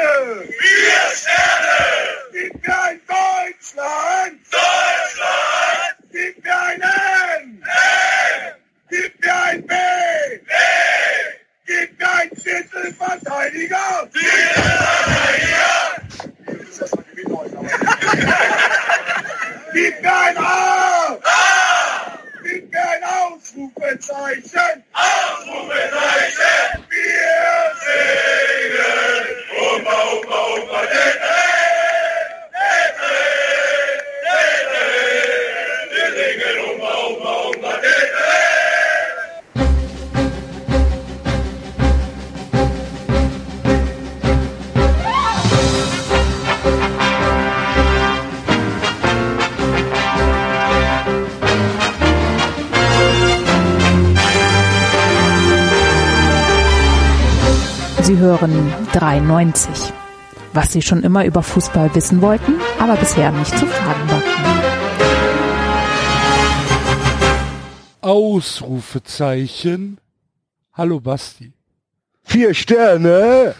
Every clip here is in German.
Sterne! Vier 93. Was Sie schon immer über Fußball wissen wollten, aber bisher nicht zu fragen war. Ausrufezeichen. Hallo Basti. Vier Sterne.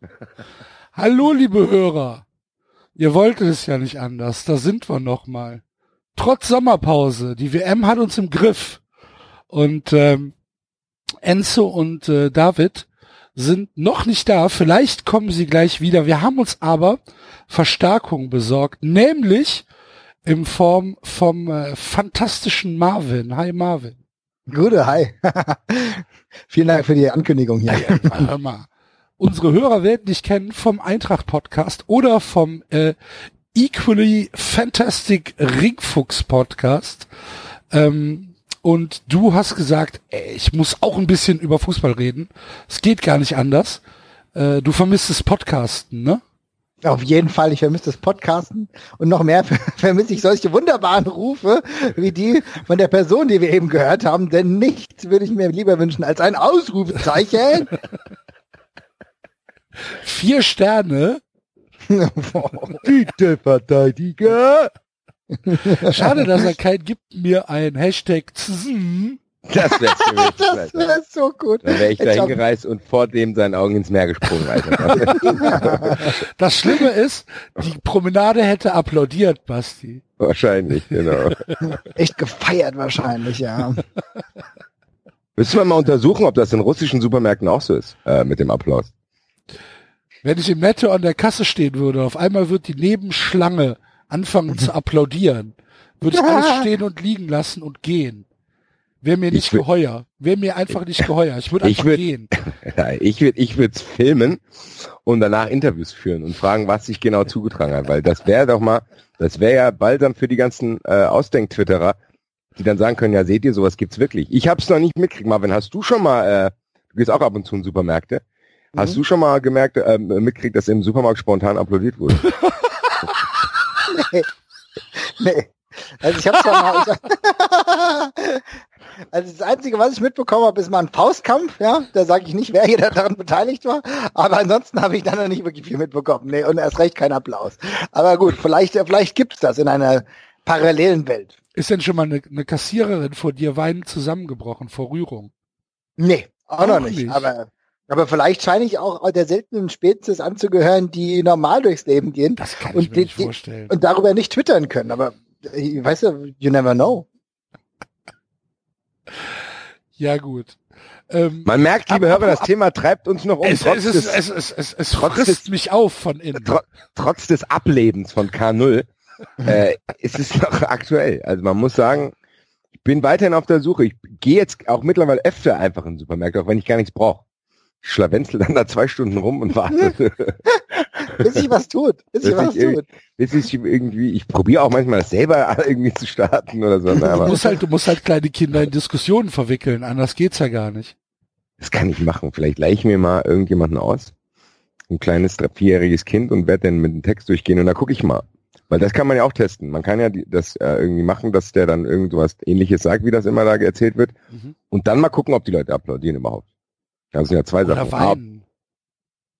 Hallo liebe Hörer. Ihr wolltet es ja nicht anders. Da sind wir noch mal. Trotz Sommerpause. Die WM hat uns im Griff. Und ähm, Enzo und äh, David sind noch nicht da. Vielleicht kommen sie gleich wieder. Wir haben uns aber Verstärkung besorgt, nämlich in Form vom äh, fantastischen Marvin. Hi Marvin. Gute, hi. Vielen Dank für die Ankündigung hier. Hör mal. Unsere Hörer werden dich kennen vom Eintracht Podcast oder vom äh, Equally Fantastic Ringfuchs Podcast. Ähm, und du hast gesagt, ey, ich muss auch ein bisschen über Fußball reden. Es geht gar nicht anders. Äh, du vermisst das Podcasten, ne? Auf jeden Fall, ich vermisse das Podcasten und noch mehr vermisse ich solche wunderbaren Rufe wie die von der Person, die wir eben gehört haben, denn nichts würde ich mir lieber wünschen als ein Ausrufezeichen. Vier Sterne. Titelverteidiger. Schade, dass er keinen gibt mir ein Hashtag Zzzm. Das wäre Das wäre so gut. Dann wäre ich da hingereist und vor dem seinen Augen ins Meer gesprungen, Alter. Das Schlimme ist, die Promenade hätte applaudiert, Basti. Wahrscheinlich, genau. Echt gefeiert wahrscheinlich, ja. Müssen wir mal untersuchen, ob das in russischen Supermärkten auch so ist, äh, mit dem Applaus. Wenn ich im Netto an der Kasse stehen würde, auf einmal wird die Nebenschlange anfangen zu applaudieren, würde ich alles stehen und liegen lassen und gehen. Wäre mir nicht geheuer. Wäre mir einfach nicht geheuer. Ich würde Ich einfach würd- gehen. Ich würde ich würd's filmen und danach Interviews führen und fragen, was sich genau zugetragen hat, weil das wäre doch mal, das wäre ja balsam für die ganzen äh, Ausdenk-Twitterer, die dann sagen können, ja, seht ihr, sowas gibt's wirklich. Ich hab's noch nicht mitgekriegt. Marvin, hast du schon mal, äh, du gehst auch ab und zu in Supermärkte, hast du schon mal gemerkt, äh, mitgekriegt, dass im Supermarkt spontan applaudiert wurde? Nee. Also ich habe zwar mal, also das Einzige, was ich mitbekommen habe, ist mal ein Faustkampf, ja. Da sage ich nicht, wer hier daran beteiligt war. Aber ansonsten habe ich dann noch nicht wirklich viel mitbekommen. Nee, und erst recht kein Applaus. Aber gut, vielleicht, vielleicht gibt's das in einer parallelen Welt. Ist denn schon mal eine, eine Kassiererin vor dir weinend zusammengebrochen vor Rührung? Nee, auch, Auch noch nicht. nicht. Aber, aber vielleicht scheine ich auch der seltenen Spezies anzugehören, die normal durchs Leben gehen Das kann Und ich mir nicht die- vorstellen. und darüber nicht twittern können. Aber äh, weißt du, you never know. Ja gut. Ähm, Man merkt, liebe Aber- Hörer, das Thema treibt uns noch um, es, trotz, es, ist, des, es, es, es, es trotz frisst des- mich auf von innen. tro trotz des Ablebens von K0 äh, ist es noch aktuell. Also man muss sagen, ich bin weiterhin auf der Suche. Ich gehe jetzt auch mittlerweile öfter einfach in den Supermarkt, auch wenn ich gar nichts brauche. Ich schlawenzel dann da zwei Stunden rum und warte, Bis sich was tut. Bis sich was ich tut. bis ich irgendwie, ich probiere auch manchmal das selber irgendwie zu starten oder so, Du aber musst halt, du musst halt kleine Kinder in Diskussionen verwickeln, anders geht's ja gar nicht. das kann ich machen. Vielleicht leih ich mir mal irgendjemanden aus, ein kleines vierjähriges Kind und werde dann mit dem Text durchgehen und da gucke ich mal. Weil das kann man ja auch testen. Man kann ja die, das äh, irgendwie machen, dass der dann irgendwas ähnliches sagt, wie das immer da erzählt wird. Mhm. Und dann mal gucken, ob die Leute applaudieren überhaupt. Das sind ja zwei Oder Sachen. weinen.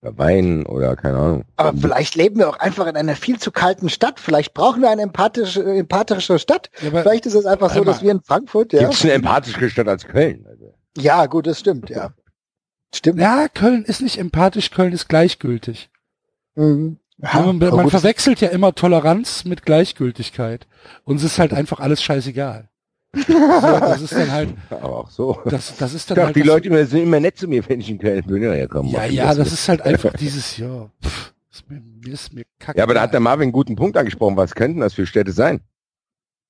Oder weinen oder keine Ahnung. Aber vielleicht leben wir auch einfach in einer viel zu kalten Stadt. Vielleicht brauchen wir eine empathische, empathische Stadt. Ja, Vielleicht ist es einfach so, dass wir in Frankfurt, ja. Gibt's eine empathische Stadt als Köln? Also. Ja, gut, das stimmt, ja. Stimmt. Ja, Köln ist nicht empathisch, Köln ist gleichgültig. Mhm. Ja, man man verwechselt ja immer Toleranz mit Gleichgültigkeit. Uns ist halt einfach alles scheißegal. So, das ist dann halt, Aber auch so. das, das ist Ich dann dachte, halt die das, Leute immer, sind immer nett zu mir, wenn ich in Köln bin. Ja, ja, komm, Ja, ja, das das ist halt einfach dieses, ja, pff, ist mir, mir ist mir kacke. Ja, aber da hat der Marvin einen guten Punkt angesprochen. Was könnten das für Städte sein?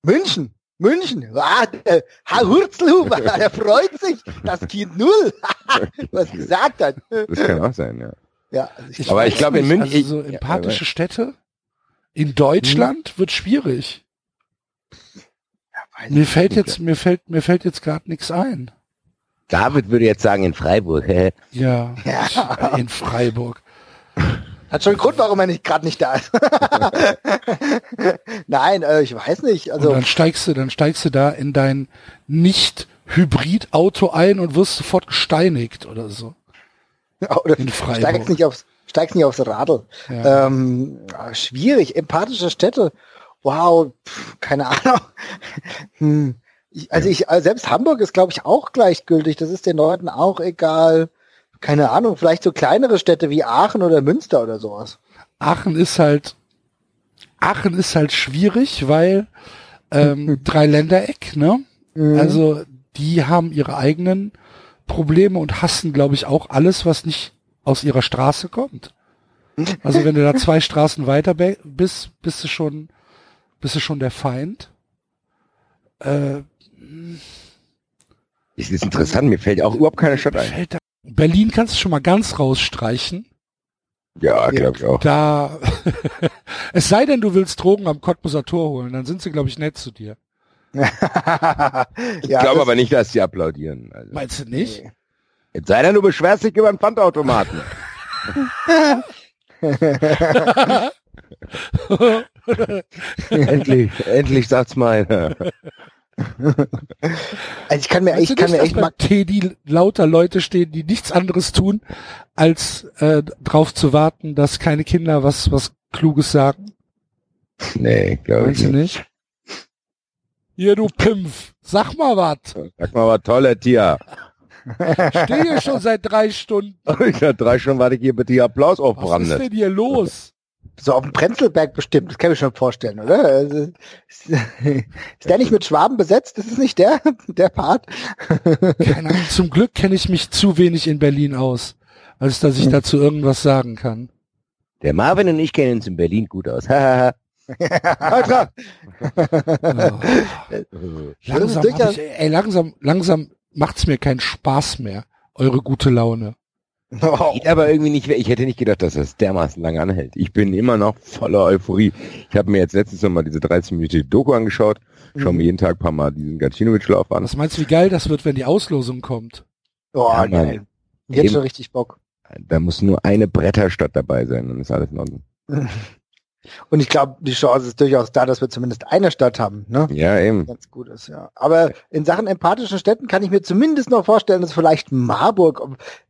München. München. Ah, der Herr Hurzelhuber, der freut sich. Das Kind Null. Was gesagt hat. Das kann auch sein, ja. Ja, also ich, Aber ich glaube, in München- Also so Ja, empathische Städte in Deutschland wird schwierig. Weiß Mir fällt jetzt, mir fällt, mir fällt jetzt gerade nichts ein. David würde jetzt sagen, in Freiburg. Ja, Ja. in Freiburg. Hat schon einen Grund, warum er nicht gerade nicht da ist. Nein, äh, ich weiß nicht. Und Also dann steigst du, dann steigst du da in dein nicht Hybrid-Auto ein und wirst sofort gesteinigt oder so. oder in Freiburg. steigst nicht aufs, steigst nicht aufs Radl. Ja. Ähm, schwierig. Empathische Städte. Wow, pff, keine Ahnung. Hm. Ich, also ich, also selbst Hamburg ist, glaube ich, auch gleichgültig. Das ist den Leuten auch egal. Keine Ahnung, vielleicht so kleinere Städte wie Aachen oder Münster oder sowas. Aachen ist halt, Aachen ist halt schwierig, weil ähm, Dreiländereck, ne? Mhm. Also die haben ihre eigenen Probleme und hassen, glaube ich, auch alles, was nicht aus ihrer Straße kommt. Also wenn du da zwei Straßen weiter bist, bist du schon, bist du schon der Feind. Äh, Das ist interessant, mir fällt auch überhaupt keine Stadt ein. Berlin kannst du schon mal ganz rausstreichen. Ja, glaube ich auch. Da, es sei denn, du willst Drogen am Cottbuser Tor holen, dann sind sie, glaube ich, nett zu dir. ja, Ich glaube aber nicht, dass sie applaudieren. Also. Meinst du nicht? Nee. Jetzt sei denn, du beschwerst dich über einen Pfandautomaten. endlich, endlich sagt's mal. Also ich kann mir, Meinst ich kann nicht, mir echt mal, Teddy lauter Leute stehen, die nichts anderes tun, als äh, drauf zu warten, dass keine Kinder was was Kluges sagen? Nee, glaube ich nicht. nicht? Hier, du Pimpf, sag mal was. Sag mal, was tolle Tier. Stehe hier schon seit drei Stunden. Ich sag, drei Stunden warte ich hier bitte Applaus Was ist denn hier los? So auf dem Prenzlberg bestimmt, das kann ich mir schon vorstellen, oder? Also, ist, ist der nicht mit Schwaben besetzt? Ist es nicht der, der Part? Keine Ahnung, zum Glück kenne ich mich zu wenig in Berlin aus, als dass ich dazu irgendwas sagen kann. Der Marvin und ich kennen uns in Berlin gut aus. Hahaha. Alter! Oh. Langsam, hab durchaus- ich, ey, langsam, langsam macht's mir keinen Spaß mehr, eure gute Laune. Oh, Geht aber irgendwie nicht weg. Ich hätte nicht gedacht, dass das dermaßen lange anhält. Ich bin immer noch voller Euphorie. Ich habe mir jetzt letztens noch mal diese 13 Minuten Doku angeschaut. Schau Mhm. mir jeden Tag ein paar Mal diesen Gacinovic-Lauf an. Was meinst du, wie geil das wird, wenn die Auslosung kommt? oh Ja, Mann. geil. Jetzt schon richtig Bock. Da muss nur eine Bretterstadt dabei sein, dann ist alles in Ordnung. Und ich glaube, die Chance ist durchaus da, dass wir zumindest eine Stadt haben, ne? Ja, eben. Ganz gut ist, ja. Aber in Sachen empathischen Städten kann ich mir zumindest noch vorstellen, dass vielleicht Marburg,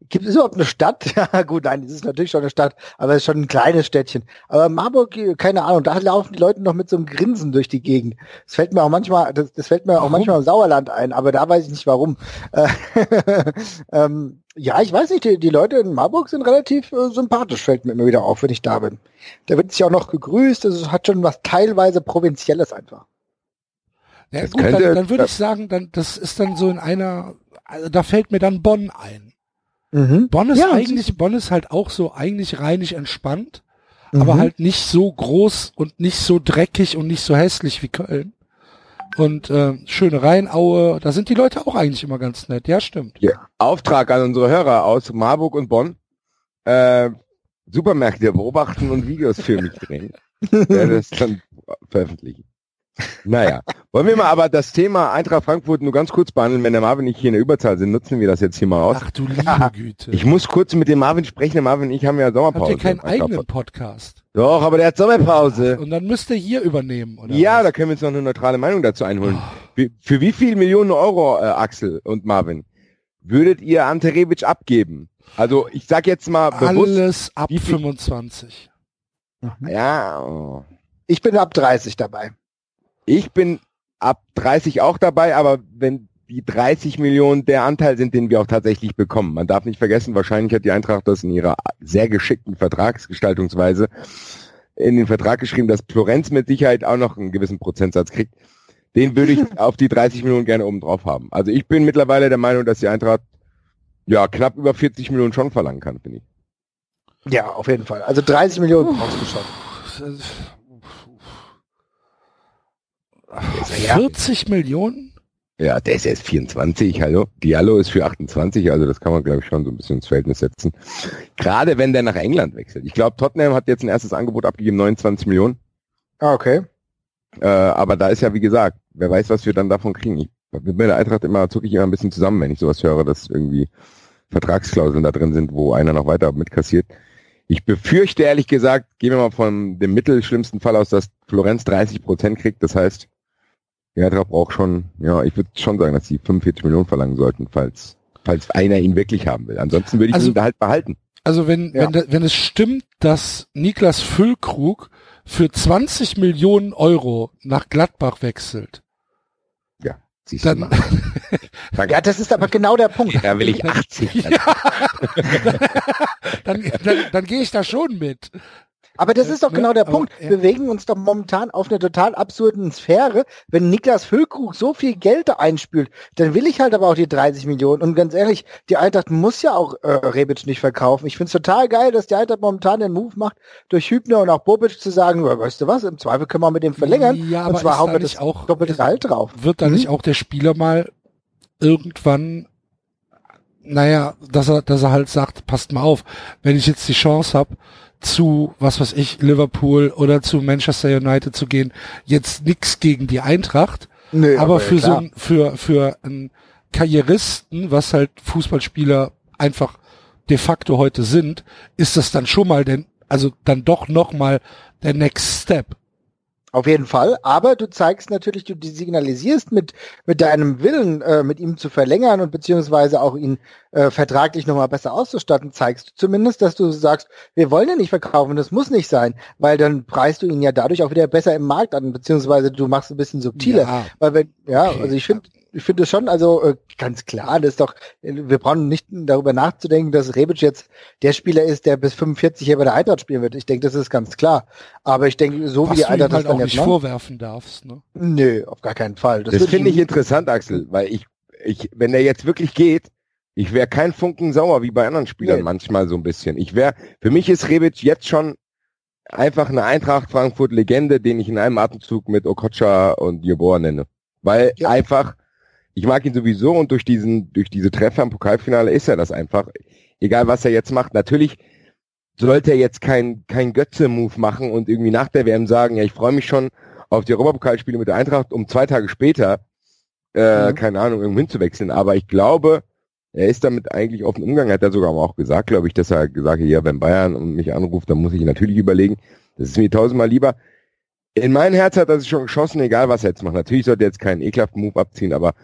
gibt es überhaupt eine Stadt? Ja gut, nein, das ist natürlich schon eine Stadt, aber es ist schon ein kleines Städtchen. Aber Marburg, keine Ahnung, da laufen die Leute noch mit so einem Grinsen durch die Gegend. Das fällt mir auch manchmal, das, das fällt mir auch manchmal im Sauerland ein, aber da weiß ich nicht warum. Äh, ähm, ja, ich weiß nicht, die, die Leute in Marburg sind relativ äh, sympathisch, fällt mir immer wieder auf, wenn ich da bin. Da wird sich auch noch gegrüßt, es hat schon was teilweise Provinzielles einfach. Ja, Das gut, dann, dann würde ich sagen, dann, das ist dann so in einer, also da fällt mir dann Bonn ein. Mhm. Bonn ist Ja, eigentlich, Bonn ist halt auch so eigentlich reinig entspannt, Mhm. aber halt nicht so groß und nicht so dreckig und nicht so hässlich wie Köln. Und äh, schöne Rheinaue, da sind die Leute auch eigentlich immer ganz nett. Ja, stimmt. Ja. Auftrag an unsere Hörer aus Marburg und Bonn. Äh, Supermärkte beobachten und Videos für mich drehen. ja, das dann veröffentlichen. Naja, wollen wir mal aber das Thema Eintracht Frankfurt nur ganz kurz behandeln. Wenn der Marvin nicht hier in der Überzahl sind, nutzen wir das jetzt hier mal aus. Ach du liebe Güte. Ich muss kurz mit dem Marvin sprechen. Der Marvin und ich haben ja Habt Sommerpause. ihr keinen eigenen Podcast? Doch, aber der hat Sommerpause. Und dann müsst ihr hier übernehmen, oder? Ja, was? da können wir uns noch eine neutrale Meinung dazu einholen. Wie, für wie viel Millionen Euro, äh, Axel und Marvin, würdet ihr Ante Rebic abgeben? Also ich sag jetzt mal bewusst, Alles ab Wie viel- 25. ja, oh. Ich bin ab 30 dabei. Ich bin ab 30 auch dabei, aber wenn die 30 Millionen der Anteil sind, den wir auch tatsächlich bekommen. Man darf nicht vergessen, wahrscheinlich hat die Eintracht das in ihrer sehr geschickten Vertragsgestaltungsweise in den Vertrag geschrieben, dass Florenz mit Sicherheit auch noch einen gewissen Prozentsatz kriegt. Den würde ich auf die 30 Millionen gerne oben drauf haben. Also ich bin mittlerweile der Meinung, dass die Eintracht ja knapp über 40 Millionen schon verlangen kann, finde ich. Ja, auf jeden Fall. Also 30 Millionen brauchst du schon. 40 Millionen? Ja, der ist erst 24, hallo. Diallo ist für 28, also das kann man, glaube ich, schon so ein bisschen ins Verhältnis setzen. Gerade wenn der nach England wechselt. Ich glaube, Tottenham hat jetzt ein erstes Angebot abgegeben, 29 Millionen. Ah, okay. Äh, aber da ist ja, wie gesagt, wer weiß, was wir dann davon kriegen. Ich, mit der Eintracht immer zucke ich immer ein bisschen zusammen, wenn ich sowas höre, dass irgendwie Vertragsklauseln da drin sind, wo einer noch weiter mitkassiert. Ich befürchte ehrlich gesagt, gehen wir mal von dem mittelschlimmsten Fall aus, dass Florenz 30 Prozent kriegt. Das heißt, Eintracht braucht schon, ja, ich würde schon sagen, dass sie 45 Millionen verlangen sollten, falls, falls einer ihn wirklich haben will. Ansonsten würde ich Also- ihn da halt behalten. Also wenn, Ja. wenn, wenn es stimmt, dass Niklas Füllkrug für 20 Millionen Euro nach Gladbach wechselt, Siehst du dann, mal. Danke. Ja, das ist aber genau der Punkt. Da will ich 80. dann, dann, dann gehe ich da schon mit. Aber das ist doch Ne? genau der Aber, Punkt. ja. Wir bewegen uns doch momentan auf einer total absurden Sphäre. Wenn Niklas Füllkrug so viel Geld da einspült, dann will ich halt aber auch die 30 Millionen. Und ganz ehrlich, die Eintracht muss ja auch äh, Rebic nicht verkaufen. Ich find's total geil, dass die Eintracht momentan den Move macht, durch Hübner und auch Bobic zu sagen, "Ja, weißt du was, im Zweifel können wir mit dem verlängern. Ja, aber und zwar hauen wir das auch- doppelte Gehalt drauf. Wird da Mhm. nicht auch der Spieler mal irgendwann, naja, dass er, dass er halt sagt, passt mal auf, wenn ich jetzt die Chance habe, zu, was weiß ich, Liverpool oder zu Manchester United zu gehen, jetzt nix gegen die Eintracht, Nö, aber für so klar. ein, für, für einen Karrieristen, was halt Fußballspieler einfach de facto heute sind, ist das dann schon mal den, also dann doch noch mal der Next Step. Auf jeden Fall, aber du zeigst natürlich, du signalisierst mit, mit deinem Willen, äh, mit ihm zu verlängern und beziehungsweise auch ihn äh, vertraglich nochmal besser auszustatten, zeigst du zumindest, dass du sagst, wir wollen ihn nicht verkaufen, das muss nicht sein, weil dann preist du ihn ja dadurch auch wieder besser im Markt an, beziehungsweise du machst ein bisschen subtiler. Ja. Weil wenn, ja, Okay. also ich finde, ich finde es schon, also äh, ganz klar, das ist doch, wir brauchen nicht darüber nachzudenken, dass Rebic jetzt der Spieler ist, der bis 45 hier bei der Eintracht spielen wird. Ich denke, das ist ganz klar. Aber ich denke, so wie Was die du ihm Eintracht das halt dann auch jetzt nicht macht, vorwerfen darfst, ne? Nö, auf gar keinen Fall. Das würde finde ich interessant, Axel, weil ich, ich, wenn der jetzt wirklich geht, ich wäre kein Funken sauer wie bei anderen Spielern Nee. manchmal so ein bisschen. Ich wäre, für mich ist Rebic jetzt schon einfach eine Eintracht Frankfurt Legende, den ich in einem Atemzug mit Okocha und Jeboa nenne. Weil Ja. einfach, ich mag ihn sowieso und durch diesen, durch diese Treffer im Pokalfinale ist er das einfach. Egal was er jetzt macht. Natürlich sollte er jetzt kein, kein Götze-Move machen und irgendwie nach der WM sagen, ja, ich freue mich schon auf die Europapokalspiele mit der Eintracht, um zwei Tage später, äh, Mhm. keine Ahnung, irgendwo hinzuwechseln. Aber ich glaube, er ist damit eigentlich auf den Umgang, hat er sogar auch gesagt, glaube ich, dass er gesagt hat, ja, wenn Bayern mich anruft, dann muss ich natürlich überlegen. Das ist mir tausendmal lieber. In mein Herz hat er sich schon geschossen, egal was er jetzt macht. Natürlich sollte er jetzt keinen ekelhaften Move abziehen, aber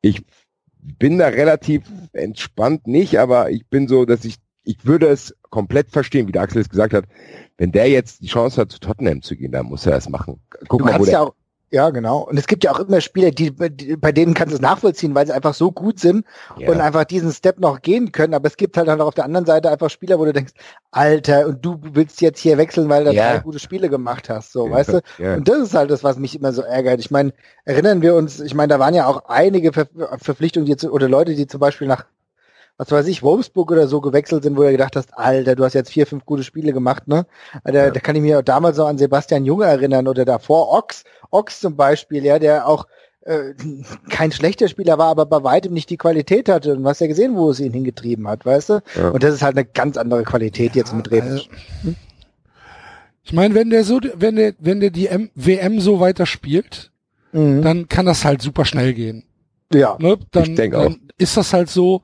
ich bin da relativ entspannt nicht, aber ich bin so, dass ich, ich würde es komplett verstehen, wie der Axel es gesagt hat. Wenn der jetzt die Chance hat, zu Tottenham zu gehen, dann muss er es machen. Guck Du mal, wo der, ja auch, ja genau. Und es gibt ja auch immer Spieler, die, die bei denen kannst du es nachvollziehen, weil sie einfach so gut sind Ja. und einfach diesen Step noch gehen können. Aber es gibt halt dann auch auf der anderen Seite einfach Spieler, wo du denkst, Alter, und du willst jetzt hier wechseln, weil du Ja. drei gute Spiele gemacht hast, so, Ja, weißt du? Und das ist halt das, was mich immer so ärgert. Ich meine, erinnern wir uns, ich meine, da waren ja auch einige Ver Verpflichtungen die zu, oder Leute, die zum Beispiel nach, was weiß ich, Wolfsburg oder so gewechselt sind, wo du gedacht hast, Alter, du hast jetzt vier, fünf gute Spiele gemacht, ne? Da, Ja. da kann ich mich auch damals so an Sebastian Junge erinnern oder davor Ox, Ox zum Beispiel, ja, der auch äh, kein schlechter Spieler war, aber bei weitem nicht die Qualität hatte. Und hast ja gesehen, wo es ihn hingetrieben hat, weißt du? Ja. Und das ist halt eine ganz andere Qualität jetzt mit Rebic. Äh, ich meine, wenn der so, wenn der, wenn der die M WM so weiterspielt, Mhm. dann kann das halt super schnell gehen. Ja. Ne? Dann, Ich denk dann ist das halt so.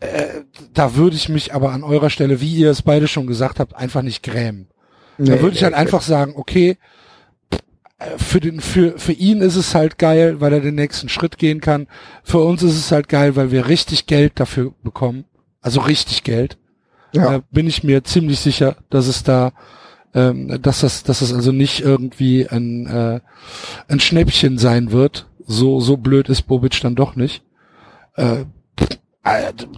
Äh, da würde ich mich aber an eurer Stelle, wie ihr es beide schon gesagt habt, einfach nicht grämen. da Nee, würde ich halt nee, einfach sagen, okay, äh, für den, für, für ihn ist es halt geil, weil er den nächsten Schritt gehen kann. Für uns ist es halt geil, weil wir richtig Geld dafür bekommen. Also richtig Geld. Ja. Da bin ich mir ziemlich sicher, dass es da, ähm, dass das, dass es also nicht irgendwie ein, äh, ein Schnäppchen sein wird. So, so blöd ist Bobic dann doch nicht. äh,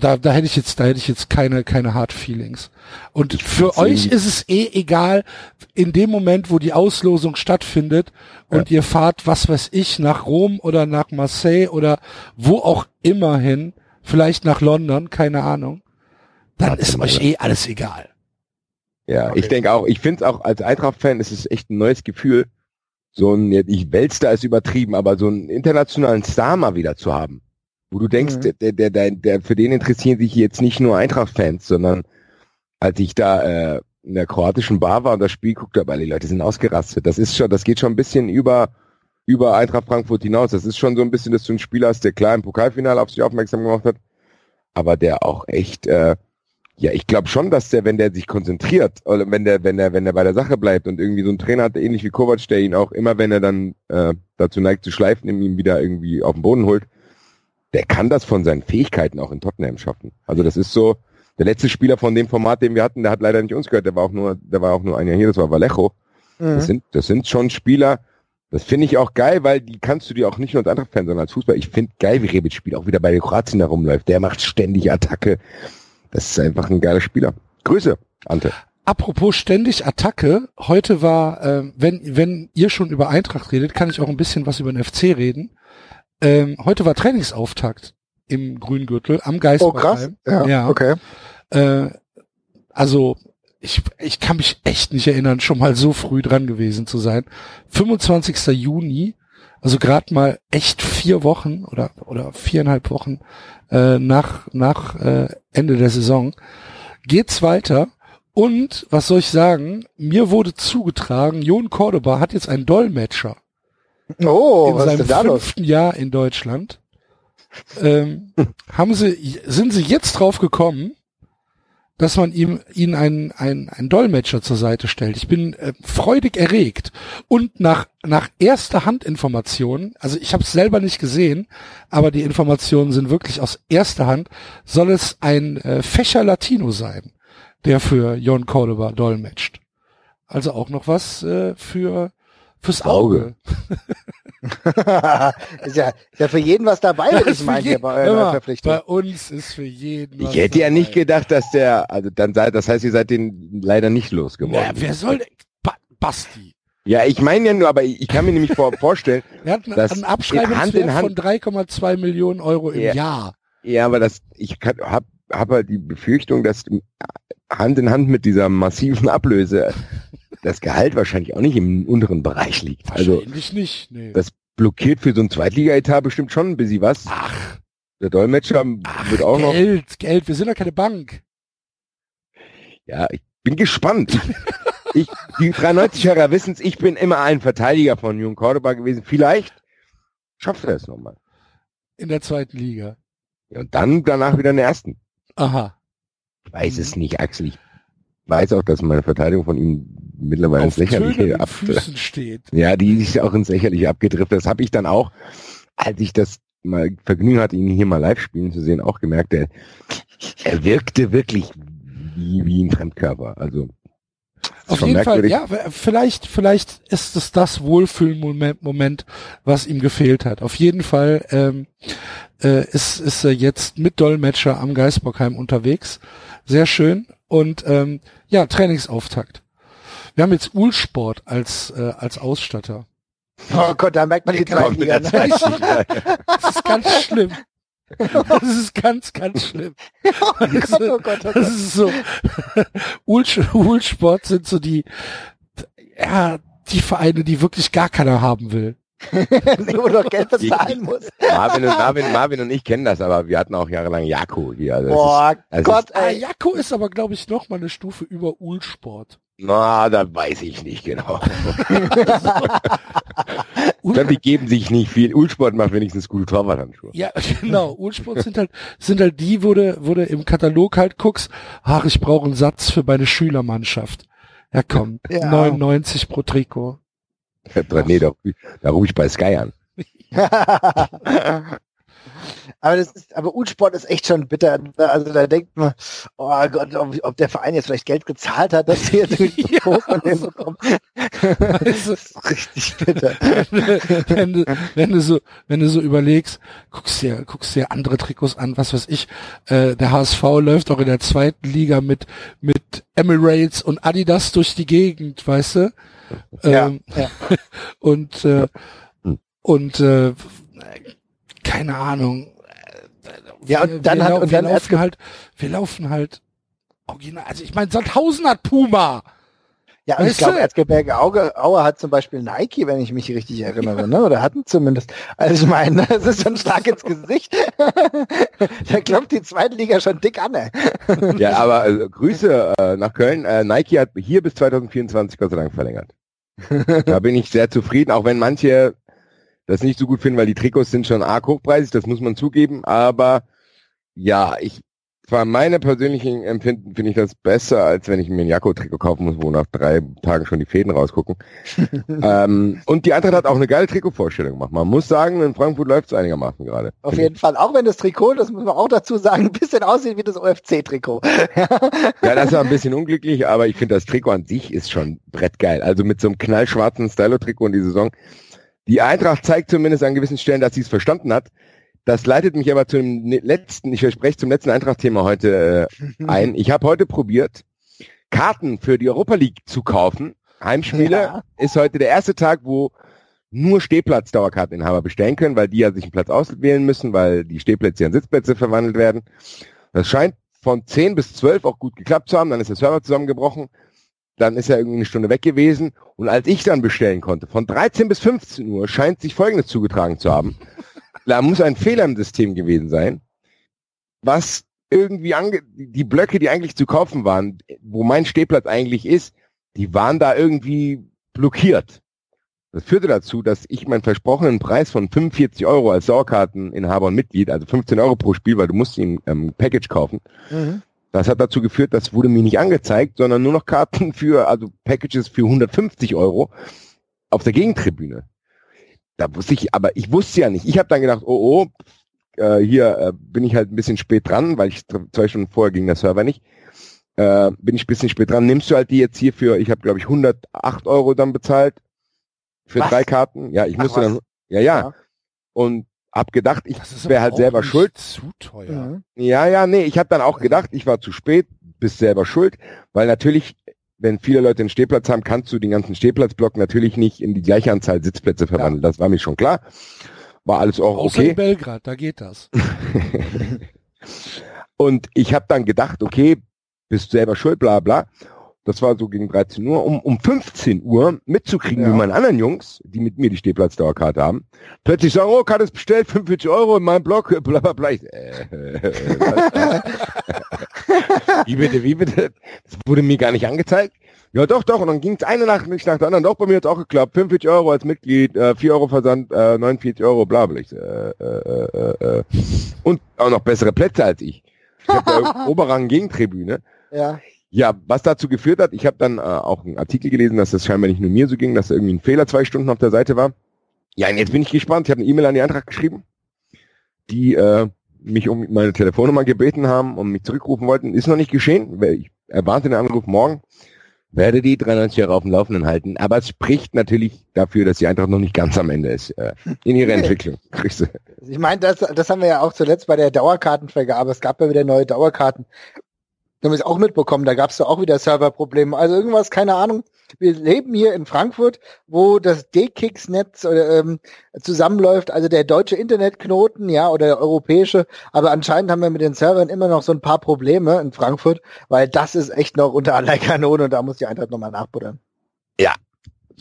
da, da hätte ich jetzt, da hätte ich jetzt keine, keine Hard Feelings. Und für euch ist es eh egal, in dem Moment, wo die Auslosung stattfindet und ihr fahrt, was weiß ich, nach Rom oder nach Marseille oder wo auch immer hin, vielleicht nach London, keine Ahnung, dann Warte ist euch eh alles egal. Ja, Okay. ich denke auch, ich finde es auch als Eintracht-Fan ist es echt ein neues Gefühl, so ein, jetzt- ich Weltstar ist übertrieben, aber so einen internationalen Star mal wieder zu haben. Wo du denkst, Mhm. der, der, der, der, für den interessieren sich jetzt nicht nur Eintracht-Fans, sondern als ich da äh, in der kroatischen Bar war und das Spiel guckte, aber die Leute sind ausgerastet. Das ist schon, das geht schon ein bisschen über über Eintracht Frankfurt hinaus. Das ist schon so ein bisschen, dass du einen Spieler hast, der klar im Pokalfinale auf sich aufmerksam gemacht hat, aber der auch echt äh, ja, ich glaube schon, dass der, wenn der sich konzentriert, oder wenn der, wenn der, wenn der bei der Sache bleibt und irgendwie so ein Trainer hat, ähnlich wie Kovac, der ihn auch immer, wenn er dann äh, dazu neigt zu schleifen, ihn wieder irgendwie auf den Boden holt, der kann das von seinen Fähigkeiten auch in Tottenham schaffen. Also das ist so, der letzte Spieler von dem Format, den wir hatten, der hat leider nicht uns gehört, der war auch nur, der war auch nur ein Jahr hier, das war Vallejo. Das Mhm. sind, das sind schon Spieler, das finde ich auch geil, weil die kannst du dir auch nicht nur als Eintracht-Fan, sondern als Fußball. Ich finde geil, wie Rebic spielt, auch wieder bei Kroatien herumläuft. Der macht ständig Attacke. Das ist einfach ein geiler Spieler. Grüße, Ante. Apropos ständig Attacke, heute war, ähm, wenn, wenn ihr schon über Eintracht redet, kann ich auch ein bisschen was über den FC reden. Ähm, heute war Trainingsauftakt im Grüngürtel am Oh, Geisbergheim. krass. Ja, Ja. okay. Äh, also ich, ich kann mich echt nicht erinnern, schon mal so früh dran gewesen zu sein. 25. Juni, also gerade mal echt vier Wochen oder oder viereinhalb Wochen äh, nach nach äh, Ende der Saison geht's weiter. Und was soll ich sagen? Mir wurde zugetragen, Jon Cordoba hat jetzt einen Dolmetscher Oh, in was ist seinem denn da los? fünften Jahr in Deutschland. Ähm, haben sie, sind sie jetzt drauf gekommen, dass man ihm ihnen einen, einen, einen Dolmetscher zur Seite stellt. Ich bin äh, freudig erregt. Und nach, nach erster Handinformationen, also ich habe es selber nicht gesehen, aber die Informationen sind wirklich aus erster Hand, soll es ein äh, Fächer Latino sein, der für Jon Cordoba dolmetscht. Also auch noch was äh, für fürs Auge. ist, ja, ist ja für jeden was dabei, wenn Das ich ist meine, für hier je- bei eurer Immer, Verpflichtung. Bei uns ist für jeden. was Ich hätte ja nicht dabei. gedacht, dass der, also dann sei, das heißt, ihr seid den leider nicht losgeworden. Ja, wer soll denn? Ba Basti. Ja, ich meine ja nur, aber ich, kann mir nämlich vor, vorstellen, Er hat einen, Das einen Hand Abschreibungswert in Hand- von 3,2 Millionen Euro im Ja. Jahr. ja, aber das, ich kann, hab, hab halt die Befürchtung, dass Hand in Hand mit dieser massiven Ablöse das Gehalt wahrscheinlich auch nicht im unteren Bereich liegt. Also nicht. Nee. das blockiert für so ein Zweitliga-Etat bestimmt schon ein bisschen was. Ach, Der Dolmetscher ach wird auch noch. Geld, Geld. Wir sind doch keine Bank. Ja, ich bin gespannt. Ich, die 93-Hörer wissen es, ich bin immer ein Verteidiger von Jung Cordoba gewesen. Vielleicht schafft er es nochmal. In der zweiten Liga. Ja, und dann danach wieder in der ersten. Aha. Ich weiß es nicht, Axel. Ich weiß auch, dass meine Verteidigung von ihm mittlerweile ins Lächerliche ab. Füßen steht. Ja, die ist auch ins Lächerliche abgedriftet. Das habe ich dann auch, als ich das mal Vergnügen hatte, ihn hier mal live spielen zu sehen, auch gemerkt, er, er wirkte wirklich wie, wie ein Fremdkörper. Also ist Auf jeden Fall, ja, vielleicht, vielleicht ist es das Wohlfühlmoment, Moment, was ihm gefehlt hat. Auf jeden Fall ähm, äh, ist, ist er jetzt mit Dolmetscher am Geisbockheim unterwegs. Sehr schön. Und ähm, ja, Trainingsauftakt. Wir haben jetzt Ulsport als, äh, als Ausstatter. Oh Gott, da merkt man die Zweitliga. der Ne? Das ist ganz schlimm. Das ist ganz, ganz schlimm. Oh Gott, oh Gott, oh Das Gott. ist so. Ulsport sind so die, ja, die Vereine, die wirklich gar keiner haben will. Wo du noch Geld bezahlen musst. Marvin, und, Marvin, Marvin und ich kennen das, aber wir hatten auch jahrelang Jako hier. Also Boah, es Gott, Ah, ey. Jakko ist aber, glaube ich, noch mal eine Stufe über Ulsport. ist, na, da weiß ich nicht genau. Ich glaube, die geben sich nicht viel. Ulsport macht wenigstens gute Torwarthandschuhe. ja, genau. Ulsport sind halt, sind halt die, wo du, wo du im Katalog halt guckst, ach, ich brauche einen Satz für meine Schülermannschaft. Ja, komm, Ja. 99 pro Trikot. Nee, da, da rufe ich bei Sky an. Aber das ist, aber U-Sport ist echt schon bitter. Also da denkt man, oh Gott, ob, ob der Verein jetzt vielleicht Geld gezahlt hat, dass wir jetzt die Ja. Von dem bekommen. das ist richtig bitter. wenn, du, wenn du so, wenn du so überlegst, guckst dir, guckst dir andere Trikots an, was weiß ich, äh, der HSV läuft auch in der zweiten Liga mit, mit Emirates und Adidas durch die Gegend, weißt du? Ja, Ähm, ja. und, äh, und, äh, keine Ahnung. Ja, und dann wir, hat- und wir dann laufen halt, wir laufen halt original, also ich meine, Sandhausen hat Puma. Ja, und ich glaube? Erzgebirge Auge, Aue hat zum Beispiel Nike, wenn ich mich richtig erinnere, ne? Oder hatten zumindest. Also ich meine, das ist schon stark ins Gesicht. da klopft die zweite Liga schon dick an, ey. Ja, aber also, Grüße äh, nach Köln. Äh, Nike hat hier bis 2024 Gott sei Dank verlängert. Da bin ich sehr zufrieden, auch wenn manche das nicht so gut finden, weil die Trikots sind schon arg hochpreisig, das muss man zugeben. Aber ja, ich zwar meine persönlichen Empfinden finde ich das besser, als wenn ich mir ein Jakko-Trikot kaufen muss, wo nach drei Tagen schon die Fäden rausgucken. ähm, und die Eintracht hat auch eine geile Trikotvorstellung gemacht. Man muss sagen, in Frankfurt läuft es einigermaßen gerade. Auf jeden Fall. Auch wenn das Trikot, das muss man auch dazu sagen, ein bisschen aussieht wie das OFC-Trikot. Ja, das ja ein bisschen unglücklich, aber ich finde das Trikot an sich ist schon brettgeil. Also mit so einem knallschwarzen Stylo-Trikot in die Saison. Die Eintracht zeigt zumindest an gewissen Stellen, dass sie es verstanden hat. Das leitet mich aber zum ne- letzten, ich verspreche zum letzten Eintracht-Thema heute äh, ein. Ich habe heute probiert, Karten für die Europa League zu kaufen. Heimspiele Ja. ist heute der erste Tag, wo nur Stehplatz-Dauerkarteninhaber bestellen können, weil die ja sich einen Platz auswählen müssen, weil die Stehplätze in Sitzplätze verwandelt werden. Das scheint von 10 bis 12 auch gut geklappt zu haben. Dann ist der Server zusammengebrochen. Dann ist er irgendwie eine Stunde weg gewesen. Und als ich dann bestellen konnte, von 13 bis 15 Uhr, scheint sich Folgendes zugetragen zu haben. Da muss ein Fehler im System gewesen sein, was irgendwie ange die Blöcke, die eigentlich zu kaufen waren, wo mein Stehplatz eigentlich ist, die waren da irgendwie blockiert. Das führte dazu, dass ich meinen versprochenen Preis von 45 Euro als Sauerkarteninhaber und Mitglied, also 15 Euro pro Spiel, weil du musst ihn ähm, Package kaufen, Mhm. das hat dazu geführt, das wurde mir nicht angezeigt, sondern nur noch Karten für, also Packages für 150 Euro auf der Gegentribüne. Da wusste ich, aber ich wusste ja nicht. Ich habe dann gedacht, oh oh, äh, hier äh, bin ich halt ein bisschen spät dran, weil ich zwei Stunden vorher ging der Server nicht. Äh, bin ich ein bisschen spät dran. Nimmst du halt die jetzt hier für, ich habe glaube ich 108 Euro dann bezahlt für Was? drei Karten. Ja, ich Ach, musste was? dann, ja, ja, Ja. und hab gedacht, ich wäre halt selber nicht schuld. Zu teuer. Mhm. Ja, ja, nee, ich habe dann auch gedacht, ich war zu spät, bist selber schuld, weil natürlich, wenn viele Leute einen Stehplatz haben, kannst du den ganzen Stehplatzblock natürlich nicht in die gleiche Anzahl Sitzplätze verwandeln. Das war mir schon klar. War alles auch Außer in okay. Belgrad, da geht das. Und ich habe dann gedacht, okay, bist selber schuld, bla bla. Das war so gegen 13 Uhr, um, um 15 Uhr mitzukriegen, Ja. wie meine anderen Jungs, die mit mir die Stehplatzdauerkarte haben, plötzlich sagen, oh, Karte ist bestellt, 45 Euro in meinem Blog, bla bla bla. Ich, äh, was? Wie bitte, wie bitte? Das wurde mir gar nicht angezeigt. Ja, doch, doch. Und dann ging es eine Nachricht nach der anderen. Doch, bei mir hat auch geklappt. 45 Euro als Mitglied, äh, 4 Euro Versand, äh, 49 Euro, bla bla. Ich, äh, äh, äh, äh. Und auch noch bessere Plätze als ich. Ich habe Oberrang Gegentribüne. Ja. Ja, was dazu geführt hat, ich habe dann äh, auch einen Artikel gelesen, dass das scheinbar nicht nur mir so ging, dass da irgendwie ein Fehler zwei Stunden auf der Seite war. Ja, und jetzt bin ich gespannt. Ich habe eine E-Mail an die Eintracht geschrieben, die äh, mich um meine Telefonnummer gebeten haben und mich zurückrufen wollten. Ist noch nicht geschehen. Ich erwarte den Anruf morgen. Werde die 93 Jahre auf dem Laufenden halten. Aber es spricht natürlich dafür, dass die Eintracht noch nicht ganz am Ende ist äh, in ihrer Entwicklung. Kriegst du. Ich meine, das, das haben wir ja auch zuletzt bei der Dauerkartenvergabe. Es gab ja wieder neue Dauerkarten. Wir haben es auch mitbekommen, da gab es ja auch wieder Serverprobleme. Also irgendwas, keine Ahnung. Wir leben hier in Frankfurt, wo das D-Kicks-Netz ähm, zusammenläuft, also der deutsche Internetknoten, ja, oder der europäische. Aber anscheinend haben wir mit den Servern immer noch so ein paar Probleme in Frankfurt, weil das ist echt noch unter aller Kanone und da muss die Eintracht nochmal nachbuddern.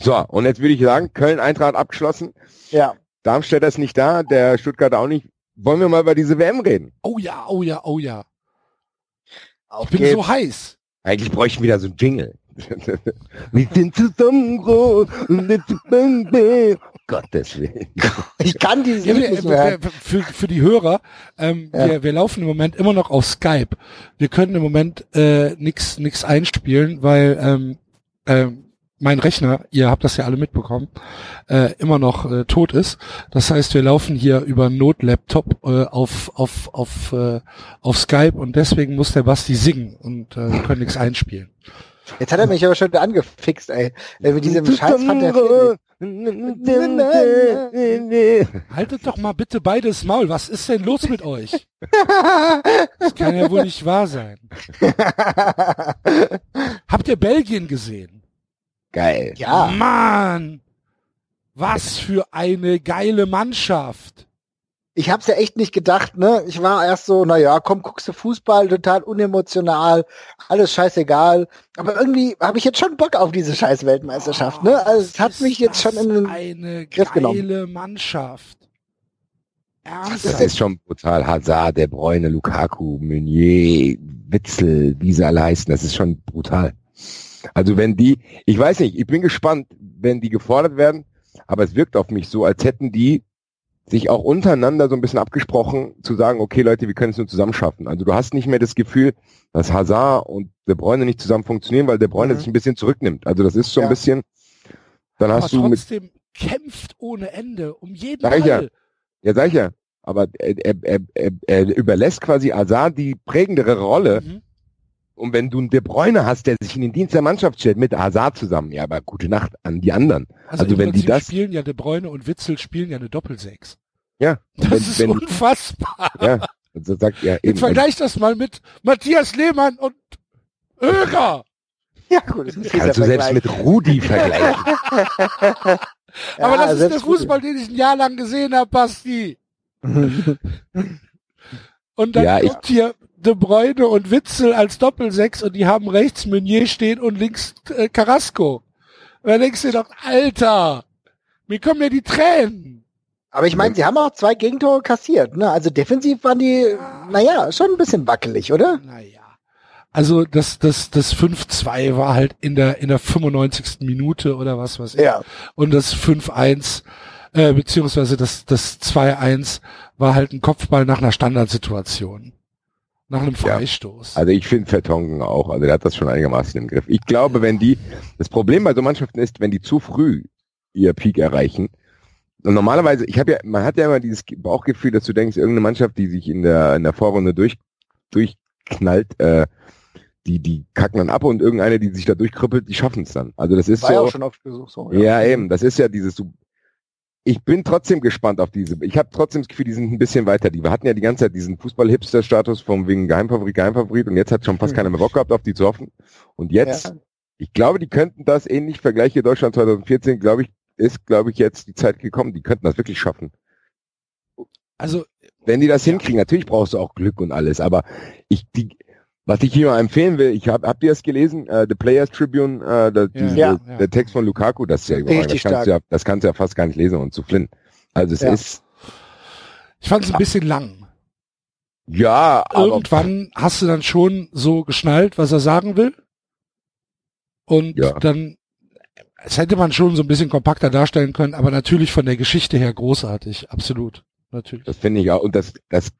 So, und jetzt würde ich sagen, Köln-Eintracht abgeschlossen. Ja. Darmstädter ist nicht da, der Stuttgarter auch nicht. Wollen wir mal über diese WM reden? Oh ja, oh ja, oh ja. Auf Ich bin geht's. so heiß. Eigentlich bräuchten wir da so ein Jingle. Wir sind zusammen groß und jetzt. Gottes Willen. ich kann dieses Ja, Lied nicht mehr für, für die Hörer, ähm, Ja. wir, wir laufen im Moment immer noch auf Skype. Wir können im Moment äh, nix nix einspielen, weil ähm, ähm, mein Rechner, ihr habt das ja alle mitbekommen, äh, immer noch äh, tot ist. Das heißt, wir laufen hier über Notlaptop äh, auf auf auf äh, auf Skype und deswegen muss der Basti singen und äh, wir können nichts einspielen. Jetzt hat er mich aber schon wieder angefixt, ey. Mit diesem Scheiß Haltet doch mal bitte beides Maul. Was ist denn los mit euch? Das kann ja wohl nicht wahr sein. Habt ihr Belgien gesehen? Geil. Ja, Mann! Was für eine geile Mannschaft. Ich hab's ja echt nicht gedacht, ne? Ich war erst so, na ja, komm, guckst du Fußball, total unemotional, alles scheißegal. Aber irgendwie habe ich jetzt schon Bock auf diese scheiß Weltmeisterschaft, ne? Also es hat mich jetzt das schon in den eine Griff genommen. geile Mannschaft. Das Ernsthaft? ist schon brutal. Hazard, Der Bräune, Lukaku, Meunier, Witzel, wie sie alle heißen. Das ist schon brutal. Also wenn die, ich weiß nicht, ich bin gespannt, wenn die gefordert werden, aber es wirkt auf mich so, als hätten die sich auch untereinander so ein bisschen abgesprochen, zu sagen, okay Leute, wir können es nur zusammen schaffen. Also du hast nicht mehr das Gefühl, dass Hazard und De Bruyne nicht zusammen funktionieren, weil De Bruyne Mhm. sich ein bisschen zurücknimmt. Also das ist so ein Ja. bisschen, dann Aber hast du mit, trotzdem kämpft ohne Ende um jeden Sag ja. Ja sag ich ja, aber er, er, er, er, er überlässt quasi Hazard die prägendere Rolle, Mhm. Und wenn du einen De Bruyne hast, der sich in den Dienst der Mannschaft stellt mit Hazard zusammen, ja, aber gute Nacht an die anderen. Also, Also wenn die das- spielen ja De Bruyne und Witzel spielen ja eine Doppelsechs. Ja, Das wenn, ist wenn, unfassbar. ja, und so sagt ja Jetzt eben, vergleich das mal mit Matthias Lehmann und Öger. Ja, gut, das ist kannst du selbst mit Rudi vergleichen. Aber das ist der Fußball, den ich ein Jahr lang gesehen habe, Basti. Und dann Ja, ich- kommt hier De Bruyne und Witzel als Doppelsechs und die haben rechts Meunier stehen und links äh, Carrasco. Und da denkst du dir doch, Alter, mir kommen ja die Tränen. Aber ich meine, sie haben auch zwei Gegentore kassiert, ne? Also defensiv waren die, naja, schon ein bisschen wackelig, oder? Naja. Also das, das, das 5-2 war halt in der, in der 95. Minute oder was weiß ich. Ja. Und das 5-1, äh, beziehungsweise das, das 2-1 war halt ein Kopfball nach einer Standardsituation. Nach einem Ja. Freistoß. Also ich finde Vertongen auch, also der hat das schon einigermaßen im Griff. Ich glaube, wenn die, das Problem bei so Mannschaften ist, wenn die zu früh ihr Peak erreichen, und normalerweise, ich habe ja, man hat ja immer dieses Bauchgefühl, dass du denkst, irgendeine Mannschaft, die sich in der in der Vorrunde durch durchknallt, äh, die die kacken dann ab und irgendeine, die sich da durchkrüppelt, die schaffen es dann. Also das ist War ja so. auch schon oft gesucht so. Ja, eben. Das ist ja dieses. Du, ich bin trotzdem gespannt auf diese. Ich habe trotzdem das Gefühl, die sind ein bisschen weiter. Die wir hatten ja die ganze Zeit diesen Fußball-Hipster-Status vom wegen Geheimfavorit, Geheimfavorit und jetzt hat schon fast Hm. keiner mehr Bock gehabt, auf die zu hoffen. Und jetzt, Ja. ich glaube, die könnten das ähnlich vergleiche Deutschland 2014, glaube ich, ist, glaube ich, jetzt die Zeit gekommen. Die könnten das wirklich schaffen. Also, Wenn die das hinkriegen, natürlich brauchst du auch Glück und alles, aber ich, die, was ich hier mal empfehlen will, ich habe, habt ihr das gelesen? Äh, The Players Tribune, äh, da, diese, Ja. Ja. der Text von Lukaku, das ist ja überragend. Das kannst, du ja, das kannst du ja fast gar nicht lesen und zu flinnen. Also es ist, ich fand es ein bisschen lang. ja, aber Irgendwann hast du dann schon so geschnallt, was er sagen will. Und dann, es hätte man schon so ein bisschen kompakter darstellen können, aber natürlich von der Geschichte her großartig. Absolut. Natürlich. das finde ich auch, und das, das,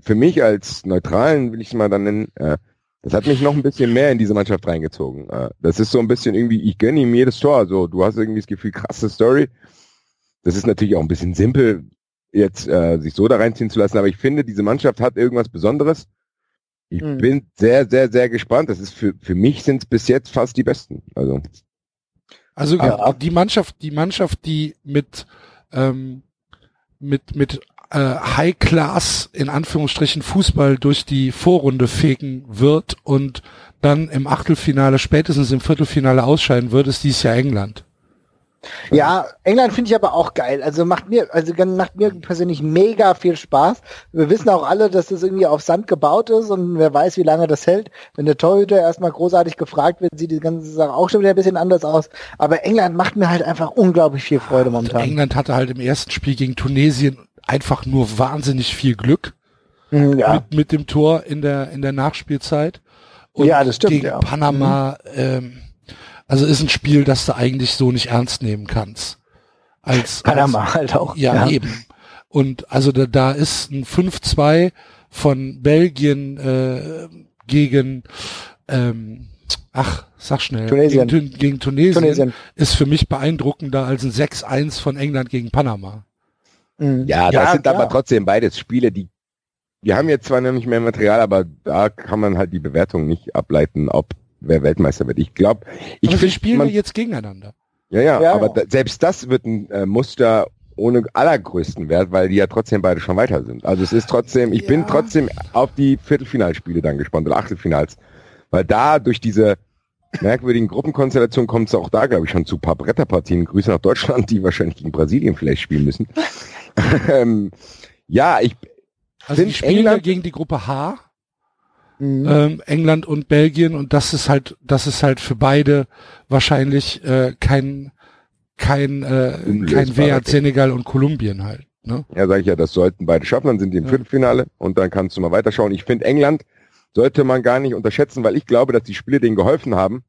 für mich als Neutralen will ich es mal dann nennen, äh, das hat mich noch ein bisschen mehr in diese Mannschaft reingezogen. Äh, das ist so ein bisschen irgendwie, ich gönne ihm jedes Tor, so, du hast irgendwie das Gefühl, krasse Story. Das ist natürlich auch ein bisschen simpel, jetzt äh, sich so da reinziehen zu lassen, aber ich finde, diese Mannschaft hat irgendwas Besonderes. Ich Mhm. bin sehr, sehr, sehr gespannt. Das ist für, für mich sind es bis jetzt fast die besten. Also, Also Ja. die Mannschaft, die Mannschaft, die mit ähm, mit mit äh, High Class in Anführungsstrichen Fußball durch die Vorrunde fegen wird und dann im Achtelfinale spätestens im Viertelfinale ausscheiden wird, ist dies Jahr England. Ja, England finde ich aber auch geil. Also macht mir, also macht mir persönlich mega viel Spaß. Wir wissen auch alle, dass das irgendwie auf Sand gebaut ist und wer weiß, wie lange das hält. Wenn der Torhüter erstmal großartig gefragt wird, sieht die ganze Sache auch schon wieder ein bisschen anders aus. Aber England macht mir halt einfach unglaublich viel Freude momentan. England hatte halt im ersten Spiel gegen Tunesien einfach nur wahnsinnig viel Glück Mhm, Ja, mit, mit dem Tor in der in der Nachspielzeit. Und Ja, das stimmt, Gegen ja. Panama, ähm, also ist ein Spiel, das du eigentlich so nicht ernst nehmen kannst. Als, Panama halt auch. Ja, eben. Und also da, da ist ein 5-2 von Belgien äh, gegen ähm, ach, sag schnell, Tunesien. Gegen, gegen Tunesien, Tunesien. ist für mich beeindruckender als ein 6-1 von England gegen Panama. Mhm. Ja, das Ja, sind klar. aber trotzdem beides Spiele, die wir haben jetzt zwar noch nicht mehr Material, aber da kann man halt die Bewertung nicht ableiten, ob wer Weltmeister wird. Ich glaube, ich Aber wir finde, spielen man, jetzt gegeneinander. ja, ja, Ja, aber ja. Da, selbst das wird ein äh, Muster ohne allergrößten Wert, weil die ja trotzdem beide schon weiter sind. Also es ist trotzdem, ich bin Ja. trotzdem auf die Viertelfinalspiele dann gespannt oder Achtelfinals, weil da durch diese merkwürdigen Gruppenkonstellationen kommt es auch da, glaube ich, schon zu ein paar Bretterpartien. Grüße nach Deutschland, die wahrscheinlich gegen Brasilien vielleicht spielen müssen. ähm, ja, ich Also die Sind spielen ja England- gegen die Gruppe H, Mhm. ähm, England und Belgien und das ist halt, das ist halt für beide wahrscheinlich äh, kein kein äh, kein Wert. Senegal und Kolumbien halt. Ne? Ja, sage ich ja, das sollten beide schaffen, dann sind die im Ja. Viertelfinale und dann kannst du mal weiterschauen. Ich finde, England sollte man gar nicht unterschätzen, weil ich glaube, dass die Spiele denen geholfen haben,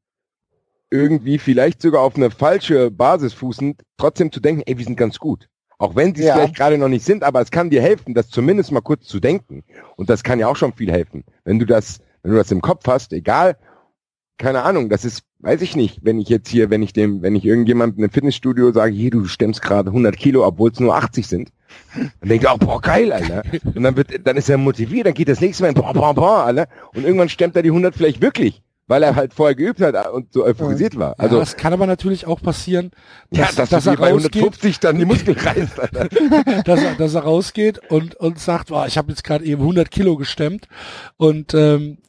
irgendwie vielleicht sogar auf eine falsche Basis fußend, trotzdem zu denken, ey, wir sind ganz gut. Auch wenn sie es Ja. vielleicht gerade noch nicht sind, aber es kann dir helfen, das zumindest mal kurz zu denken. Und das kann ja auch schon viel helfen. Wenn du das, wenn du das im Kopf hast, egal, keine Ahnung, das ist, weiß ich nicht, wenn ich jetzt hier, wenn ich dem, wenn ich irgendjemandem im Fitnessstudio sage, hier, du stemmst gerade 100 Kilo, obwohl es nur 80 sind, dann denkt er auch, boah, geil, Alter. Und dann wird, dann ist er motiviert, dann geht das nächste Mal, boah, boah, boah, Alter. Und irgendwann stemmt er die 100 vielleicht wirklich, weil er halt vorher geübt hat und so euphorisiert war. Also Also, das kann aber natürlich auch passieren, ja, dass, dass, dass, du er bei rausgeht, 150 dann die Muskeln reißt, dass, er, dass er rausgeht und und sagt, boah, ich habe jetzt gerade eben 100 Kilo gestemmt und ähm,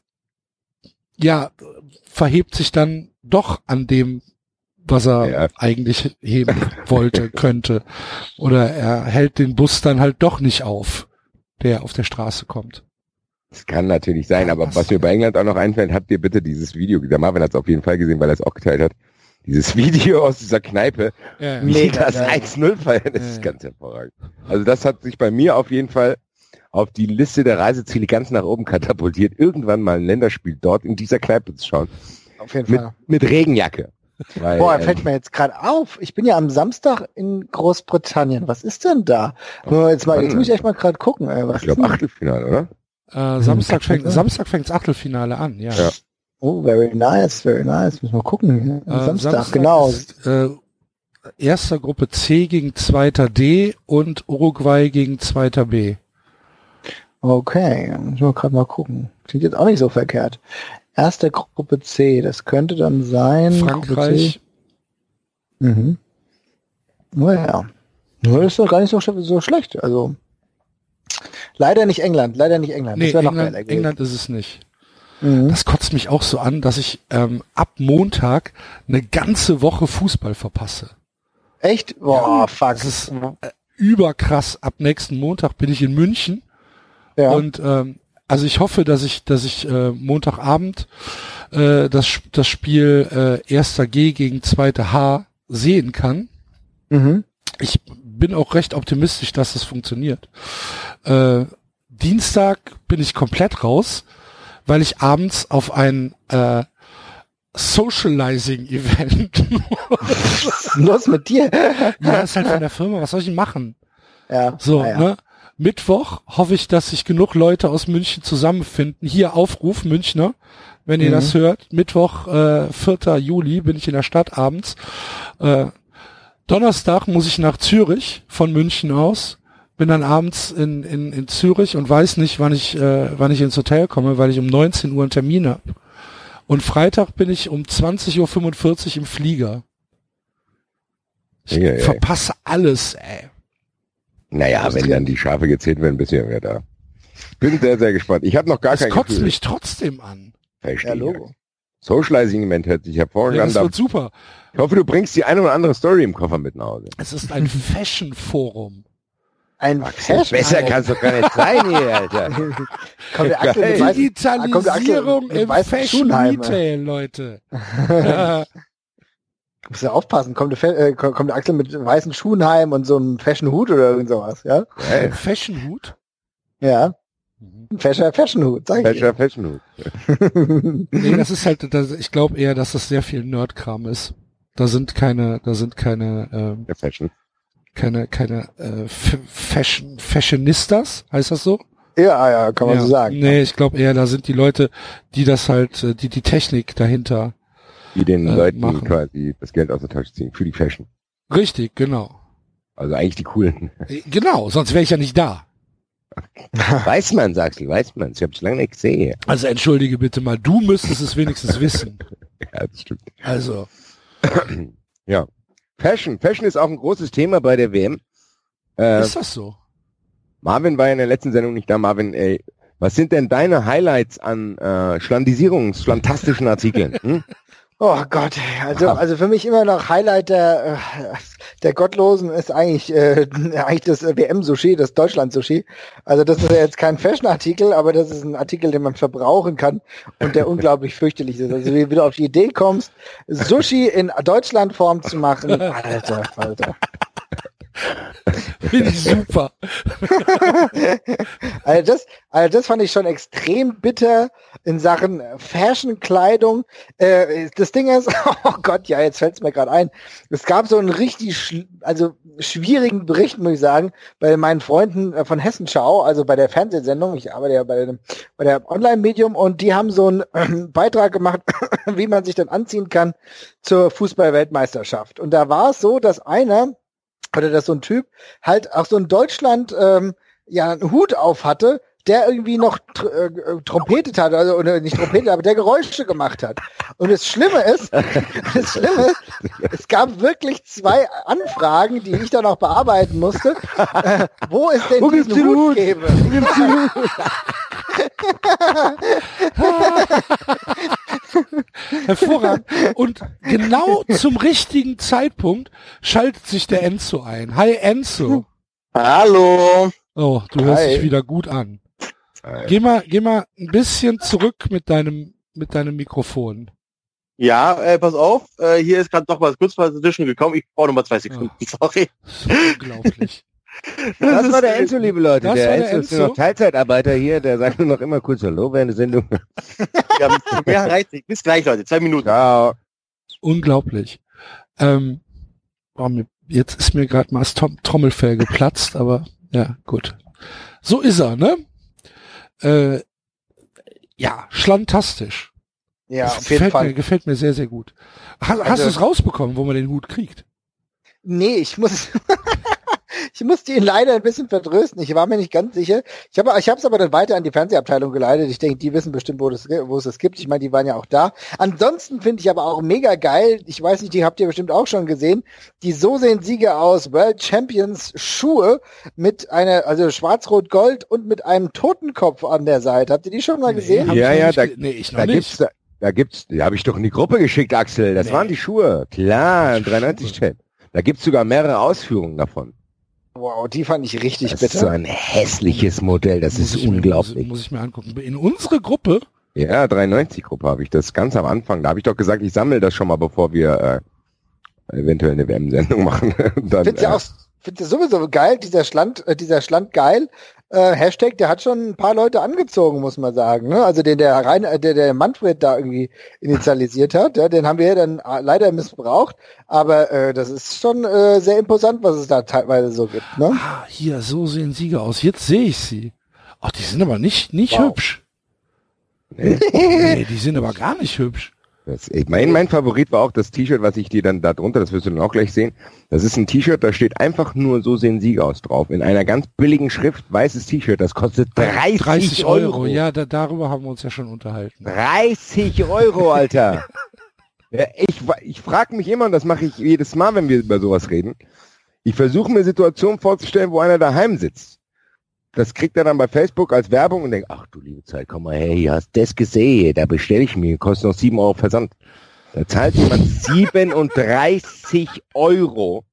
ja verhebt sich dann doch an dem, was er Ja. eigentlich heben wollte, könnte. Oder er hält den Bus dann halt doch nicht auf, der auf der Straße kommt. Das kann natürlich sein, aber Was? was mir bei England auch noch einfällt, habt ihr bitte dieses Video, der Marvin hat es auf jeden Fall gesehen, weil er es auch geteilt hat, dieses Video aus dieser Kneipe, Ja, wie die Mega das geil. 1-0 feiern, das Ja, ist ja. ganz hervorragend. Also das hat sich bei mir auf jeden Fall auf die Liste der Reiseziele ganz nach oben katapultiert, irgendwann mal ein Länderspiel dort in dieser Kneipe zu schauen, Auf jeden mit, Fall. mit Regenjacke. Weil, Boah, ähm, fällt mir jetzt gerade auf. Ich bin ja am Samstag in Großbritannien. Was ist denn da? Nur jetzt mal, jetzt muss ich echt mal gerade gucken. Ey, was ich glaube? Achtelfinale, oder? Äh, Samstag kann fängt. Samstag fängt's Achtelfinale an, ja. Ja. Oh, very nice, very nice. Müssen wir gucken. Äh, Samstag, genau. Ist, äh, erster Gruppe C gegen zweiter D und Uruguay gegen zweiter B. Okay, müssen wir gerade mal gucken. Klingt jetzt auch nicht so verkehrt. Erste Gruppe C, das könnte dann sein. Frankreich. Mhm. Naja. Nur ist doch gar nicht so, so schlecht. Also leider nicht England, leider nicht England. nee, das wäre noch England. England ist es nicht. Mhm. Das kotzt mich auch so an, dass ich ähm, ab Montag eine ganze Woche Fußball verpasse. Echt? Boah, fuck. Das ist äh, überkrass. Ab nächsten Montag bin ich in München ja. und ähm, also ich hoffe, dass ich, dass ich äh, Montagabend äh, das, das Spiel äh, erster G gegen zweiter H sehen kann. mhm. Ich bin auch recht optimistisch, dass das funktioniert. Äh, Dienstag bin ich komplett raus, weil ich abends auf ein äh, Socializing-Event. Was ist denn los mit dir? ja, ist halt von der Firma. Was soll ich denn machen? Ja. So, naja. ne? Mittwoch hoffe ich, dass sich genug Leute aus München zusammenfinden. Hier Aufruf Münchner, wenn ihr Mhm. das hört. Mittwoch, äh, 4. Juli bin ich in der Stadt abends. Äh, Donnerstag muss ich nach Zürich von München aus. Bin dann abends in, in, in Zürich und weiß nicht, wann ich, äh, wann ich ins Hotel komme, weil ich um 19 Uhr einen Termin habe. Und Freitag bin ich um 20.45 Uhr im Flieger. Ich Ja, ja, verpasse alles, ey. Naja, Das wenn ist dann die Schafe gezählt werden, bist du ja wieder da. Bin sehr, sehr gespannt. Ich habe noch gar Das kein kotzt Gefühl. mich trotzdem an. Verstehe. Ja, Logo. Socializing-Event hört sich hervorragend Ja, an. das Da- wird super. Ich hoffe, du bringst die eine oder andere Story im Koffer mit nach Hause. Es ist ein Fashion-Forum. Ein Fashion. Besser kann's doch gar nicht sein hier, Alter. Kommt der Axel mit weißen- kommt der Digitalisierung im Fashion. Retail, Leute. ja, Musst du aufpassen, kommt der, äh, kommt der Axel mit weißen Schuhen heim und so einem Fashion-Hut oder irgend sowas, ja? Geil. Fashion-Hut. Ja. Ein Fashion- Fashion-Hut, sag ich Fashion, Fashion dir. Nee, das ist halt, das, ich glaube eher, dass das sehr viel Nerdkram ist. Da sind keine, da sind keine, ähm, Ja, Fashion. Keine, keine äh, Fashion, Fashionistas, heißt das so? Ja, ja, kann man ja. so sagen. Nee, ich glaube eher, da sind die Leute, die das halt, äh, die die Technik dahinter. Die den Äh, Leuten machen. quasi das Geld aus der Tasche ziehen. Für die Fashion. Richtig, genau. Also eigentlich die coolen. Äh, Genau, sonst wäre ich ja nicht da. weiß man, sagst du, weiß man. Ich hab's lange nicht gesehen. Also entschuldige bitte mal, du müsstest es wenigstens wissen. Ja, das stimmt. Also, Ja. Fashion. Fashion ist auch ein großes Thema bei der WM. Äh, ist das so? Marvin war ja in der letzten Sendung nicht da. Marvin, ey, was sind denn deine Highlights an äh, Schlandisierungs, fantastischen Artikeln? Hm? Oh Gott, also also für mich immer noch Highlight der äh, der Gottlosen ist eigentlich äh, eigentlich das WM Sushi, das Deutschland Sushi. Also das ist ja jetzt kein Fashion Artikel, aber das ist ein Artikel, den man verbrauchen kann und der unglaublich fürchterlich ist. Also wie du auf die Idee kommst, Sushi in Deutschlandform zu machen, Alter, Alter. Finde ich super. Also das, also das fand ich schon extrem bitter in Sachen Fashion-Kleidung. Äh, das Ding ist, oh Gott, ja, jetzt fällt es mir gerade ein. Es gab so einen richtig, schl- also schwierigen Bericht, muss ich sagen, bei meinen Freunden äh, von Hessenschau, also bei der Fernsehsendung. Ich arbeite ja bei, dem, bei der Online-Medium und die haben so einen äh, Beitrag gemacht, wie man sich dann anziehen kann zur Fußball-Weltmeisterschaft. Und da war es so, dass einer oder dass so ein Typ halt auch so in Deutschland ähm, ja einen Hut auf hatte, der irgendwie noch tr äh, äh, trompetet hat, also oder nicht trompetet, aber der Geräusche gemacht hat. Und das Schlimme ist, das Schlimme ist, es gab wirklich zwei Anfragen, die ich dann auch bearbeiten musste, äh, wo es denn Wo gibt's diesen den Hut Hut? gäbe. Hervorragend. Und genau zum richtigen Zeitpunkt schaltet sich der Enzo ein. Hi Enzo. Hallo. Oh, du hörst Hi. dich wieder gut an. Äh, Geh mal, geh mal ein bisschen zurück mit deinem, mit deinem Mikrofon. Ja, äh, pass auf, äh, hier ist gerade noch was kurz was dazwischen gekommen. Ich brauche noch mal zwei Sekunden. Sorry. Das ist unglaublich. Das war der Enzo, liebe Leute. Das der war der Enzo ist Enzo. noch Teilzeitarbeiter hier, der sagt nur noch immer kurz Hallo während der Sendung. Ja, mehr reicht nicht. Bis gleich, Leute. Zwei Minuten. Ciao. Unglaublich. Ähm, jetzt ist mir gerade mal das Tom Trommelfell geplatzt, aber ja, gut. So ist er, ne? Äh, ja, schlantastisch. Ja, Das auf jeden gefällt Fall. Mir, gefällt mir sehr, sehr gut. Hast, hast Also- du es rausbekommen, wo man den Hut kriegt? Nee, ich muss, ich musste ihn leider ein bisschen vertrösten. Ich war mir nicht ganz sicher. Ich habe, ich habe es aber dann weiter an die Fernsehabteilung geleitet. Ich denke, die wissen bestimmt, wo, das, wo es das gibt. Ich meine, die waren ja auch da. Ansonsten finde ich aber auch mega geil. Ich weiß nicht, die habt ihr bestimmt auch schon gesehen. Die so sehen Siege aus World Champions Schuhe mit einer, also schwarz-rot-gold und mit einem Totenkopf an der Seite. Habt ihr die schon mal gesehen? ich Ja, ja, da- ge- nee, ich noch Da nicht. gibt's, da, da gibt's, die habe ich doch in die Gruppe geschickt, Axel. Das Nee. waren die Schuhe. Klar, im Schuhe. 93-Chat. Da gibt's sogar mehrere Ausführungen davon. Wow, die fand ich richtig Das bitter. ist so ein hässliches Modell, das Muss ist ich mir- unglaublich. Muss, muss ich mir angucken. In unsere Gruppe, Ja, 93-Gruppe habe ich das ganz am Anfang. Da habe ich doch gesagt, ich sammle das schon mal, bevor wir äh, eventuell eine WM-Sendung machen. Dann, Find's ja äh, auch, find's ja sowieso geil, dieser Schland, äh, dieser Schland geil, äh, Hashtag, der hat schon ein paar Leute angezogen, muss man sagen, ne? Also den der rein, äh, der, der Manfred da irgendwie initialisiert hat, ja, den haben wir ja dann äh, leider missbraucht, aber äh, das ist schon äh, sehr imposant, was es da teilweise so gibt, ne? ah, hier, so sehen Siege aus. Jetzt sehe ich sie. Ach, die sind aber nicht, nicht Wow. hübsch. nee, Nee, die sind aber gar nicht hübsch. Das, ich mein, mein Favorit war auch das T-Shirt, was ich dir dann da drunter, das wirst du dann auch gleich sehen. Das ist ein T-Shirt, da steht einfach nur so sehen Siege aus drauf. In einer ganz billigen Schrift, weißes T-Shirt, das kostet 30, 30 Euro. Euro. Ja, da, darüber haben wir uns ja schon unterhalten. 30 Euro, Alter. ja, ich ich frage mich immer, und das mache ich jedes Mal, wenn wir über sowas reden. Ich versuche mir Situationen vorzustellen, wo einer daheim sitzt. Das kriegt er dann bei Facebook als Werbung und denkt, ach du liebe Zeit, komm mal her, hier hast das gesehen, da bestelle ich mir, kostet noch 7 Euro Versand. Da zahlt jemand 37 Euro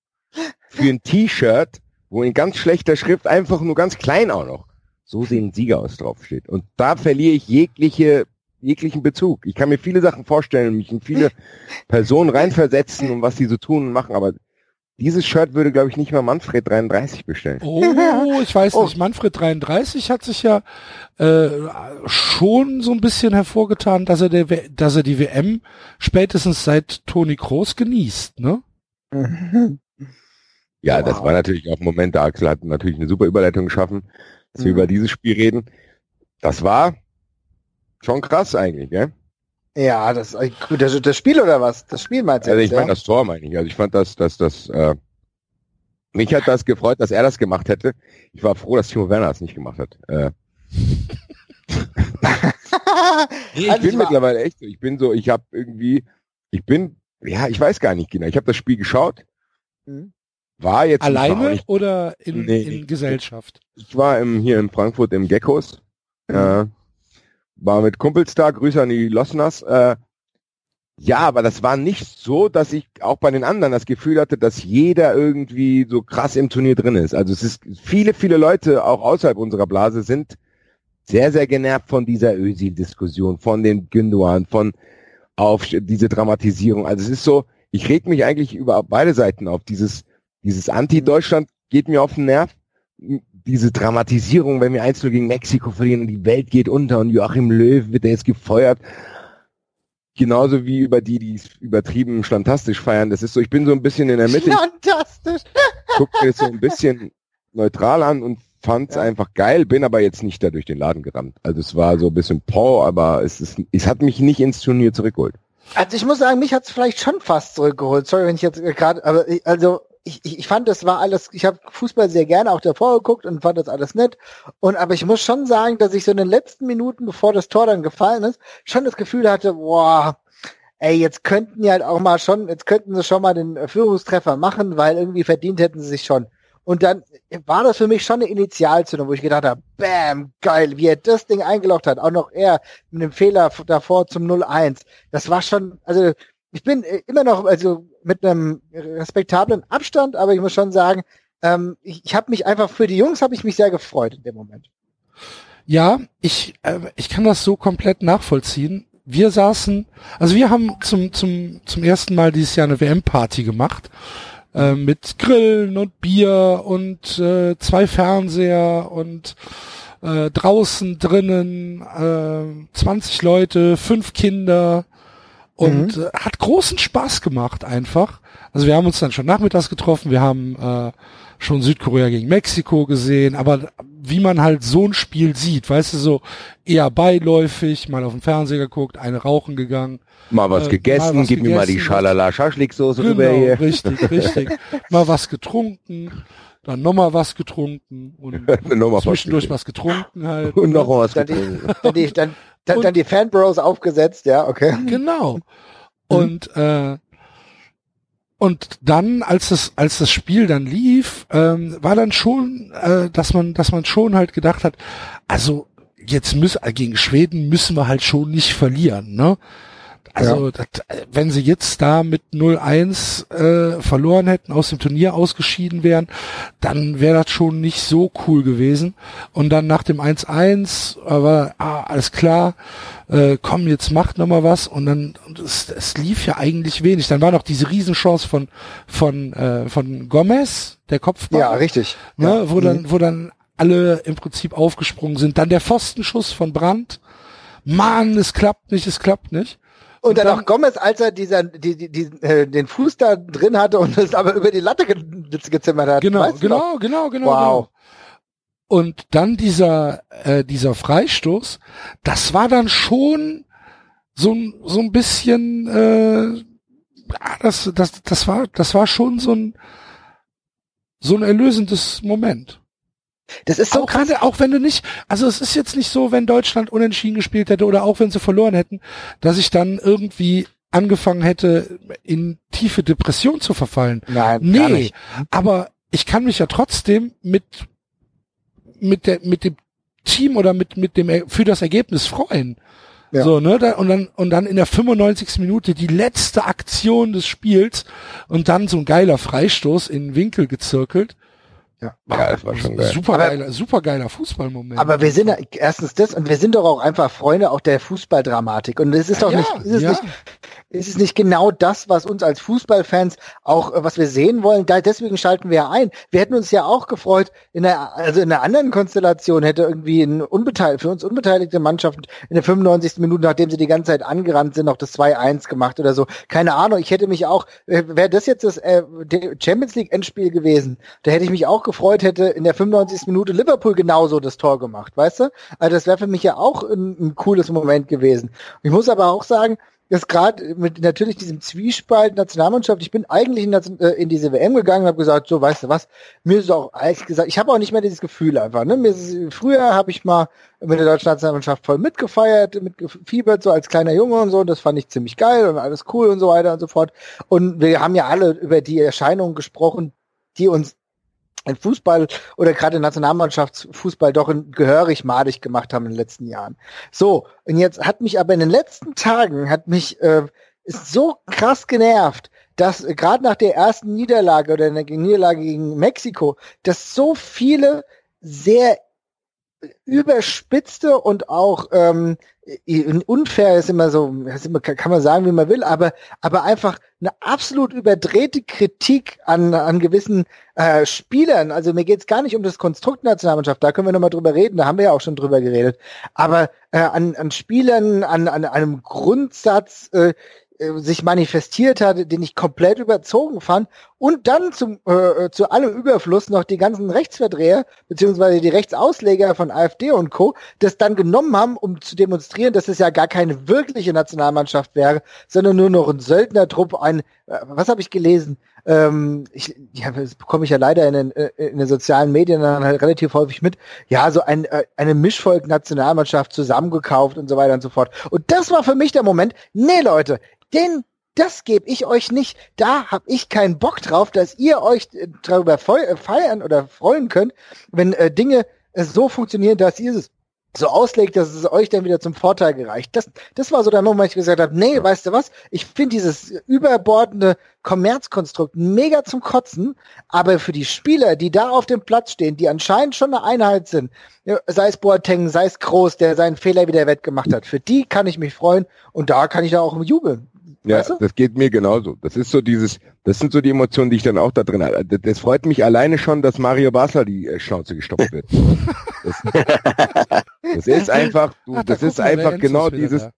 für ein T-Shirt, wo in ganz schlechter Schrift einfach nur ganz klein auch noch so sehen Sieger aus draufsteht. Und da verliere ich jegliche, jeglichen Bezug. Ich kann mir viele Sachen vorstellen, mich in viele Personen reinversetzen und was die so tun und machen, aber dieses Shirt würde, glaube ich, nicht mal Manfred 33 bestellen. Oh, ich weiß Oh. nicht. Manfred 33 hat sich ja äh, schon so ein bisschen hervorgetan, dass er, der, dass er die WM spätestens seit Toni Kroos genießt, ne? Ja, das Wow. war natürlich auch ein Moment, der Axel hat natürlich eine super Überleitung geschaffen, dass wir Mhm. über dieses Spiel reden. Das war schon krass eigentlich, gell? Ja, das, äh, das, das Spiel oder was? Das Spiel meinst du Also ich meine ja? das Tor meine ich. Also ich fand das, dass das, äh, mich hat das gefreut, dass er das gemacht hätte. Ich war froh, dass Timo Werner das nicht gemacht hat. Äh, ich Also bin ich mittlerweile echt so. Ich bin so, ich habe irgendwie, ich bin, ja, ich weiß gar nicht genau. Ich habe das Spiel geschaut, Mhm. war jetzt ich Alleine nicht, oder in, Nee. in Gesellschaft? ich war im, hier in Frankfurt im Geckos. Mhm. Äh, war mit Kumpels da, Grüße an die Losners. Äh, ja, aber das war nicht so, dass ich auch bei den anderen das Gefühl hatte, dass jeder irgendwie so krass im Turnier drin ist. Also es ist viele, viele Leute auch außerhalb unserer Blase sind sehr, sehr genervt von dieser Özil-Diskussion, von den Gündogan, von auf diese Dramatisierung. Also es ist so, ich reg mich eigentlich über beide Seiten auf. Dieses, dieses Anti-Deutschland geht mir auf den Nerv. Diese Dramatisierung, wenn wir 1 gegen Mexiko verlieren und die Welt geht unter und Joachim Löw wird jetzt gefeuert. Genauso wie über die, die es übertrieben standhastisch feiern. Das ist so, ich bin so ein bisschen in der Mitte. Ich Fantastisch. guck mir das so ein bisschen neutral an und fand es Ja. einfach geil, bin aber jetzt nicht da durch den Laden gerannt. Also es war so ein bisschen Paw, aber es ist, es hat mich nicht ins Turnier zurückgeholt. Also ich muss sagen, mich hat's vielleicht schon fast zurückgeholt. Sorry, wenn ich jetzt gerade, aber ich, also ich, ich, ich fand, das war alles, ich habe Fußball sehr gerne auch davor geguckt und fand das alles nett. Und aber ich muss schon sagen, dass ich so in den letzten Minuten, bevor das Tor dann gefallen ist, schon das Gefühl hatte, boah, ey, jetzt könnten die halt auch mal schon, jetzt könnten sie schon mal den äh, Führungstreffer machen, weil irgendwie verdient hätten sie sich schon. Und dann war das für mich schon eine Initialzündung, wo ich gedacht habe, bam, geil, wie er das Ding eingeloggt hat, auch noch er mit dem Fehler davor zum 0-1. Das war schon, also ich bin äh, immer noch, also mit einem respektablen Abstand, aber ich muss schon sagen, ähm, ich, ich habe mich einfach für die Jungs habe ich mich sehr gefreut in dem Moment. Ja, ich, äh, ich kann das so komplett nachvollziehen. Wir saßen, also wir haben zum, zum, zum ersten Mal dieses Jahr eine WM-Party gemacht. Äh, mit Grillen und Bier und äh, zwei Fernseher und äh, draußen drinnen äh, 20 Leute, fünf Kinder und äh, hat großen Spaß gemacht einfach. Also wir haben uns dann schon nachmittags getroffen, wir haben äh, schon Südkorea gegen Mexiko gesehen, aber wie man halt so ein Spiel sieht, weißt du, so eher beiläufig, mal auf dem Fernseher geguckt, eine rauchen gegangen. Mal was Äh, gegessen, mal was gib mir mal die gegessen. Schalala Schaschliksoße rüber Genau, hier. richtig, richtig. Mal was getrunken, dann nochmal was getrunken und Nochmal was zwischendurch was getrunken halt. Und noch was Dann die, getrunken. dann die, dann, dann, dann die Fanbros aufgesetzt, ja, okay. Genau. Und äh, und dann, als das als das Spiel dann lief, ähm, war dann schon, äh, dass man dass man schon halt gedacht hat, also jetzt müssen gegen Schweden müssen wir halt schon nicht verlieren, ne? Also das, äh, wenn sie jetzt da mit 0-1 äh, verloren hätten, aus dem Turnier ausgeschieden wären, dann wäre das schon nicht so cool gewesen. Und dann nach dem 1-1 war ah, alles klar, äh, komm, jetzt macht noch mal was. Und dann es, es lief ja eigentlich wenig. Dann war noch diese Riesenchance von von äh, von Gomez, der Kopfball Ja, richtig. ne, Ja. wo Mhm. dann, wo dann alle im Prinzip aufgesprungen sind. Dann der Pfostenschuss von Brandt. Mann, es klappt nicht, es klappt nicht. Und dann, dann- auch Gomez, als er dieser, die, die, die, äh, den Fuß da drin hatte und es aber über die Latte ge gezimmert hat. Genau, Weißt du genau, noch? genau, genau, Wow. genau. Und dann dieser, äh, dieser Freistoß, das war dann schon so, ein- so ein bisschen, äh, das, das, das war, das war schon so ein, so ein erlösendes Moment. Das ist so auch, krass. wenn, du- auch wenn du nicht, also es ist jetzt nicht so, wenn Deutschland unentschieden gespielt hätte oder auch wenn sie verloren hätten, dass ich dann irgendwie angefangen hätte, in tiefe Depression zu verfallen. Nein, gar Nee, nicht. aber ich kann mich ja trotzdem mit, mit der, mit dem Team oder mit, mit dem, für das Ergebnis freuen. Ja. So, ne, da, und dann, und dann in der 95. Minute die letzte Aktion des Spiels und dann so ein geiler Freistoß in den Winkel gezirkelt. Ja. Ja, das war schon geil. Super geiler, super geiler Fußballmoment. Aber wir sind ja- erstens das und wir sind doch auch einfach Freunde auch der Fußballdramatik. Und es ist doch ja, nicht, ist es ja. nicht, ist es nicht genau das, was uns als Fußballfans auch, äh, was wir sehen wollen? Da, deswegen schalten wir ja ein. Wir hätten uns ja auch gefreut, in der, also in einer anderen Konstellation hätte irgendwie ein unbeteiligt, für uns unbeteiligte Mannschaft in der 95. Minute, nachdem sie die ganze Zeit angerannt sind, noch das 2-1 gemacht oder so. Keine Ahnung, ich hätte mich auch, äh, wäre das jetzt das äh, Champions League Endspiel gewesen, da hätte ich mich auch gefreut, hätte in der 95. Minute Liverpool genauso das Tor gemacht, weißt du? Also das wäre für mich ja auch ein, ein cooles Moment gewesen. Ich muss aber auch sagen, dass gerade mit natürlich diesem Zwiespalt Nationalmannschaft, ich bin eigentlich in, äh, in diese WM gegangen und habe gesagt, so weißt du was, mir ist auch ehrlich gesagt, ich habe auch nicht mehr dieses Gefühl einfach. Ne? Mir ist, früher habe ich mal mit der deutschen Nationalmannschaft voll mitgefeiert, mitgefiebert, so als kleiner Junge und so, und das fand ich ziemlich geil und alles cool und so weiter und so fort. Und wir haben ja alle über die Erscheinungen gesprochen, die uns ein Fußball oder gerade Nationalmannschaftsfußball doch gehörig madig gemacht haben in den letzten Jahren. So, und jetzt hat mich aber in den letzten Tagen, hat mich äh, ist so krass genervt, dass äh, gerade nach der ersten Niederlage oder der Niederlage gegen Mexiko, dass so viele sehr überspitzte und auch ähm, unfair ist immer so, ist immer, kann man sagen, wie man will, aber, aber einfach eine absolut überdrehte Kritik an, an gewissen äh, Spielern. Also mir geht's gar nicht um das Konstrukt Nationalmannschaft, da können wir nochmal drüber reden, da haben wir ja auch schon drüber geredet. Aber äh, an, an Spielern, an, an einem Grundsatz, äh, äh, sich manifestiert hat, den ich komplett überzogen fand und dann zum, äh, äh, zu allem Überfluss noch die ganzen Rechtsverdreher beziehungsweise die Rechtsausleger von AfD und Co. das dann genommen haben, um zu demonstrieren, dass es ja gar keine wirkliche Nationalmannschaft wäre, sondern nur noch ein Söldnertrupp, ein, äh, was habe ich gelesen? Ähm, ich, ja, das bekomme ich ja leider in den, äh, in den sozialen Medien dann halt relativ häufig mit. Ja, so ein, äh, eine Mischvolk-Nationalmannschaft zusammengekauft und so weiter und so fort. Und das war für mich der Moment, nee Leute, den, das gebe ich euch nicht. Da habe ich keinen Bock drauf, dass ihr euch äh, darüber feiern oder freuen könnt, wenn äh, Dinge so funktionieren, dass ihr es so auslegt, dass es euch dann wieder zum Vorteil gereicht. Das, das war so der Moment, wo ich gesagt habe, nee, weißt du was, ich finde dieses überbordende Kommerzkonstrukt mega zum Kotzen, aber für die Spieler, die da auf dem Platz stehen, die anscheinend schon eine Einheit sind, sei es Boateng, sei es Groß, der seinen Fehler wieder wettgemacht hat, für die kann ich mich freuen und da kann ich da auch jubeln. Ja, weißt du? das geht mir genauso. Das ist so dieses, das sind so die Emotionen, die ich dann auch da drin habe. Das, das freut mich alleine schon, dass Mario Basler die äh, Schnauze gestopft wird. Das, das ist einfach, du, Ach, das ist einfach genau dieses, da.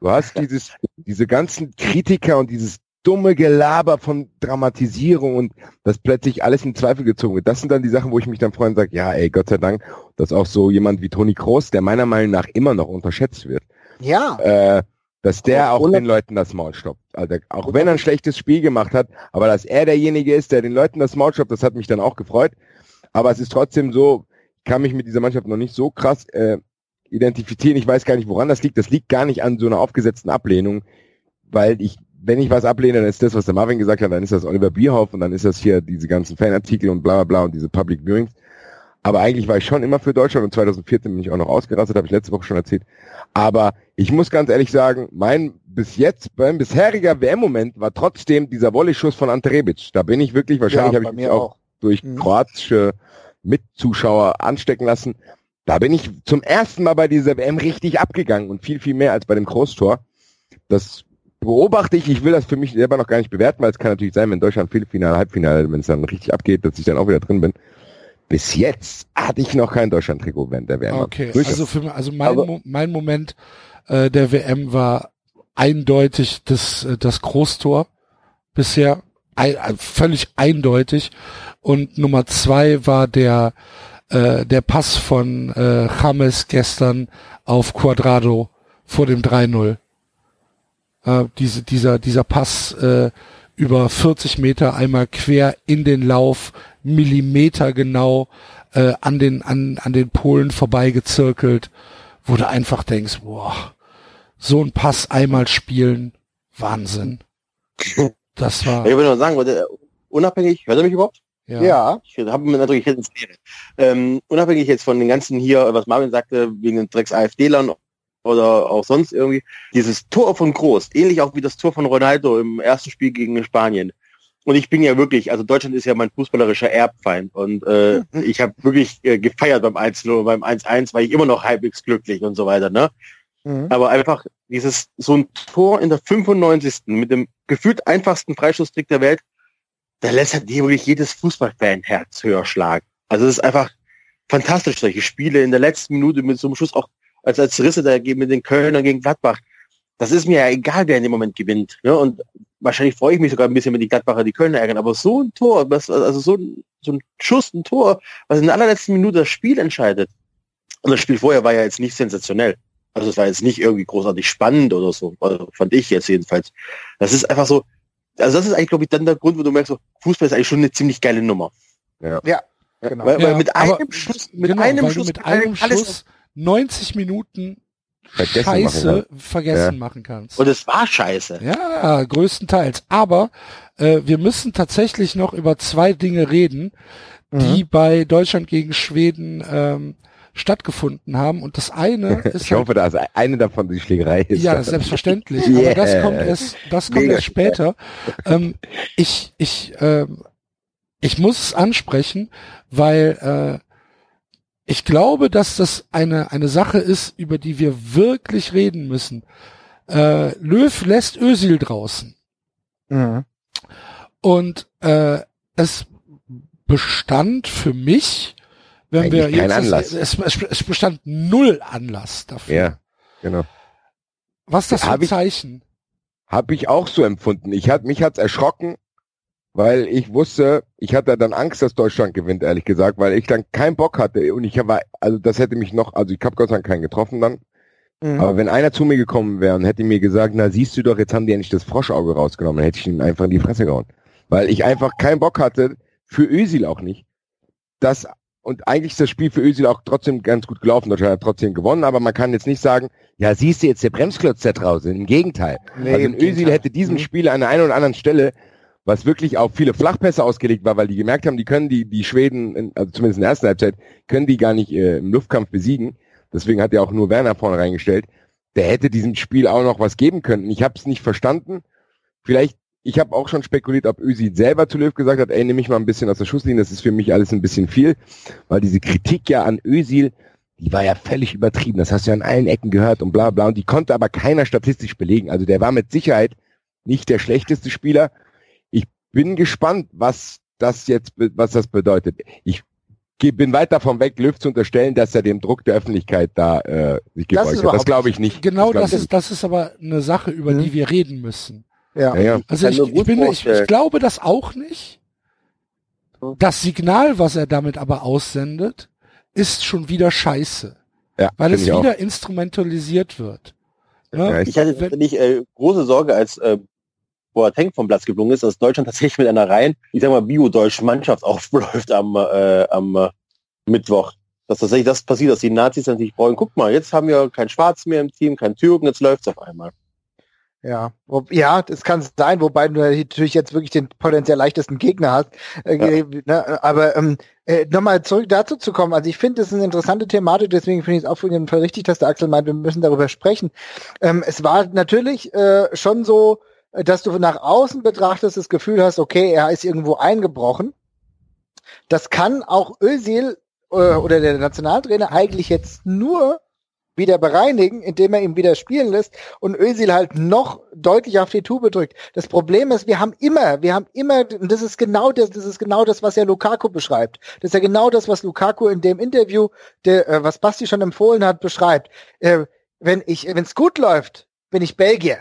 du hast dieses, diese ganzen Kritiker und dieses dumme Gelaber von Dramatisierung und das plötzlich alles in Zweifel gezogen wird. Das sind dann die Sachen, wo ich mich dann freue und sage, ja, ey, Gott sei Dank, dass auch so jemand wie Toni Kroos, der meiner Meinung nach immer noch unterschätzt wird. Ja. Äh, dass der auch den Leuten das Maul stoppt. Also auch wenn er ein schlechtes Spiel gemacht hat, aber dass er derjenige ist, der den Leuten das Maul stoppt, das hat mich dann auch gefreut. Aber es ist trotzdem so, ich kann mich mit dieser Mannschaft noch nicht so krass äh, identifizieren. Ich weiß gar nicht, woran das liegt. Das liegt gar nicht an so einer aufgesetzten Ablehnung, weil ich, wenn ich was ablehne, dann ist das, was der Marvin gesagt hat, dann ist das Oliver Bierhoff und dann ist das hier diese ganzen Fanartikel und bla bla bla und diese Public Viewings. Aber eigentlich war ich schon immer für Deutschland und 2014 bin ich auch noch ausgerastet, habe ich letzte Woche schon erzählt. Aber ich muss ganz ehrlich sagen, mein bis jetzt, mein bisheriger WM-Moment war trotzdem dieser Volley-Schuss von Ante Rebic. Da bin ich wirklich, wahrscheinlich ja, habe ich mich auch, auch durch mhm. kroatische Mitzuschauer anstecken lassen. Da bin ich zum ersten Mal bei dieser WM richtig abgegangen und viel, viel mehr als bei dem Großtor. Das beobachte ich, ich will das für mich selber noch gar nicht bewerten, weil es kann natürlich sein, wenn Deutschland Viertelfinale, Halbfinale, wenn es dann richtig abgeht, dass ich dann auch wieder drin bin bis jetzt hatte ich noch kein Deutschland-Trikot während der WM. Okay, also für also mein, Mo mein Moment äh, der WM war eindeutig das, äh, das Großtor bisher ein, äh, völlig eindeutig und Nummer zwei war der äh, der Pass von äh, James gestern auf Quadrado vor dem 3-0. Äh, diese, dieser, dieser Pass äh, über 40 Meter einmal quer in den Lauf, Millimeter genau äh, an den an an den Polen vorbeigezirkelt, wo du einfach denkst, boah, so ein Pass einmal spielen, Wahnsinn. Das war. Ich würde nur sagen, unabhängig, hört ihr mich überhaupt? Ja. ja. Ich habe mir natürlich jetzt ähm, unabhängig jetzt von den ganzen hier, was Marvin sagte, wegen den Drecks AfD-Lern oder auch sonst irgendwie, dieses Tor von Groß, ähnlich auch wie das Tor von Ronaldo im ersten Spiel gegen Spanien. Und ich bin ja wirklich, also Deutschland ist ja mein fußballerischer Erbfeind und äh, ich habe wirklich äh, gefeiert beim 1-0 beim 1-1 war ich immer noch halbwegs glücklich und so weiter, ne? Mhm. Aber einfach dieses, so ein Tor in der 95. mit dem gefühlt einfachsten Freistoßtrick der Welt, da lässt halt wirklich jedes Fußballfan Herz höher schlagen. Also es ist einfach fantastisch, solche Spiele in der letzten Minute mit so einem Schuss auch als als Risse da mit den Kölnern gegen Gladbach. Das ist mir ja egal, wer in dem Moment gewinnt. Ne? Und wahrscheinlich freue ich mich sogar ein bisschen, wenn die Gladbacher die Kölner ärgern. Aber so ein Tor, was, also so ein, so ein Schuss, ein Tor, was in der allerletzten Minute das Spiel entscheidet. Und das Spiel vorher war ja jetzt nicht sensationell. Also es war jetzt nicht irgendwie großartig spannend oder so, also fand ich jetzt jedenfalls. Das ist einfach so, also das ist eigentlich, glaube ich, dann der Grund, wo du merkst, so, Fußball ist eigentlich schon eine ziemlich geile Nummer. Ja, ja genau. Weil, Ja, weil mit aber- einem Schuss, mit genau, einem Schuss, mit einem alles Schuss 90 Minuten Vergessen Scheiße machen vergessen Ja. machen kannst. Und es war scheiße. Ja, größtenteils. Aber äh, wir müssen tatsächlich noch über zwei Dinge reden, die bei Deutschland gegen Schweden ähm, stattgefunden haben. Und das eine ist Ich hoffe, dass eine davon die Schlägerei ist. ja, selbstverständlich. Yeah. Aber das kommt erst, das kommt Mega erst später. ähm, ich, ich, ähm, ich muss es ansprechen, weil äh, ich glaube, dass das eine eine Sache ist, über die wir wirklich reden müssen. Äh, Löw lässt Ösil draußen Mhm. und äh, es bestand für mich, wenn wir Eigentlich kein jetzt Anlass. Es, es, es bestand null Anlass dafür. Ja, genau. Was das für Hab ein ich- Zeichen? Habe ich auch so empfunden. Ich hat, mich hat's erschrocken, weil ich wusste, ich hatte dann Angst, dass Deutschland gewinnt, ehrlich gesagt, weil ich dann keinen Bock hatte und ich war, also das hätte mich noch, also ich habe Gott sei Dank keinen getroffen dann, Mhm. aber wenn einer zu mir gekommen wäre und hätte mir gesagt, na siehst du doch, jetzt haben die endlich das Froschauge rausgenommen, dann hätte ich ihn einfach in die Fresse gehauen. Weil ich einfach keinen Bock hatte, für Özil auch nicht, das und eigentlich ist das Spiel für Özil auch trotzdem ganz gut gelaufen. Deutschland hat trotzdem gewonnen, aber man kann jetzt nicht sagen, ja, siehst du jetzt der Bremsklotz da draußen. Im Gegenteil. Nee, also im Özil Gegenteil. hätte diesem Mhm. Spiel an der einen oder anderen Stelle, was wirklich auf viele Flachpässe ausgelegt war, weil die gemerkt haben, die können die, die Schweden, in, also zumindest in der ersten Halbzeit, können die gar nicht äh, im Luftkampf besiegen. Deswegen hat er auch nur Werner vorne reingestellt. Der hätte diesem Spiel auch noch was geben können. Ich habe es nicht verstanden. Vielleicht, ich habe auch schon spekuliert, ob Özil selber zu Löw gesagt hat, ey, nimm mich mal ein bisschen aus der Schusslinie, das ist für mich alles ein bisschen viel, weil diese Kritik ja an Özil, die war ja völlig übertrieben. Das hast du ja an allen Ecken gehört und bla bla. Und die konnte aber keiner statistisch belegen. Also der war mit Sicherheit nicht der schlechteste Spieler. Ich bin gespannt, was das jetzt, was das bedeutet. Ich bin weit davon weg, Löw zu unterstellen, dass er dem Druck der Öffentlichkeit da äh, sich Das gebeugt hat. Das glaube ich nicht. Genau das ich ist, das ist aber eine Sache, über Mhm. die wir reden müssen. Ja. nicht. Ja, ja. Also ich, ich, bin, ich, ich glaube das auch nicht. Das Signal, was er damit aber aussendet, ist schon wieder scheiße, ja weil es ich auch. wieder instrumentalisiert wird. Ne? Ja, Ich hatte Wenn- tatsächlich äh, große Sorge, als äh, Boateng vom Platz geflogen ist, dass Deutschland tatsächlich mit einer rein, ich sag mal, bio-deutschen Mannschaft aufläuft am, äh, am äh, Mittwoch. Dass tatsächlich das passiert, dass die Nazis dann sich freuen, guck mal, jetzt haben wir kein Schwarz mehr im Team, kein Türken, jetzt läuft's auf einmal. Ja, ja, das kann sein, wobei du natürlich jetzt wirklich den potenziell leichtesten Gegner hast. Äh, ne, aber ähm, äh, nochmal zurück dazu zu kommen. Also ich finde, das ist eine interessante Thematik, deswegen finde ich es auf jeden Fall richtig, dass der Axel meint, wir müssen darüber sprechen. Ähm, es war natürlich äh, schon so, dass du nach außen betrachtest, das Gefühl hast, okay, er ist irgendwo eingebrochen. Das kann auch Özil äh, oder der Nationaltrainer eigentlich jetzt nur wieder bereinigen, indem er ihn wieder spielen lässt und Özil halt noch deutlich auf die Tube drückt. Das Problem ist, wir haben immer, wir haben immer, und das ist genau das, das ist genau das, was ja Lukaku beschreibt. Das ist ja genau das, was Lukaku in dem Interview, der, äh, was Basti schon empfohlen hat, beschreibt. Äh, wenn ich, wenn es gut läuft, bin ich Belgier.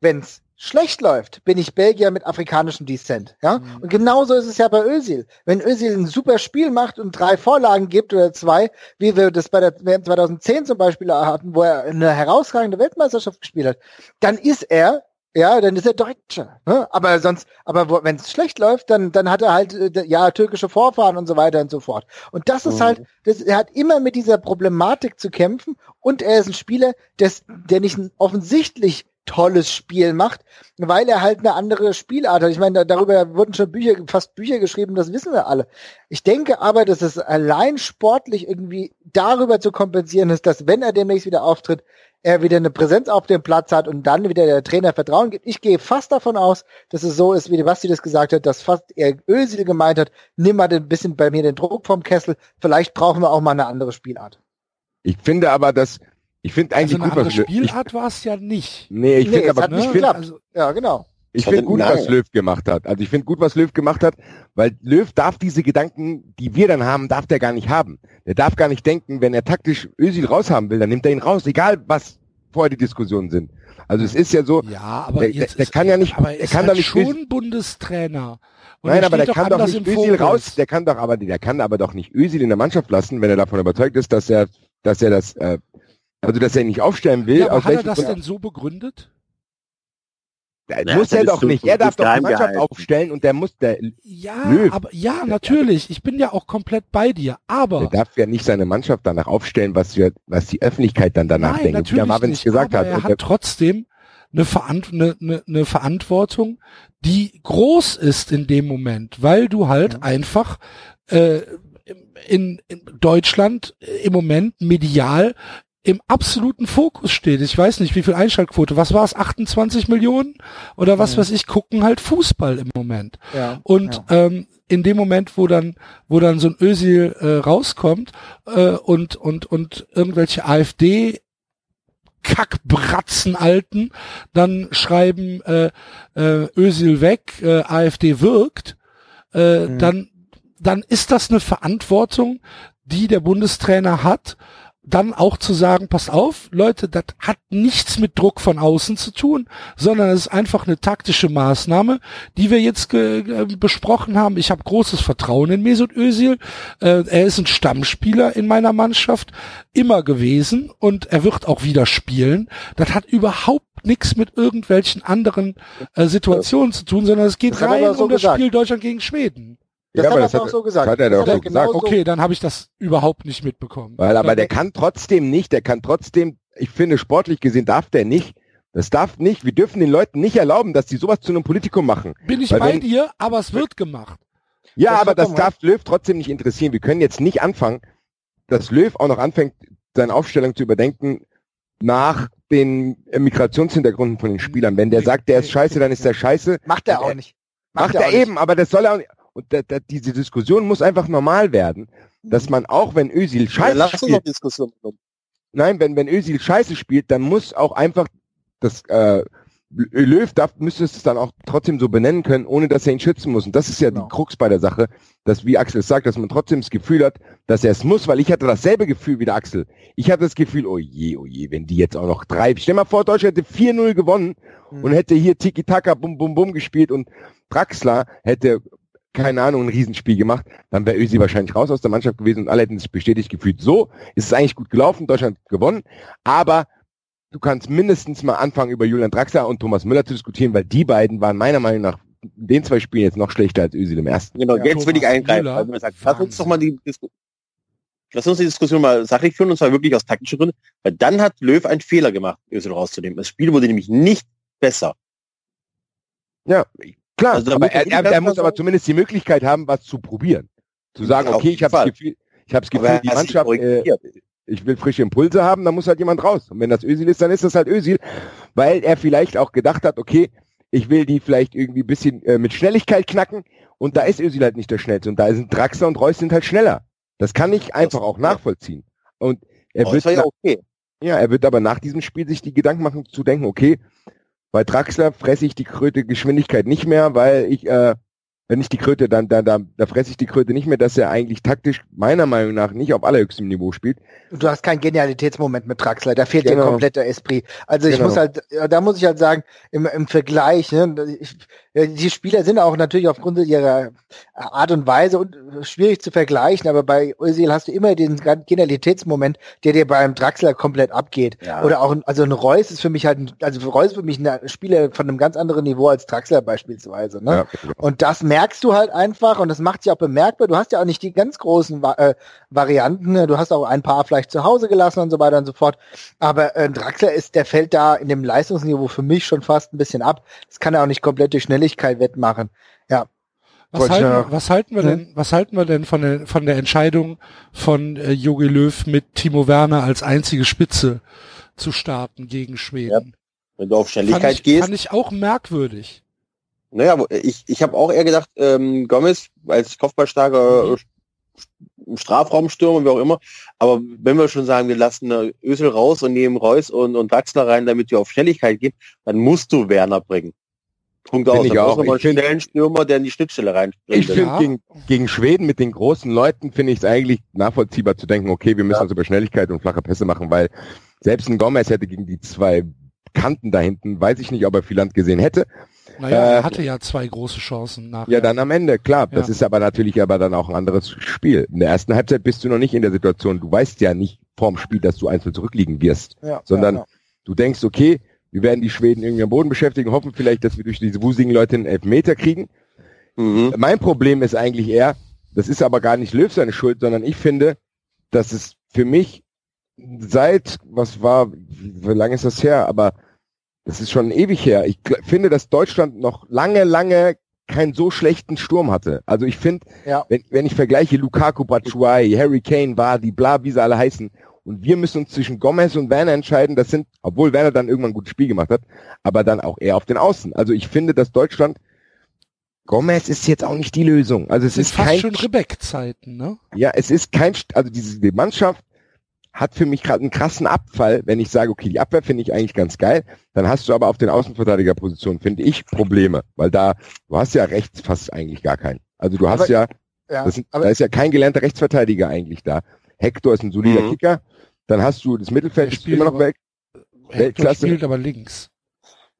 Wenn es schlecht läuft, bin ich Belgier mit afrikanischem Descent. Ja? Mhm. Und genauso ist es ja bei Özil. Wenn Özil ein super Spiel macht und drei Vorlagen gibt oder zwei, wie wir das bei der WM 2010 zum Beispiel hatten, wo er eine herausragende Weltmeisterschaft gespielt hat, dann ist er ja, dann ist er Deutscher. Ne? Aber sonst, aber wenn es schlecht läuft, dann dann hat er halt äh, ja türkische Vorfahren und so weiter und so fort. Und das ist Mhm. halt, das, er hat immer mit dieser Problematik zu kämpfen und er ist ein Spieler, des, der nicht offensichtlich tolles Spiel macht, weil er halt eine andere Spielart hat. Ich meine, da, darüber wurden schon Bücher, fast Bücher geschrieben, das wissen wir alle. Ich denke aber, dass es allein sportlich irgendwie darüber zu kompensieren ist, dass wenn er demnächst wieder auftritt, er wieder eine Präsenz auf dem Platz hat und dann wieder der Trainer Vertrauen gibt. Ich gehe fast davon aus, dass es so ist, wie Basti das gesagt hat, dass fast er Özil gemeint hat, nimm mal ein bisschen bei mir den Druck vom Kessel, vielleicht brauchen wir auch mal eine andere Spielart. Ich finde aber, dass Ich finde Also eigentlich eine gut, andere was Spielart war es ja nicht. Nee, ich Nee, finde aber, hat nicht ich finde geklappt. Also, Ja, genau. ich Also finde gut, nein. was Löw gemacht hat. Also ich finde gut, was Löw gemacht hat, weil Löw darf diese Gedanken, die wir dann haben, darf der gar nicht haben. Der darf gar nicht denken, wenn er taktisch Özil raushaben will, dann nimmt er ihn raus, egal was vorher die Diskussionen sind. Also es ist ja so, ja, aber der- jetzt der ist, kann ja nicht- aber er der ist kann halt doch nicht schon Bundestrainer. Und nein, er aber der kann doch nicht Özil raus, der kann doch aber, der kann aber doch nicht Özil in der Mannschaft lassen, wenn er davon überzeugt ist, dass er, dass er das, äh, also dass er ihn nicht aufstellen will. Ja, aber aus hat er das Grund- denn so begründet? Der Ja, muss er doch nicht. Er darf doch die Mannschaft gehalten. aufstellen und der muss, der, Ja, Löw. aber ja, natürlich. Ich bin ja auch komplett bei dir. Aber darf ja nicht seine Mannschaft danach aufstellen, was wir, was die Öffentlichkeit dann danach nein, denkt. Wie natürlich der Marvin es nicht. gesagt aber hat. er hat trotzdem eine, Verant eine, eine, eine Verantwortung, die groß ist in dem Moment, weil du halt einfach äh, in, in Deutschland im Moment medial im absoluten Fokus steht. Ich weiß nicht, wie viel Einschaltquote, was war es, 28 Millionen oder was Ja. weiß ich, gucken halt Fußball im Moment. Ja. Und ja. ähm, in dem Moment, wo dann, wo dann so ein Özil äh, rauskommt äh, und und und irgendwelche AfD Kackbratzen alten dann schreiben äh, äh, Özil weg, äh, AfD wirkt, äh, Mhm. dann dann ist das eine Verantwortung, die der Bundestrainer hat, dann auch zu sagen, passt auf, Leute, das hat nichts mit Druck von außen zu tun, sondern es ist einfach eine taktische Maßnahme, die wir jetzt besprochen haben. Ich habe großes Vertrauen in Mesut Özil. Äh, er ist ein Stammspieler in meiner Mannschaft immer gewesen und er wird auch wieder spielen. Das hat überhaupt nichts mit irgendwelchen anderen äh, Situationen zu tun, sondern es geht rein so um das gesagt. Spiel Deutschland gegen Schweden. Das Ja, hat aber er das hat auch er- so gesagt. hat er doch so genau gesagt. Okay, dann habe ich das überhaupt nicht mitbekommen. Weil aber der kann trotzdem nicht, der kann trotzdem, ich finde sportlich gesehen darf der nicht, das darf nicht, wir dürfen den Leuten nicht erlauben, dass die sowas zu einem Politikum machen. bin ich Weil bei wenn- dir, aber es wird gemacht. Ja, Das aber das darf Löw trotzdem nicht interessieren. Wir können jetzt nicht anfangen, dass Löw auch noch anfängt, seine Aufstellung zu überdenken nach den Migrationshintergründen von den Spielern. Wenn der sagt, der ist scheiße, dann ist der scheiße. Macht er auch nicht. Macht er er nicht. eben, aber das soll er auch nicht. Und da, da, diese Diskussion muss einfach normal werden, dass man auch, wenn Özil Ja, scheiße uns spielt, Diskussion nein, wenn, wenn Özil scheiße spielt, dann muss auch einfach das äh, Löw darf, müsste es dann auch trotzdem so benennen können, ohne dass er ihn schützen muss. Und das ist ja Genau. die Krux bei der Sache, dass, wie Axel es sagt, dass man trotzdem das Gefühl hat, dass er es muss, weil ich hatte dasselbe Gefühl wie der Axel. Ich hatte das Gefühl, oh je, oh je, wenn die jetzt auch noch drei, stell mal vor, Deutschland hätte 4-0 gewonnen Mhm. und hätte hier Tiki-Taka, bum, bum, bum gespielt und Draxler hätte, keine Ahnung, ein Riesenspiel gemacht, dann wäre Ösi wahrscheinlich raus aus der Mannschaft gewesen und alle hätten sich bestätigt gefühlt. So ist es eigentlich gut gelaufen, Deutschland gewonnen, aber du kannst mindestens mal anfangen, über Julian Draxler und Thomas Müller zu diskutieren, weil die beiden waren meiner Meinung nach in den zwei Spielen jetzt noch schlechter als Özil im ersten. Genau, Ja, jetzt will ich eingreifen. Also lass uns doch mal die Disku Lass uns die Diskussion mal sachlich führen, und zwar wirklich aus taktischen Gründen, weil dann hat Löw einen Fehler gemacht, Özil rauszunehmen. Das Spiel wurde nämlich nicht besser. Ja, klar, Also aber er, er, er muss aber zumindest die Möglichkeit haben, was zu probieren. Zu sagen, okay, ich habe das. Gefühl, ich habe das Aber Gefühl, die Mannschaft, äh, ich will frische Impulse haben, dann muss halt jemand raus. Und wenn das Özil ist, dann ist das halt Özil, weil er vielleicht auch gedacht hat, okay, ich will die vielleicht irgendwie ein bisschen äh, mit Schnelligkeit knacken und da ist Özil halt nicht der Schnellste und da sind Draxler und Reus sind halt schneller. Das kann ich einfach auch nachvollziehen. Und er Aber wird, ja okay. ja, er wird aber nach diesem Spiel sich die Gedanken machen, zu denken, okay, bei Draxler fresse ich die Kröte Geschwindigkeit nicht mehr, weil ich, äh, wenn ich die Kröte, dann, da, da, da fresse ich die Kröte nicht mehr, dass er eigentlich taktisch meiner Meinung nach nicht auf allerhöchstem Niveau spielt. Du hast keinen Genialitätsmoment mit Draxler, da fehlt dir Genau. komplett der Esprit. Also ich Genau. muss halt, da muss ich halt sagen, im, im Vergleich, ne, ich, ja, die Spieler sind auch natürlich aufgrund ihrer Art und Weise und äh, schwierig zu vergleichen, aber bei Özil hast du immer den Genialitätsmoment, der dir beim Draxler komplett abgeht. Ja. Oder auch, ein- also ein Reus ist für mich halt, ein, also Reus ist für mich ein Spieler von einem ganz anderen Niveau als Draxler beispielsweise. Ne? Ja, Und das merkst du halt einfach und das macht sich auch bemerkbar. Du hast ja auch nicht die ganz großen äh, Varianten. ne? Du hast auch ein paar vielleicht zu Hause gelassen und so weiter und so fort. Aber äh, Draxler ist, der fällt da in dem Leistungsniveau für mich schon fast ein bisschen ab. Das kann er auch nicht komplett durch Schnelligkeit wettmachen. Ja. Was halten, was halten wir Hm? denn, was halten wir denn von der, von der Entscheidung von äh, Jogi Löw mit Timo Werner als einzige Spitze zu starten gegen Schweden? Wenn du auf fand, Schnelligkeit ich, gehst, fand ich auch merkwürdig. Naja, ich, ich habe auch eher gedacht, ähm, Gomez als kopfballstarker äh, Strafraumstürmer, wie auch immer. Aber wenn wir schon sagen, wir lassen Ösel raus und nehmen Reus und, und Draxler rein, damit wir auf Schnelligkeit gehen, dann musst du Werner bringen. Punkt aus. Ich auch. Ich find, einen Stürmer, der in die Schnittstelle rein. Ich finde, ja. gegen, gegen Schweden mit den großen Leuten finde ich es eigentlich nachvollziehbar zu denken, okay, wir müssen ja. uns über Schnelligkeit und flache Pässe machen, weil selbst ein Gomez hätte gegen die zwei Kanten da hinten, weiß ich nicht, ob er viel Land gesehen hätte. Naja, äh, er hatte ja zwei große Chancen nachher. Ja, dann am Ende, klar. Ja. Das ist aber natürlich aber dann auch ein anderes Spiel. In der ersten Halbzeit bist du noch nicht in der Situation, du weißt ja nicht vorm Spiel, dass du einzeln zurückliegen wirst, ja, sondern ja, du denkst, okay, wir werden die Schweden irgendwie am Boden beschäftigen, hoffen vielleicht, dass wir durch diese wusigen Leute einen Elfmeter kriegen. Mhm. Mein Problem ist eigentlich eher, das ist aber gar nicht Löw seine Schuld, sondern ich finde, dass es für mich seit, was war, wie lange ist das her, aber das ist schon ewig her. Ich finde, dass Deutschland noch lange, lange keinen so schlechten Sturm hatte. Also ich finde, ja. wenn, wenn ich vergleiche Lukaku, Batshuayi, Harry Kane, Vardy, bla, wie sie alle heißen, und wir müssen uns zwischen Gomez und Werner entscheiden. Das sind, obwohl Werner dann irgendwann ein gutes Spiel gemacht hat, aber dann auch eher auf den Außen. Also ich finde, dass Deutschland Gomez ist jetzt auch nicht die Lösung. Also es ist, ist fast kein schon Rebeck-Zeiten, ne? Ja, es ist kein, also diese die Mannschaft hat für mich gerade einen krassen Abfall, wenn ich sage, okay, die Abwehr finde ich eigentlich ganz geil, dann hast du aber auf den Außenverteidigerpositionen, finde ich, Probleme, weil da, du hast ja rechts fast eigentlich gar keinen. Also du hast aber, ja, ja sind, da ist ja kein gelernter Rechtsverteidiger eigentlich da. Hector ist ein solider mhm. Kicker, dann hast du das Mittelfeld ist immer noch weg. Weltklasse. spielt aber links.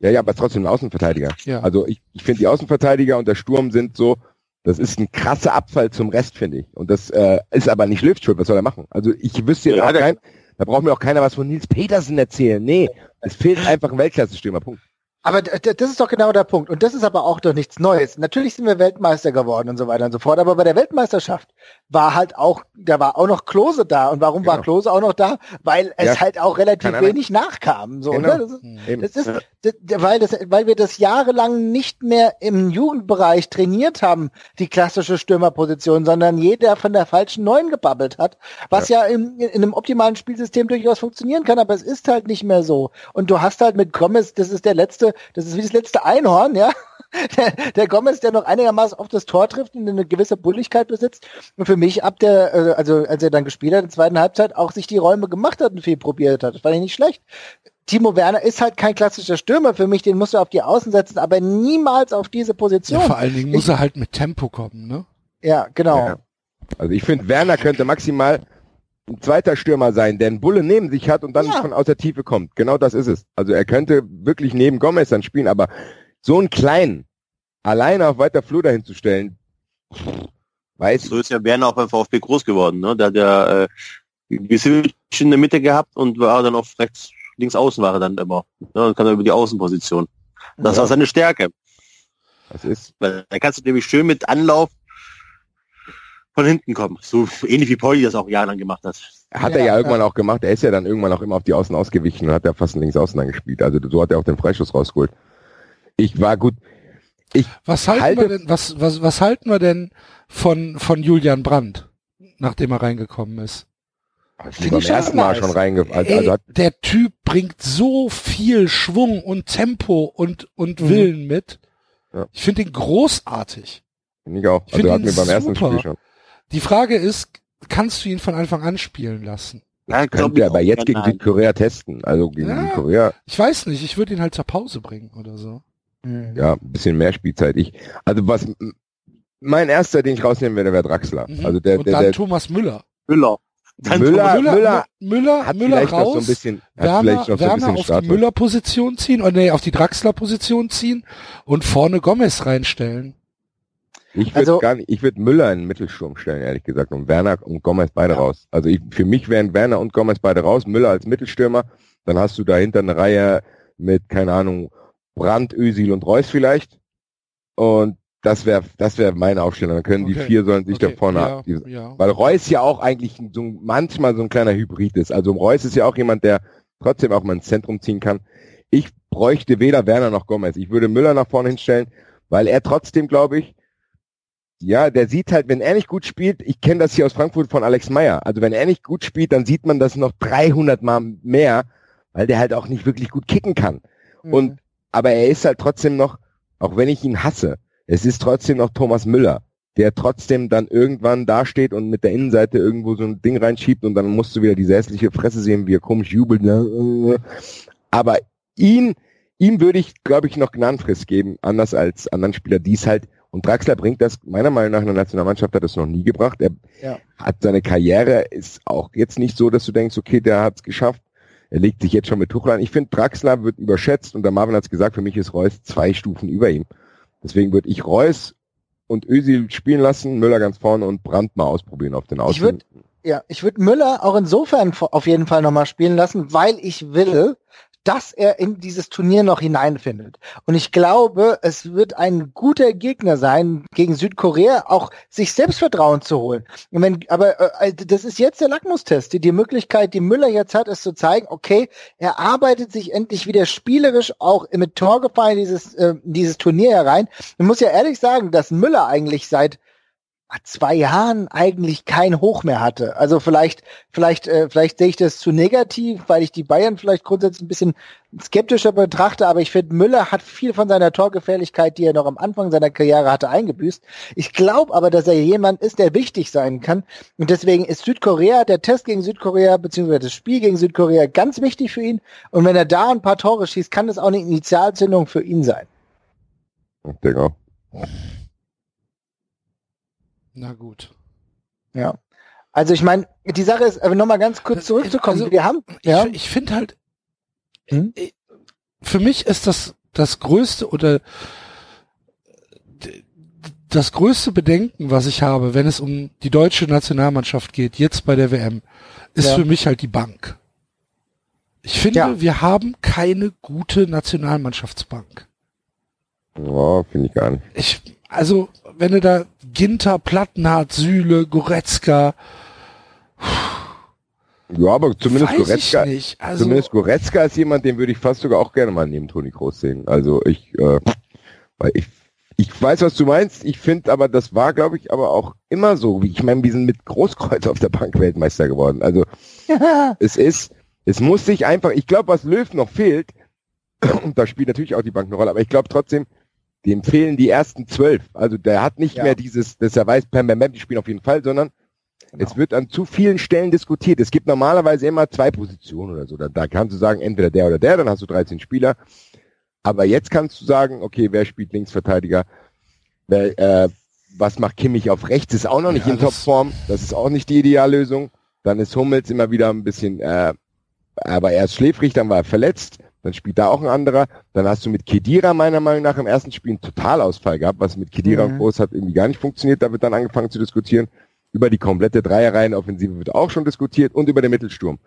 Ja, ja, aber trotzdem ein Außenverteidiger. Ja. Also ich, ich finde die Außenverteidiger und der Sturm sind so, das ist ein krasser Abfall zum Rest, finde ich. Und das äh, ist aber nicht schuld, was soll er machen? Also ich wüsste jetzt ja, auch kein, da braucht mir auch keiner was von Nils Petersen erzählen. Nee, es fehlt einfach ein Weltklasse-Stürmer, Punkt. Aber das ist doch genau der Punkt. Und das ist aber auch doch nichts Neues. Natürlich sind wir Weltmeister geworden und so weiter und so fort. Aber bei der Weltmeisterschaft war halt auch, da war auch noch Klose da. Und warum genau. war Klose auch noch da? Weil es ja. halt auch relativ wenig nachkam. So, genau. ne? das, ist, das ist, das, weil, das, weil wir das jahrelang nicht mehr im Jugendbereich trainiert haben, die klassische Stürmerposition, sondern jeder von der falschen Neun gebabbelt hat. Was ja, ja in, in einem optimalen Spielsystem durchaus funktionieren kann, aber es ist halt nicht mehr so. Und du hast halt mit Gomez, das ist der letzte das ist wie das letzte Einhorn, ja. Der, der Gomez, der noch einigermaßen oft das Tor trifft und eine gewisse Bulligkeit besitzt. Und für mich ab der, äh, also als er dann gespielt hat in der zweiten Halbzeit, auch sich die Räume gemacht hat und viel probiert hat. Das fand ich nicht schlecht. Timo Werner ist halt kein klassischer Stürmer für mich, den musst du auf die Außen setzen, aber niemals auf diese Position. Ja, vor allen Dingen ich, muss er halt mit Tempo kommen, ne? Ja, genau. Ja. Also ich finde, Werner könnte maximal ein zweiter Stürmer sein, der einen Bulle neben sich hat und dann ja. von aus der Tiefe kommt. Genau das ist es. Also er könnte wirklich neben Gomez dann spielen, aber so einen kleinen, alleine auf weiter Flur dahin zu stellen, weiß So ist ja Werner auch beim VfB groß geworden, ne? Da hat er äh, Gisic in der Mitte gehabt und war dann auf rechts, links außen war er dann immer. Ne? Und kann er über die Außenposition. Das ja. war seine Stärke. Das ist. Weil da kannst du nämlich schön mit Anlauf von hinten kommen. So ähnlich wie Pauli das auch jahrelang gemacht hat. Hat ja, er ja, irgendwann auch gemacht. Er ist ja dann irgendwann auch immer auf die Außen ausgewichen und hat ja fast links außen angespielt. Also so hat er auch den Freischuss rausgeholt. Ich war gut. Ich was halten halte, wir denn, was, was, was halten wir denn von, von Julian Brandt, nachdem er reingekommen ist? Ich beim ersten Mal schon reingekommen. Also, also der Typ bringt so viel Schwung und Tempo und, und mhm. Willen mit. Ja. Ich finde ihn großartig. Finde ich auch. Ich also hat mir beim ersten Spiel schon. Die Frage ist, kannst du ihn von Anfang an spielen lassen? Ja, könnte aber jetzt gegen Südkorea testen. Also gegen ja, Südkorea. Ich weiß nicht, ich würde ihn halt zur Pause bringen oder so. Mhm. Ja, ein bisschen mehr Spielzeit. Ich, also was, mein erster, den ich rausnehmen werde, wäre Draxler. Mhm. Also der, Und der, dann der, Thomas Müller. Müller. Dann Müller, Müller, Müller, Müller, hat Müller vielleicht raus, noch so ein bisschen, Werner, so Werner auf Start die Müller-Position ziehen, oder nee, auf die Draxler-Position ziehen und vorne Gomez reinstellen. Ich würde also, gar nicht, ich würde Müller in den Mittelsturm stellen, ehrlich gesagt, und Werner und Gomez beide ja. raus. Also ich, für mich wären Werner und Gomez beide raus, Müller als Mittelstürmer, dann hast du dahinter eine Reihe mit, keine Ahnung, Brandt, Ösil und Reus vielleicht. Und das wäre das wäre meine Aufstellung. Dann können okay. die vier sollen sich okay. da vorne ja, die, ja. weil Reus ja auch eigentlich so manchmal so ein kleiner Hybrid ist. Also Reus ist ja auch jemand, der trotzdem auch mal ins Zentrum ziehen kann. Ich bräuchte weder Werner noch Gomez. Ich würde Müller nach vorne hinstellen, weil er trotzdem, glaube ich, ja, der sieht halt, wenn er nicht gut spielt, ich kenne das hier aus Frankfurt von Alex Meyer, also wenn er nicht gut spielt, dann sieht man das noch 300 Mal mehr, weil der halt auch nicht wirklich gut kicken kann. Mhm. Und, aber er ist halt trotzdem noch, auch wenn ich ihn hasse, es ist trotzdem noch Thomas Müller, der trotzdem dann irgendwann dasteht und mit der Innenseite irgendwo so ein Ding reinschiebt und dann musst du wieder diese hässliche Fresse sehen, wie er komisch jubelt. Ne? Aber ihn, ihm würde ich, glaube ich, noch Gnadenfrist geben, anders als anderen Spieler, die es halt und Draxler bringt das, meiner Meinung nach, in der Nationalmannschaft hat das noch nie gebracht. Er ja. hat seine Karriere, ist auch jetzt nicht so, dass du denkst, okay, der hat es geschafft. Er legt sich jetzt schon mit Tuchel an. Ich finde, Draxler wird überschätzt und der Marvin hat es gesagt, für mich ist Reus zwei Stufen über ihm. Deswegen würde ich Reus und Özil spielen lassen, Müller ganz vorne und Brandt mal ausprobieren auf den Außen. Ich würde ja, ich würde Müller auch insofern auf jeden Fall nochmal spielen lassen, weil ich will, dass er in dieses Turnier noch hineinfindet. Und ich glaube, es wird ein guter Gegner sein, gegen Südkorea auch sich Selbstvertrauen zu holen. Wenn, aber äh, also das ist jetzt der Lackmustest. Die, die Möglichkeit, die Müller jetzt hat, ist zu zeigen, okay, er arbeitet sich endlich wieder spielerisch auch mit Torgefallen dieses, äh, dieses Turnier herein. Ich muss ja ehrlich sagen, dass Müller eigentlich seit zwei Jahren eigentlich kein Hoch mehr hatte. Also vielleicht, vielleicht, äh, vielleicht sehe ich das zu negativ, weil ich die Bayern vielleicht grundsätzlich ein bisschen skeptischer betrachte, aber ich finde, Müller hat viel von seiner Torgefährlichkeit, die er noch am Anfang seiner Karriere hatte, eingebüßt. Ich glaube aber, dass er jemand ist, der wichtig sein kann. Und deswegen ist Südkorea, der Test gegen Südkorea, beziehungsweise das Spiel gegen Südkorea ganz wichtig für ihn. Und wenn er da ein paar Tore schießt, kann das auch eine Initialzündung für ihn sein. Ich denke auch. Na gut. Ja. Also ich meine, die Sache ist, aber nochmal ganz kurz zurückzukommen. Also, wir haben, ja. Ich, ich finde halt, hm? Äh, für mich ist das das größte oder das größte Bedenken, was ich habe, wenn es um die deutsche Nationalmannschaft geht, jetzt bei der WM, ist ja. für mich halt die Bank. Ich finde, ja. wir haben keine gute Nationalmannschaftsbank. Ja, finde ich gar nicht. Ich, also, wenn du da Ginter, Plattenhardt, Sühle, Goretzka. Ja, aber zumindest Goretzka, also, zumindest Goretzka ist jemand, den würde ich fast sogar auch gerne mal neben Toni Kroos sehen. Also ich, äh, weil ich, ich weiß, was du meinst. Ich finde aber, das war, glaube ich, aber auch immer so. Wie ich meine, wir sind mit Großkreuz auf der Bank Weltmeister geworden. Also es ist, es muss sich einfach. Ich glaube, was Löw noch fehlt, und da spielt natürlich auch die Bank eine Rolle, aber ich glaube trotzdem, dem fehlen die ersten zwölf. Also der hat nicht ja. mehr dieses, dass er weiß, Pam, Pam, Pam, die spielen auf jeden Fall, sondern genau. es wird an zu vielen Stellen diskutiert. Es gibt normalerweise immer zwei Positionen oder so. Da, da kannst du sagen, entweder der oder der, dann hast du 13 Spieler. Aber jetzt kannst du sagen, okay, wer spielt Linksverteidiger? Wer, äh, was macht Kimmich auf rechts? Ist auch noch nicht ja, in Topform. Das ist auch nicht die Ideallösung. Dann ist Hummels immer wieder ein bisschen, äh, aber er ist schläfrig, dann war er verletzt dann spielt da auch ein anderer. Dann hast du mit Kedira meiner Meinung nach im ersten Spiel einen Totalausfall gehabt, was mit Kedira mhm. groß hat irgendwie gar nicht funktioniert. Da wird dann angefangen zu diskutieren. Über die komplette Dreierreihen-Offensive wird auch schon diskutiert und über den Mittelsturm.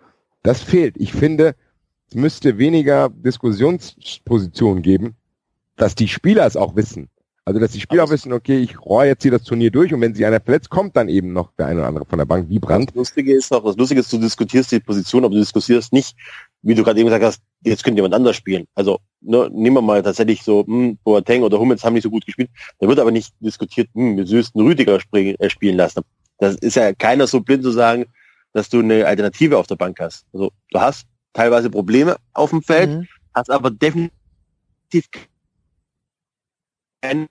Das fehlt. Ich finde, es müsste weniger Diskussionspositionen geben, dass die Spieler es auch wissen. Also, dass die Spieler auch wissen, okay, ich rohr jetzt hier das Turnier durch und wenn sich einer verletzt, kommt dann eben noch der eine oder andere von der Bank wie Brand. Das Lustige ist auch, das Lustige ist, du diskutierst die Position, aber du diskutierst nicht, wie du gerade eben gesagt hast, jetzt könnte jemand anders spielen. Also ne, nehmen wir mal tatsächlich so, hm, Boateng oder Hummels haben nicht so gut gespielt. Da wird aber nicht diskutiert, hm, wir müssten Rüdiger springen, äh, spielen lassen. Das ist ja keiner so blind zu sagen, dass du eine Alternative auf der Bank hast. Also du hast teilweise Probleme auf dem Feld, mhm. hast aber definitiv keinen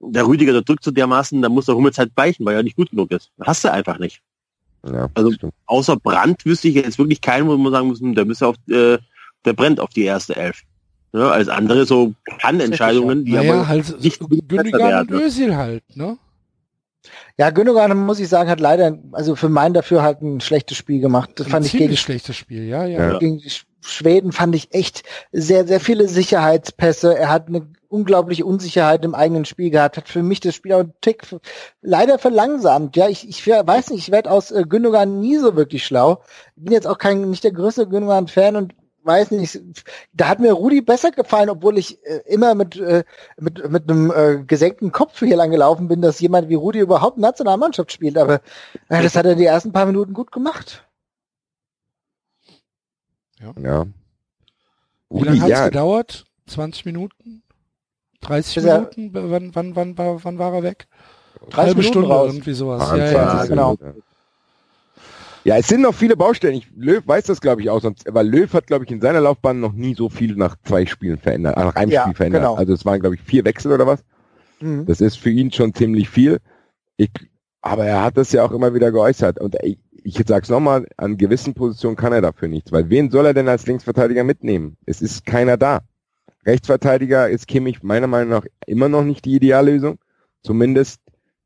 der Rüdiger, der drückt so dermaßen, da muss der Hummels halt weichen, weil er nicht gut genug ist. Hast du einfach nicht. Ja, also außer Brand wüsste ich jetzt wirklich keinen, wo man sagen muss, hm, der müsste auf, äh, der brennt auf die erste Elf. Ja, als andere so Kann-Entscheidungen, die naja, aber halt nicht Gündogan und Özil halt, ne? Ja, Gündogan, muss ich sagen, hat leider, also für mein dafür halt ein schlechtes Spiel gemacht. Das ein fand ich gegen schlechtes Spiel, ja, ja. ja. Gegen die Schweden fand ich echt sehr, sehr viele Sicherheitspässe. Er hat eine unglaubliche Unsicherheit im eigenen Spiel gehabt, hat für mich das Spiel auch einen Tick leider verlangsamt. Ja, ich, ich weiß nicht, ich werde aus äh, Gündogan nie so wirklich schlau. Bin jetzt auch kein, nicht der größte Gündogan-Fan und weiß nicht, da hat mir Rudi besser gefallen, obwohl ich äh, immer mit, äh, mit, mit einem äh, gesenkten Kopf hier lang gelaufen bin, dass jemand wie Rudi überhaupt Nationalmannschaft spielt. Aber äh, das hat er die ersten paar Minuten gut gemacht. Ja. ja. Wie lange hat es ja. gedauert? 20 Minuten? 30 Bis Minuten? Wann, wann, wann, wann, wann war er weg? Halbe Minuten Stunde raus. irgendwie sowas. Ja, ja, ja, genau. Ja, es sind noch viele Baustellen. Ich, Löw weiß das, glaube ich, auch. Sonst, weil Löw hat, glaube ich, in seiner Laufbahn noch nie so viel nach zwei Spielen verändert, nach einem ja, Spiel verändert. Genau. Also es waren, glaube ich, vier Wechsel oder was. Mhm. Das ist für ihn schon ziemlich viel. Ich, aber er hat das ja auch immer wieder geäußert. Und ich, ich sag's nochmal, an gewissen Positionen kann er dafür nichts. Weil wen soll er denn als Linksverteidiger mitnehmen? Es ist keiner da. Rechtsverteidiger ist Kimmich meiner Meinung nach immer noch nicht die Ideallösung. Zumindest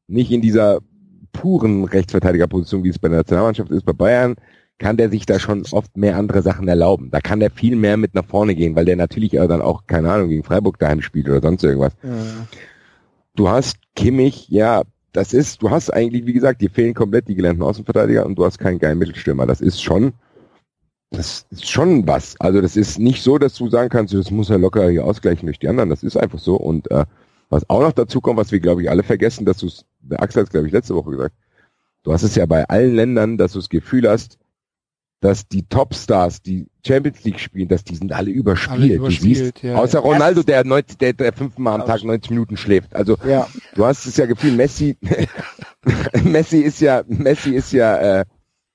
nicht in dieser puren Rechtsverteidigerposition, wie es bei der Nationalmannschaft ist. Bei Bayern kann der sich da schon oft mehr andere Sachen erlauben. Da kann der viel mehr mit nach vorne gehen, weil der natürlich dann auch, keine Ahnung, gegen Freiburg daheim spielt oder sonst irgendwas. Ja. Du hast Kimmich, ja, das ist, du hast eigentlich, wie gesagt, dir fehlen komplett die gelernten Außenverteidiger und du hast keinen geilen Mittelstürmer. Das ist schon, das ist schon was. Also das ist nicht so, dass du sagen kannst, das muss er locker hier ausgleichen durch die anderen. Das ist einfach so. Und äh, was auch noch dazu kommt, was wir, glaube ich, alle vergessen, dass du es, der Axel hat es, glaube ich, letzte Woche gesagt, du hast es ja bei allen Ländern, dass du das Gefühl hast, dass die Topstars, die Champions League spielen, dass die sind alle überspielt. Alle überspielt siehst, ja, außer ja. Ronaldo, der, 90, der, der fünfmal am Tag 90 Minuten schläft. Also ja. du hast es ja Gefühl, Messi, Messi ist ja, Messi ist ja, äh,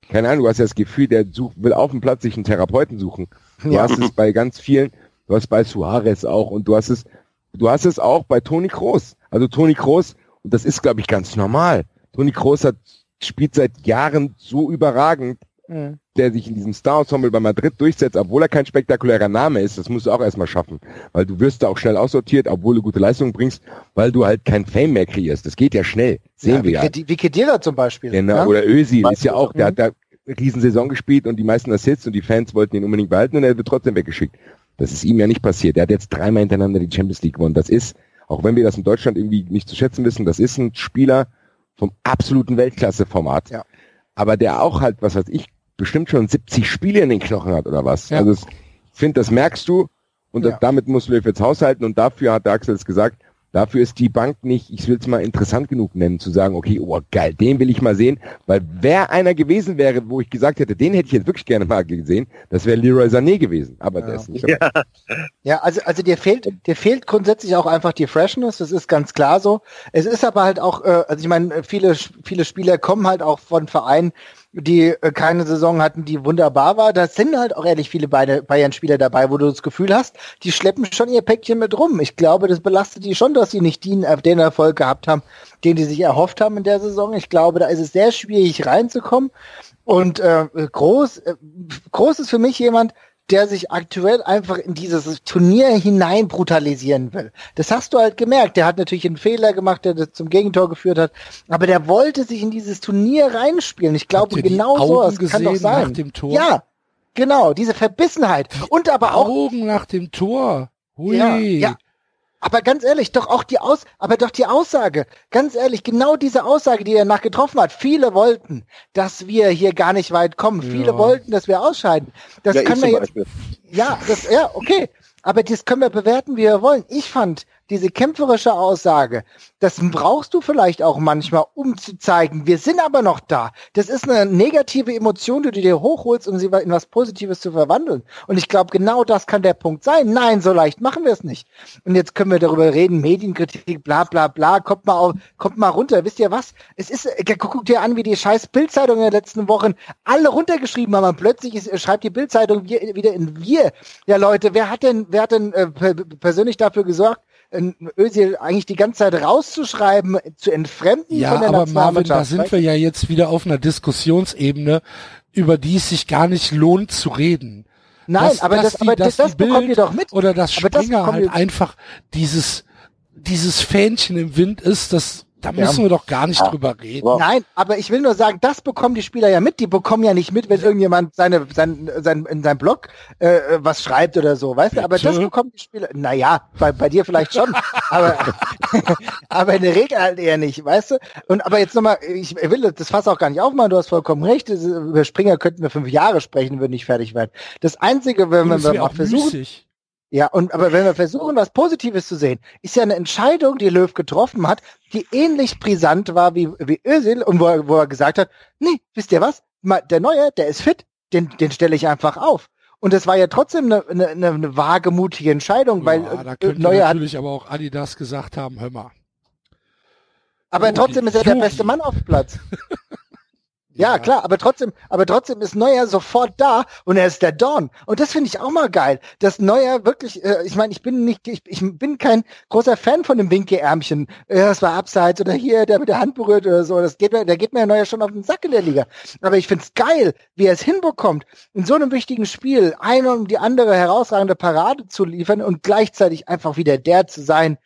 keine Ahnung, du hast ja das Gefühl, der sucht, will auf dem Platz sich einen Therapeuten suchen. Du ja. hast es bei ganz vielen, du hast bei Suarez auch und du hast es, du hast es auch bei Toni Kroos. Also Toni Kroos, und das ist glaube ich ganz normal. Toni Kroos hat spielt seit Jahren so überragend, mhm. der sich in diesem Star-Ensemble bei Madrid durchsetzt, obwohl er kein spektakulärer Name ist, das musst du auch erstmal schaffen. Weil du wirst da auch schnell aussortiert, obwohl du gute Leistungen bringst, weil du halt kein Fame mehr kreierst. Das geht ja schnell. Sehen ja, wir ja. Wie Kedira zum Beispiel. Genau, ja? oder Özil ist ja auch, der hat da Riesensaison gespielt und die meisten Assists und die Fans wollten ihn unbedingt behalten und er wird trotzdem weggeschickt. Das ist ihm ja nicht passiert. Er hat jetzt dreimal hintereinander die Champions League gewonnen. Das ist, auch wenn wir das in Deutschland irgendwie nicht zu schätzen wissen, das ist ein Spieler vom absoluten Weltklasse-Format. Ja. Aber der auch halt, was weiß ich, bestimmt schon 70 Spiele in den Knochen hat oder was. Ja. Also ich finde, das merkst du und ja. das, damit muss Löw jetzt haushalten und dafür hat der Axel es gesagt, dafür ist die Bank nicht, ich will es mal interessant genug nennen, zu sagen, okay, oh geil, den will ich mal sehen, weil wer einer gewesen wäre, wo ich gesagt hätte, den hätte ich jetzt wirklich gerne mal gesehen, das wäre Leroy Sané gewesen, aber ja. der ist nicht Ja, ja also, also dir fehlt, dir fehlt grundsätzlich auch einfach die Freshness, das ist ganz klar so. Es ist aber halt auch, äh, also ich meine, viele, viele Spieler kommen halt auch von Vereinen, die äh, keine Saison hatten, die wunderbar war. Da sind halt auch ehrlich viele Bayern-Spieler dabei, wo du das Gefühl hast, die schleppen schon ihr Päckchen mit rum. Ich glaube, das belastet die schon, dass sie nicht den, äh, den Erfolg gehabt haben, den die sich erhofft haben in der Saison. Ich glaube, da ist es sehr schwierig reinzukommen. Und äh, groß, äh, groß ist für mich jemand, der sich aktuell einfach in dieses Turnier hinein brutalisieren will. Das hast du halt gemerkt. Der hat natürlich einen Fehler gemacht, der das zum Gegentor geführt hat, aber der wollte sich in dieses Turnier reinspielen. Ich glaube, genau so das kann doch sein. Nach dem Tor? Ja, genau, diese Verbissenheit und aber auch Augen nach dem Tor. Hui. Ja, ja, aber ganz ehrlich, doch auch die Aus, aber doch die Aussage, ganz ehrlich, genau diese Aussage, die er nach getroffen hat. Viele wollten, dass wir hier gar nicht weit kommen. Ja. Viele wollten, dass wir ausscheiden. Das ja, kann man jetzt. Ja, das, ja, okay. Aber das können wir bewerten, wie wir wollen. Ich fand, diese kämpferische Aussage, das brauchst du vielleicht auch manchmal, um zu zeigen, wir sind aber noch da. Das ist eine negative Emotion, die du dir hochholst, um sie in was Positives zu verwandeln. Und ich glaube, genau das kann der Punkt sein. Nein, so leicht machen wir es nicht. Und jetzt können wir darüber reden, Medienkritik, bla bla bla, kommt mal auf, kommt mal runter. Wisst ihr was? Es ist, äh, guckt dir an, wie die scheiß Bildzeitung in den letzten Wochen alle runtergeschrieben haben. Und plötzlich ist, schreibt die Bildzeitung wieder in wir. Ja, Leute, wer hat denn, wer hat denn äh, persönlich dafür gesorgt, Özil eigentlich die ganze Zeit rauszuschreiben, zu entfremden ja, von der aber Marvin, da sind wir ja jetzt wieder auf einer Diskussionsebene, über die es sich gar nicht lohnt zu reden. Nein, dass, aber, dass das, die, aber das, das bekommt ihr doch mit. Oder dass Springer halt einfach dieses, dieses Fähnchen im Wind ist, das da müssen ja. wir doch gar nicht ja. drüber reden. Nein, aber ich will nur sagen, das bekommen die Spieler ja mit. Die bekommen ja nicht mit, wenn irgendjemand seine, sein, sein, in seinem Blog äh, was schreibt oder so, weißt du? Aber das bekommen die Spieler. Naja, bei, bei dir vielleicht schon, aber, aber in der Regel halt eher nicht, weißt du? Und aber jetzt nochmal, ich will das Fass auch gar nicht aufmachen, du hast vollkommen recht. Über Springer könnten wir fünf Jahre sprechen, würden nicht fertig werden. Das Einzige, wenn, wenn wir mal versuchen. Müßig. Ja, und aber wenn wir versuchen, was Positives zu sehen, ist ja eine Entscheidung, die Löw getroffen hat, die ähnlich brisant war wie, wie Özil und wo er, wo er gesagt hat, nee, wisst ihr was? Der Neue, der ist fit, den, den stelle ich einfach auf. Und das war ja trotzdem eine, eine, eine wagemutige Entscheidung, ja, weil da könnte Neuer natürlich aber auch Adidas gesagt haben, hör mal. Aber oh, trotzdem ist er der beste Mann auf dem Platz. Ja, klar, aber trotzdem, aber trotzdem ist Neuer sofort da und er ist der Dorn. Und das finde ich auch mal geil, dass Neuer wirklich, äh, ich meine, ich bin nicht, ich, ich bin kein großer Fan von dem Winke-Ärmchen. Äh, das war abseits oder hier, der mit der Hand berührt oder so. Das geht mir, der geht mir ja Neuer schon auf den Sack in der Liga. Aber ich find's geil, wie er es hinbekommt, in so einem wichtigen Spiel eine und die andere herausragende Parade zu liefern und gleichzeitig einfach wieder der zu sein,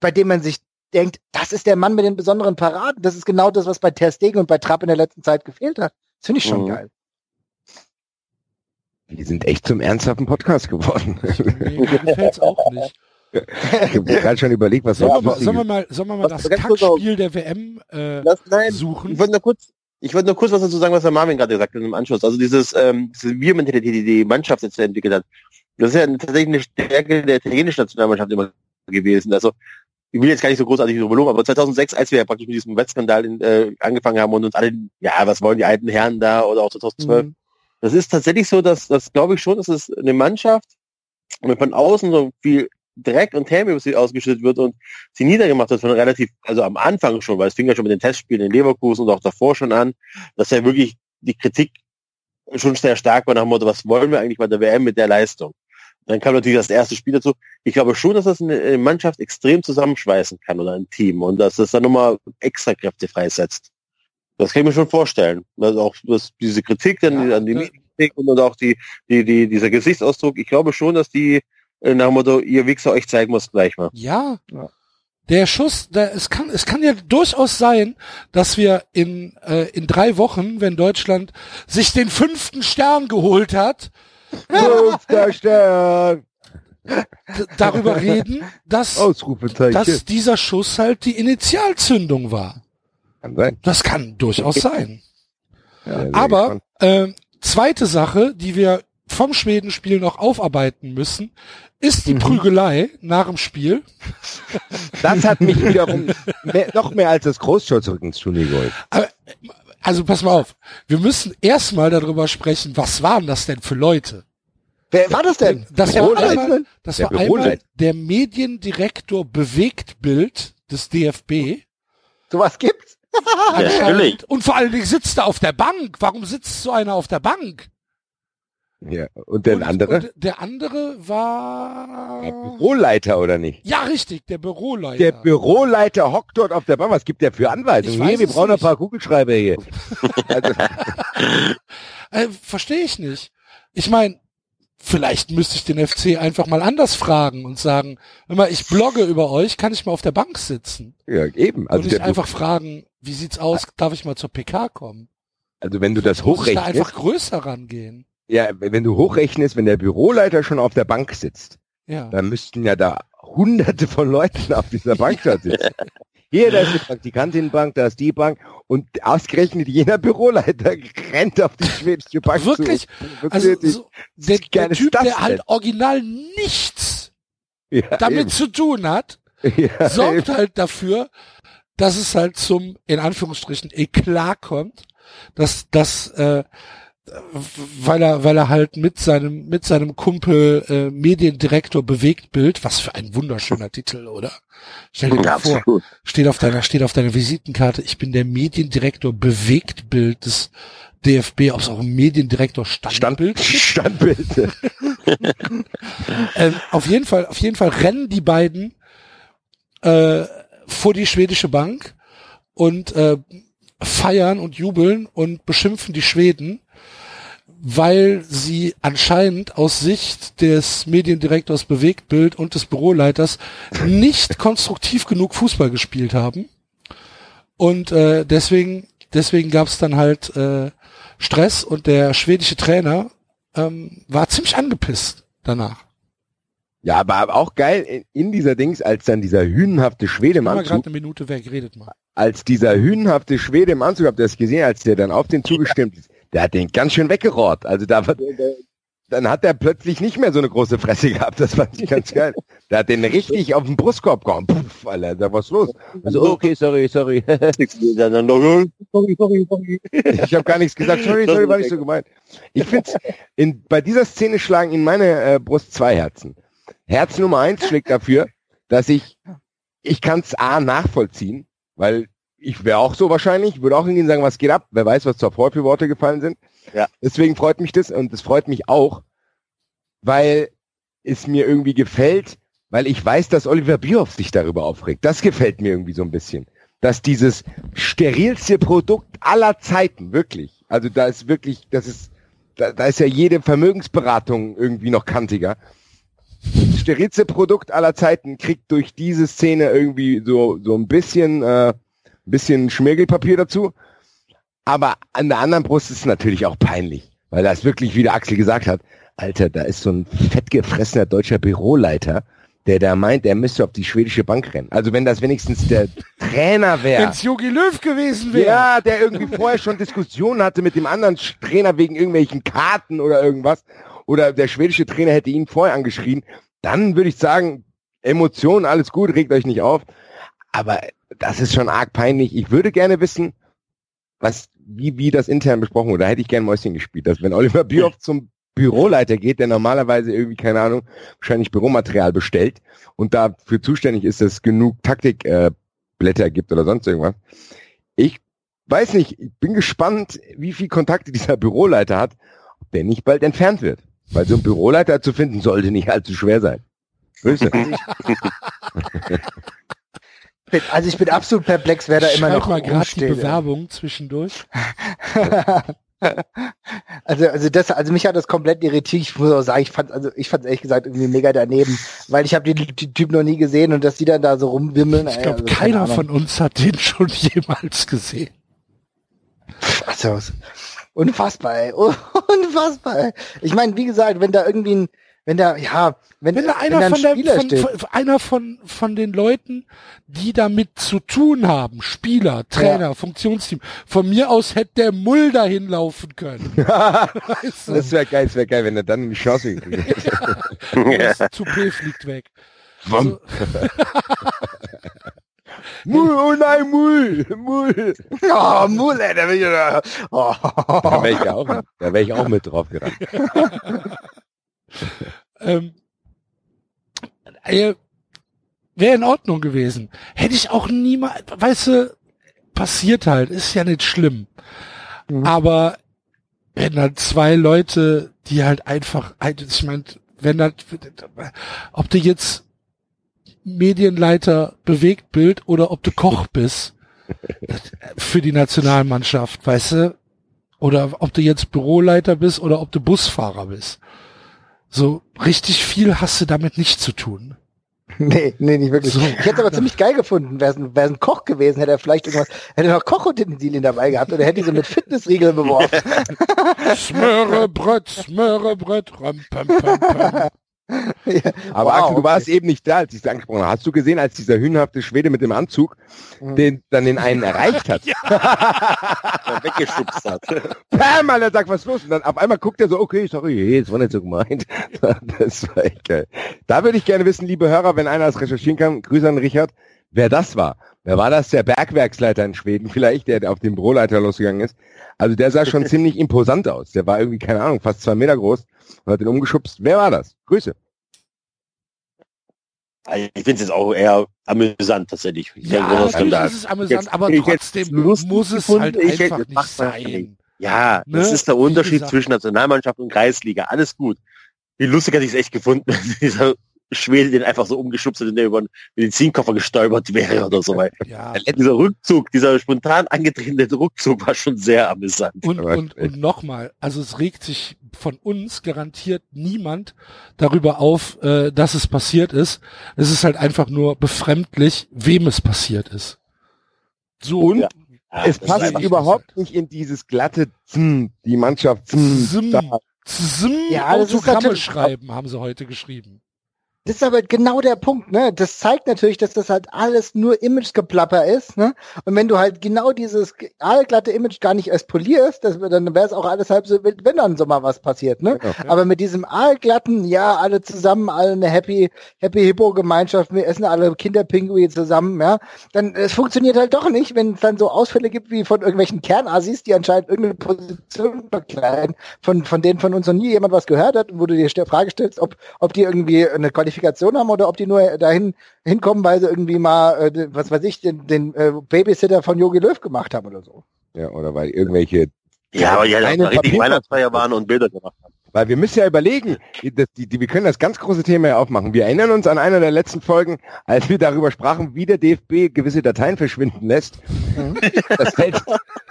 bei dem man sich denkt, das ist der Mann mit den besonderen Paraden. Das ist genau das, was bei Ter Stegen und bei Trapp in der letzten Zeit gefehlt hat. Das finde ich schon mhm. geil. Wir sind echt zum ernsthaften Podcast geworden. Mir gefällt's auch nicht. Ich habe gerade schon überlegt, was sollen wir, sollen wir mal, sollen wir mal das Kackspiel der WM äh, Lass, nein, suchen? Ich wollte nur kurz, ich wollte nur kurz was dazu sagen, was der Marvin gerade gesagt hat im Anschluss. Also dieses, ähm, diese Wir-Mentalität, die die Mannschaft jetzt entwickelt hat, das ist ja tatsächlich eine Stärke der italienischen Nationalmannschaft immer gewesen. Also ich will jetzt gar nicht so großartig drüber loben, aber 2006, als wir ja praktisch mit diesem Wettskandal äh, angefangen haben und uns alle, ja, was wollen die alten Herren da oder auch 2012, mhm. das ist tatsächlich so, dass das glaube ich schon, dass es eine Mannschaft, wenn von außen so viel Dreck und Häme über sie ausgeschüttet wird und sie niedergemacht hat, von relativ, also am Anfang schon, weil es fing ja schon mit den Testspielen in Leverkusen und auch davor schon an, dass ja wirklich die Kritik schon sehr stark war nach dem Motto, was wollen wir eigentlich bei der WM mit der Leistung? Dann kam natürlich das erste Spiel dazu. Ich glaube schon, dass das eine Mannschaft extrem zusammenschweißen kann oder ein Team und dass das dann nochmal extra Kräfte freisetzt. Das kann ich mir schon vorstellen. Also auch dass diese Kritik dann ja, an die Medienkritik und auch die, die, die, dieser Gesichtsausdruck. Ich glaube schon, dass die äh, nach dem Motto, ihr Wichser euch zeigen muss gleich mal. Ja. ja. Der Schuss, der, es kann, es kann ja durchaus sein, dass wir in, äh, in drei Wochen, wenn Deutschland sich den fünften Stern geholt hat, Fünfter Stern. darüber reden, dass, dass dieser Schuss halt die Initialzündung war. Kann sein. Das kann durchaus sein. Ja, Aber äh, zweite Sache, die wir vom Schwedenspiel noch aufarbeiten müssen, ist die mhm. Prügelei nach dem Spiel. Das hat mich wiederum mehr, noch mehr als das Turnier geholt. Aber, also pass mal auf, wir müssen erstmal darüber sprechen, was waren das denn für Leute? Wer war das denn? Das war einmal, das war einmal der Mediendirektor Bewegtbild des DFB. Sowas gibt's? Natürlich. Und vor allen Dingen sitzt er auf der Bank. Warum sitzt so einer auf der Bank? Ja, und der und, andere? Und der andere war... Der Büroleiter, oder nicht? Ja, richtig, der Büroleiter. Der Büroleiter hockt dort auf der Bank. Was gibt der für Anweisungen? Hier, wir brauchen nicht. ein paar Kugelschreiber hier. also. äh, Verstehe ich nicht. Ich meine, vielleicht müsste ich den FC einfach mal anders fragen und sagen, wenn mal ich blogge über euch, kann ich mal auf der Bank sitzen. Ja, eben. Also und nicht einfach fragen, wie sieht's aus, darf ich mal zur PK kommen? Also wenn du das hochrechnest. da einfach größer rangehen. Ja, wenn du hochrechnest, wenn der Büroleiter schon auf der Bank sitzt, ja. dann müssten ja da hunderte von Leuten auf dieser Bank sitzen. Hier, da ist die Praktikantinnenbank, da ist die Bank und ausgerechnet jener Büroleiter rennt auf die schwedische Bank Wirklich? Zu. Also so, der, der Typ, der halt original nichts ja, damit eben. zu tun hat, ja, sorgt eben. halt dafür, dass es halt zum, in Anführungsstrichen, Eklat kommt, dass, dass äh, weil er, weil er halt mit seinem, mit seinem Kumpel äh, Mediendirektor bewegt Bild, was für ein wunderschöner Titel, oder? Stell dir ja, vor, absolut. steht auf deiner, steht auf deiner Visitenkarte, ich bin der Mediendirektor bewegt Bild des DFB, ob es auch ein Mediendirektor Standbild Standbild. ähm, auf jeden Fall, auf jeden Fall rennen die beiden äh, vor die schwedische Bank und äh, feiern und jubeln und beschimpfen die Schweden weil sie anscheinend aus Sicht des Mediendirektors Bewegtbild und des Büroleiters nicht konstruktiv genug Fußball gespielt haben. Und äh, deswegen, deswegen gab es dann halt äh, Stress und der schwedische Trainer ähm, war ziemlich angepisst danach. Ja, aber auch geil in dieser Dings, als dann dieser hünenhafte Schwede im Anzug. gerade eine Minute weg, redet mal. Als dieser hünenhafte Schwede im Anzug, habt ihr das gesehen, als der dann auf den zugestimmt ist, der hat den ganz schön weggerollt. Also da war, dann hat er plötzlich nicht mehr so eine große Fresse gehabt. Das fand ich ganz geil. Der hat den richtig auf den Brustkorb gehauen. Puff, Alter, da was los. Also, okay, sorry, sorry. sorry, sorry, sorry. Ich habe gar nichts gesagt. Sorry, sorry, war nicht so gemeint. Ich finde, in, bei dieser Szene schlagen in meine äh, Brust zwei Herzen. Herz Nummer eins schlägt dafür, dass ich, ich kann es A nachvollziehen, weil ich wäre auch so wahrscheinlich, würde auch hingehen und sagen, was geht ab? Wer weiß, was zur für Worte gefallen sind. Ja. Deswegen freut mich das und es freut mich auch, weil es mir irgendwie gefällt, weil ich weiß, dass Oliver Bierhoff sich darüber aufregt. Das gefällt mir irgendwie so ein bisschen. Dass dieses sterilste Produkt aller Zeiten, wirklich, also da ist wirklich, das ist, da, da ist ja jede Vermögensberatung irgendwie noch kantiger. Das sterilste Produkt aller Zeiten kriegt durch diese Szene irgendwie so, so ein bisschen, äh, ein bisschen Schmirgelpapier dazu. Aber an der anderen Brust ist es natürlich auch peinlich, weil das wirklich, wie der Axel gesagt hat, Alter, da ist so ein fettgefressener deutscher Büroleiter, der da meint, er müsste auf die schwedische Bank rennen. Also wenn das wenigstens der Trainer wäre. Wenn es Jogi Löw gewesen wäre. Ja, der irgendwie vorher schon Diskussionen hatte mit dem anderen Trainer wegen irgendwelchen Karten oder irgendwas. Oder der schwedische Trainer hätte ihn vorher angeschrien. Dann würde ich sagen, Emotionen, alles gut, regt euch nicht auf. Aber das ist schon arg peinlich. Ich würde gerne wissen, was, wie, wie das intern besprochen wurde. Da hätte ich gerne Mäuschen gespielt. Dass wenn Oliver Bierhoff zum Büroleiter geht, der normalerweise irgendwie, keine Ahnung, wahrscheinlich Büromaterial bestellt und dafür zuständig ist, dass es genug Taktikblätter äh, gibt oder sonst irgendwas. Ich weiß nicht, ich bin gespannt, wie viel Kontakte dieser Büroleiter hat, ob der nicht bald entfernt wird. Weil so ein Büroleiter zu finden sollte nicht allzu schwer sein. Grüße. Also ich bin absolut perplex, wer da immer noch mal gerade die Bewerbung zwischendurch. also, also das, also mich hat das komplett irritiert. Ich muss auch sagen, ich fand, also ich fand ehrlich gesagt irgendwie mega daneben, weil ich habe den, den Typ noch nie gesehen und dass die dann da so rumwimmeln. Ich glaube, also, keiner von uns hat den schon jemals gesehen. Also, unfassbar, ey. unfassbar. Ey. Ich meine, wie gesagt, wenn da irgendwie ein, wenn da, ja, wenn, wenn da einer, wenn da ein von, der, von, von, einer von, von den Leuten, die damit zu tun haben, Spieler, Trainer, ja. Funktionsteam, von mir aus hätte der Mull dahin laufen können. weißt du? Das wäre geil, das wäre geil, wenn er dann die Chance kriegt. ja. Das Toupet fliegt weg. Also, Mull, oh nein, Mull, Mull. Oh, Mull, ey, da will ich, oh. Da wäre ich auch, da wäre ich auch mit drauf gerannt ähm, äh, wäre in Ordnung gewesen. Hätte ich auch niemals, weißt du, passiert halt, ist ja nicht schlimm. Mhm. Aber wenn dann zwei Leute, die halt einfach, ich meine, wenn das, ob du jetzt Medienleiter bewegt Bild oder ob du Koch bist für die Nationalmannschaft, weißt du, oder ob du jetzt Büroleiter bist oder ob du Busfahrer bist. So richtig viel hast du damit nicht zu tun. Nee, nee, nicht wirklich. So, ich hätte aber ziemlich geil gefunden. Wäre es ein, Koch gewesen, hätte er vielleicht irgendwas, hätte er noch Kochutensilien dabei gehabt oder hätte diese mit Fitnessriegeln beworfen. Smörebrett, Smörebrett, ram, pam, pam, pam. Ja. Aber wow, Axel, du warst eben nicht da, als ich es angesprochen habe. Hast du gesehen, als dieser hühnhafte Schwede mit dem Anzug mhm. den dann den einen erreicht hat? weggeschubst hat. Bam, Alter, sagt, was ist los? Und dann auf einmal guckt er so, okay, sorry, das war nicht so gemeint. Das war echt geil. Da würde ich gerne wissen, liebe Hörer, wenn einer das recherchieren kann, Grüße an Richard, wer das war. Wer war das? Der Bergwerksleiter in Schweden vielleicht, der auf den Büroleiter losgegangen ist. Also der sah schon ziemlich imposant aus. Der war irgendwie, keine Ahnung, fast zwei Meter groß und hat den umgeschubst. Wer war das? Grüße. Ich finde es jetzt auch eher amüsant tatsächlich. Ich ja, natürlich ist es amüsant, jetzt, aber trotzdem muss es halt einfach nicht sein. Ja, ne? das ist der Unterschied zwischen Nationalmannschaft und Kreisliga. Alles gut. Wie lustig hätte ich es echt gefunden, dieser Schwede den einfach so umgeschubst und der über den Medizinkoffer gestolpert wäre oder so. Weil ja. dieser Rückzug, dieser spontan angetretene Rückzug war schon sehr amüsant. Und, und, und nochmal, also es regt sich von uns garantiert niemand darüber auf, äh, dass es passiert ist. Es ist halt einfach nur befremdlich, wem es passiert ist. So. Und ja. es passt überhaupt nicht in dieses glatte Zm, die Mannschaft Zm, Zm, Zm, ja, Autogramme schreiben, haben sie heute geschrieben. Das ist aber genau der Punkt, ne? Das zeigt natürlich, dass das halt alles nur Imagegeplapper ist, ne? Und wenn du halt genau dieses allglatte Image gar nicht erst polierst, das, dann wäre es auch alles halb so wild, wenn dann so mal was passiert, ne? Ja, Aber mit diesem allglatten, ja, alle zusammen, alle eine Happy, Happy Hippo Gemeinschaft, wir essen alle Kinderpinguine zusammen, ja? Dann, es funktioniert halt doch nicht, wenn es dann so Ausfälle gibt wie von irgendwelchen Kernassis, die anscheinend irgendeine Position verkleiden, von, von denen von uns noch nie jemand was gehört hat, wo du dir die Frage stellst, ob, ob die irgendwie eine Qualifikation Qualifikation haben oder ob die nur dahin hinkommen, weil sie irgendwie mal, äh, was weiß ich, den, den äh, Babysitter von Yogi Löw gemacht haben oder so. Ja, oder weil irgendwelche Ja, aber ja, Eine richtig Weihnachtsfeier waren und Bilder gemacht haben. Weil wir müssen ja überlegen, die, die, die, wir können das ganz große Thema ja aufmachen. Wir erinnern uns an einer der letzten Folgen, als wir darüber sprachen, wie der DFB gewisse Dateien verschwinden lässt. Das fällt,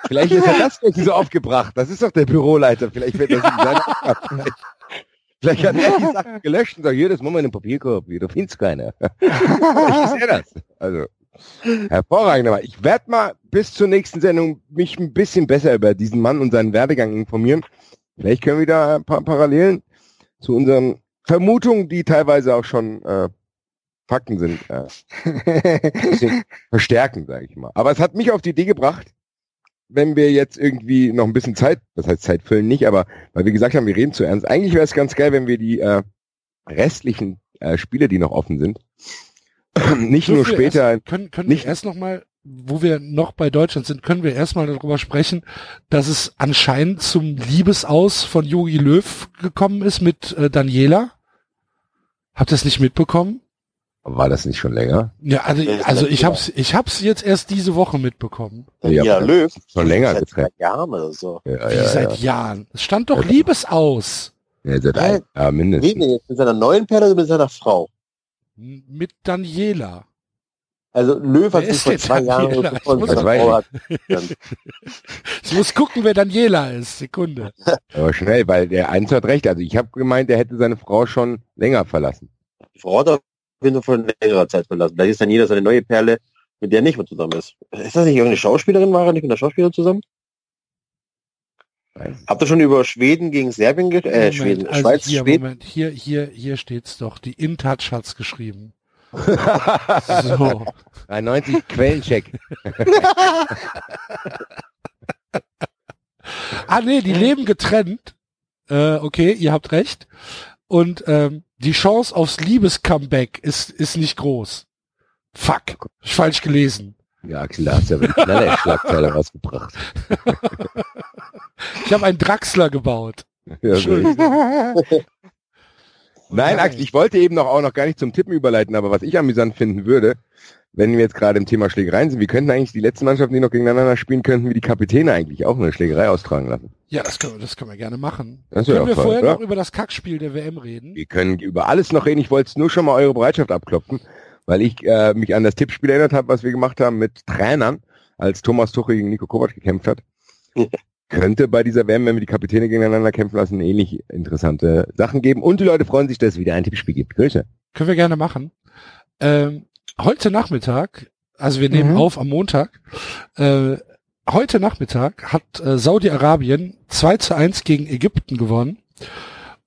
vielleicht ist er das nicht so aufgebracht. Das ist doch der Büroleiter. Vielleicht wird das in seiner. Vielleicht hat er die Sachen gelöscht und sagt, hier, das machen wir in den Papierkorb. Hier, da findest keiner. Ist er das. Also, hervorragend. Aber ich werde mal bis zur nächsten Sendung mich ein bisschen besser über diesen Mann und seinen Werdegang informieren. Vielleicht können wir da ein paar Parallelen zu unseren Vermutungen, die teilweise auch schon äh, Fakten sind, äh, verstärken, sage ich mal. Aber es hat mich auf die Idee gebracht, wenn wir jetzt irgendwie noch ein bisschen Zeit, das heißt Zeit füllen nicht, aber weil wir gesagt haben, wir reden zu ernst. Eigentlich wäre es ganz geil, wenn wir die äh, restlichen äh, Spiele, die noch offen sind, nicht nur Dürfen wir später Erst, können können nicht- wir erst noch mal, wo wir noch bei Deutschland sind, können wir erstmal darüber sprechen, dass es anscheinend zum Liebesaus von Jogi Löw gekommen ist mit äh, Daniela. Habt ihr das nicht mitbekommen? War das nicht schon länger? Ja, also, Ja, also ich hab's, ich hab's jetzt erst diese Woche mitbekommen. Ja, aber Löw. Schon länger Seit getrennt. Jahren oder so. Ja, Wie ja, seit ja. Jahren. Es stand doch Liebesaus ja, seit Hä? ein, ja, mindestens. Jetzt? Mit seiner neuen Perle oder mit seiner Frau? Mit Daniela. Also Löw hat Wer sich vor zwei Jahren Daniela? gefunden. Ich muss- seine Frau hat- Ich muss gucken, wer Daniela ist. Sekunde. Aber schnell, weil der eins hat recht. Also ich habe gemeint, er hätte seine Frau schon länger verlassen. Die Frau hat jeden Fall vor längerer Zeit verlassen. Da ist dann jeder seine neue Perle, mit der er nicht mehr zusammen ist. Ist das nicht irgendeine Schauspielerin? War er nicht mit einer Schauspielerin zusammen? Ich. Habt ihr schon über Schweden gegen Serbien ge äh, Moment, Schweden, also Schweiz, hier, Schweden? Moment, hier, hier, hier steht's doch. Die InTouch hat's geschrieben. So. 93 Quellencheck. Ah nee, die leben getrennt. Äh, okay, ihr habt recht. Und ähm, die Chance aufs Liebes-Comeback ist, ist nicht groß. Fuck, ich falsch gelesen. Ja, Axel, da hast aber die knaller Schlagzeile rausgebracht. Ich habe einen Draxler gebaut. Ja. Nein, Axel, ich wollte eben noch auch noch gar nicht zum Tippen überleiten, aber was ich amüsant finden würde, wenn wir jetzt gerade im Thema Schlägereien sind, wir könnten eigentlich die letzten Mannschaften, die noch gegeneinander spielen, könnten wir die Kapitäne eigentlich auch eine Schlägerei austragen lassen. Ja, das können, wir- das können wir gerne machen. Das Können wir toll, vorher oder? noch über das Kackspiel der WM reden? Wir können über alles noch reden. Ich wollte nur schon mal eure Bereitschaft abklopfen, weil ich äh, mich an das Tippspiel erinnert habe, was wir gemacht haben mit Trainern, als Thomas Tuchel gegen Nico Kovac gekämpft hat. Könnte bei dieser WM, wenn wir die Kapitäne gegeneinander kämpfen lassen, ähnlich interessante Sachen geben. Und die Leute freuen sich, dass es wieder ein Tippspiel gibt. Grüße. Können wir gerne machen. Ähm, heute Nachmittag, also wir nehmen Mhm. auf am Montag, äh, heute Nachmittag hat äh, Saudi-Arabien 2 zu 1 gegen Ägypten gewonnen.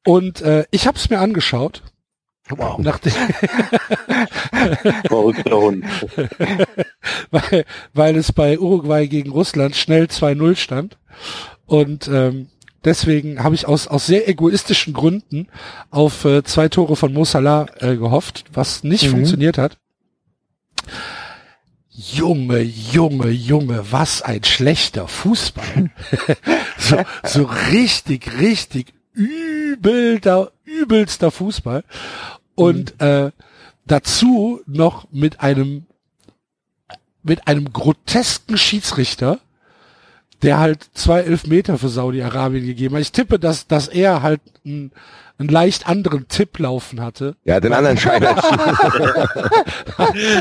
Und äh, ich habe es mir angeschaut. Wow. Nachdem, Verrückter Hund. weil, weil es bei Uruguay gegen Russland schnell 2-0 stand. Und ähm, deswegen habe ich aus, aus sehr egoistischen Gründen auf äh, zwei Tore von Mo Salah äh, gehofft, was nicht Mhm. funktioniert hat. Junge, Junge, Junge, was ein schlechter Fußball. so, so richtig, richtig übelster, übelster Fußball. Und äh, dazu noch mit einem mit einem grotesken Schiedsrichter, der halt zwei Elfmeter für Saudi-Arabien gegeben hat. Ich tippe, dass, dass er halt einen, einen leicht anderen Tipp laufen hatte Ja, den anderen Schein als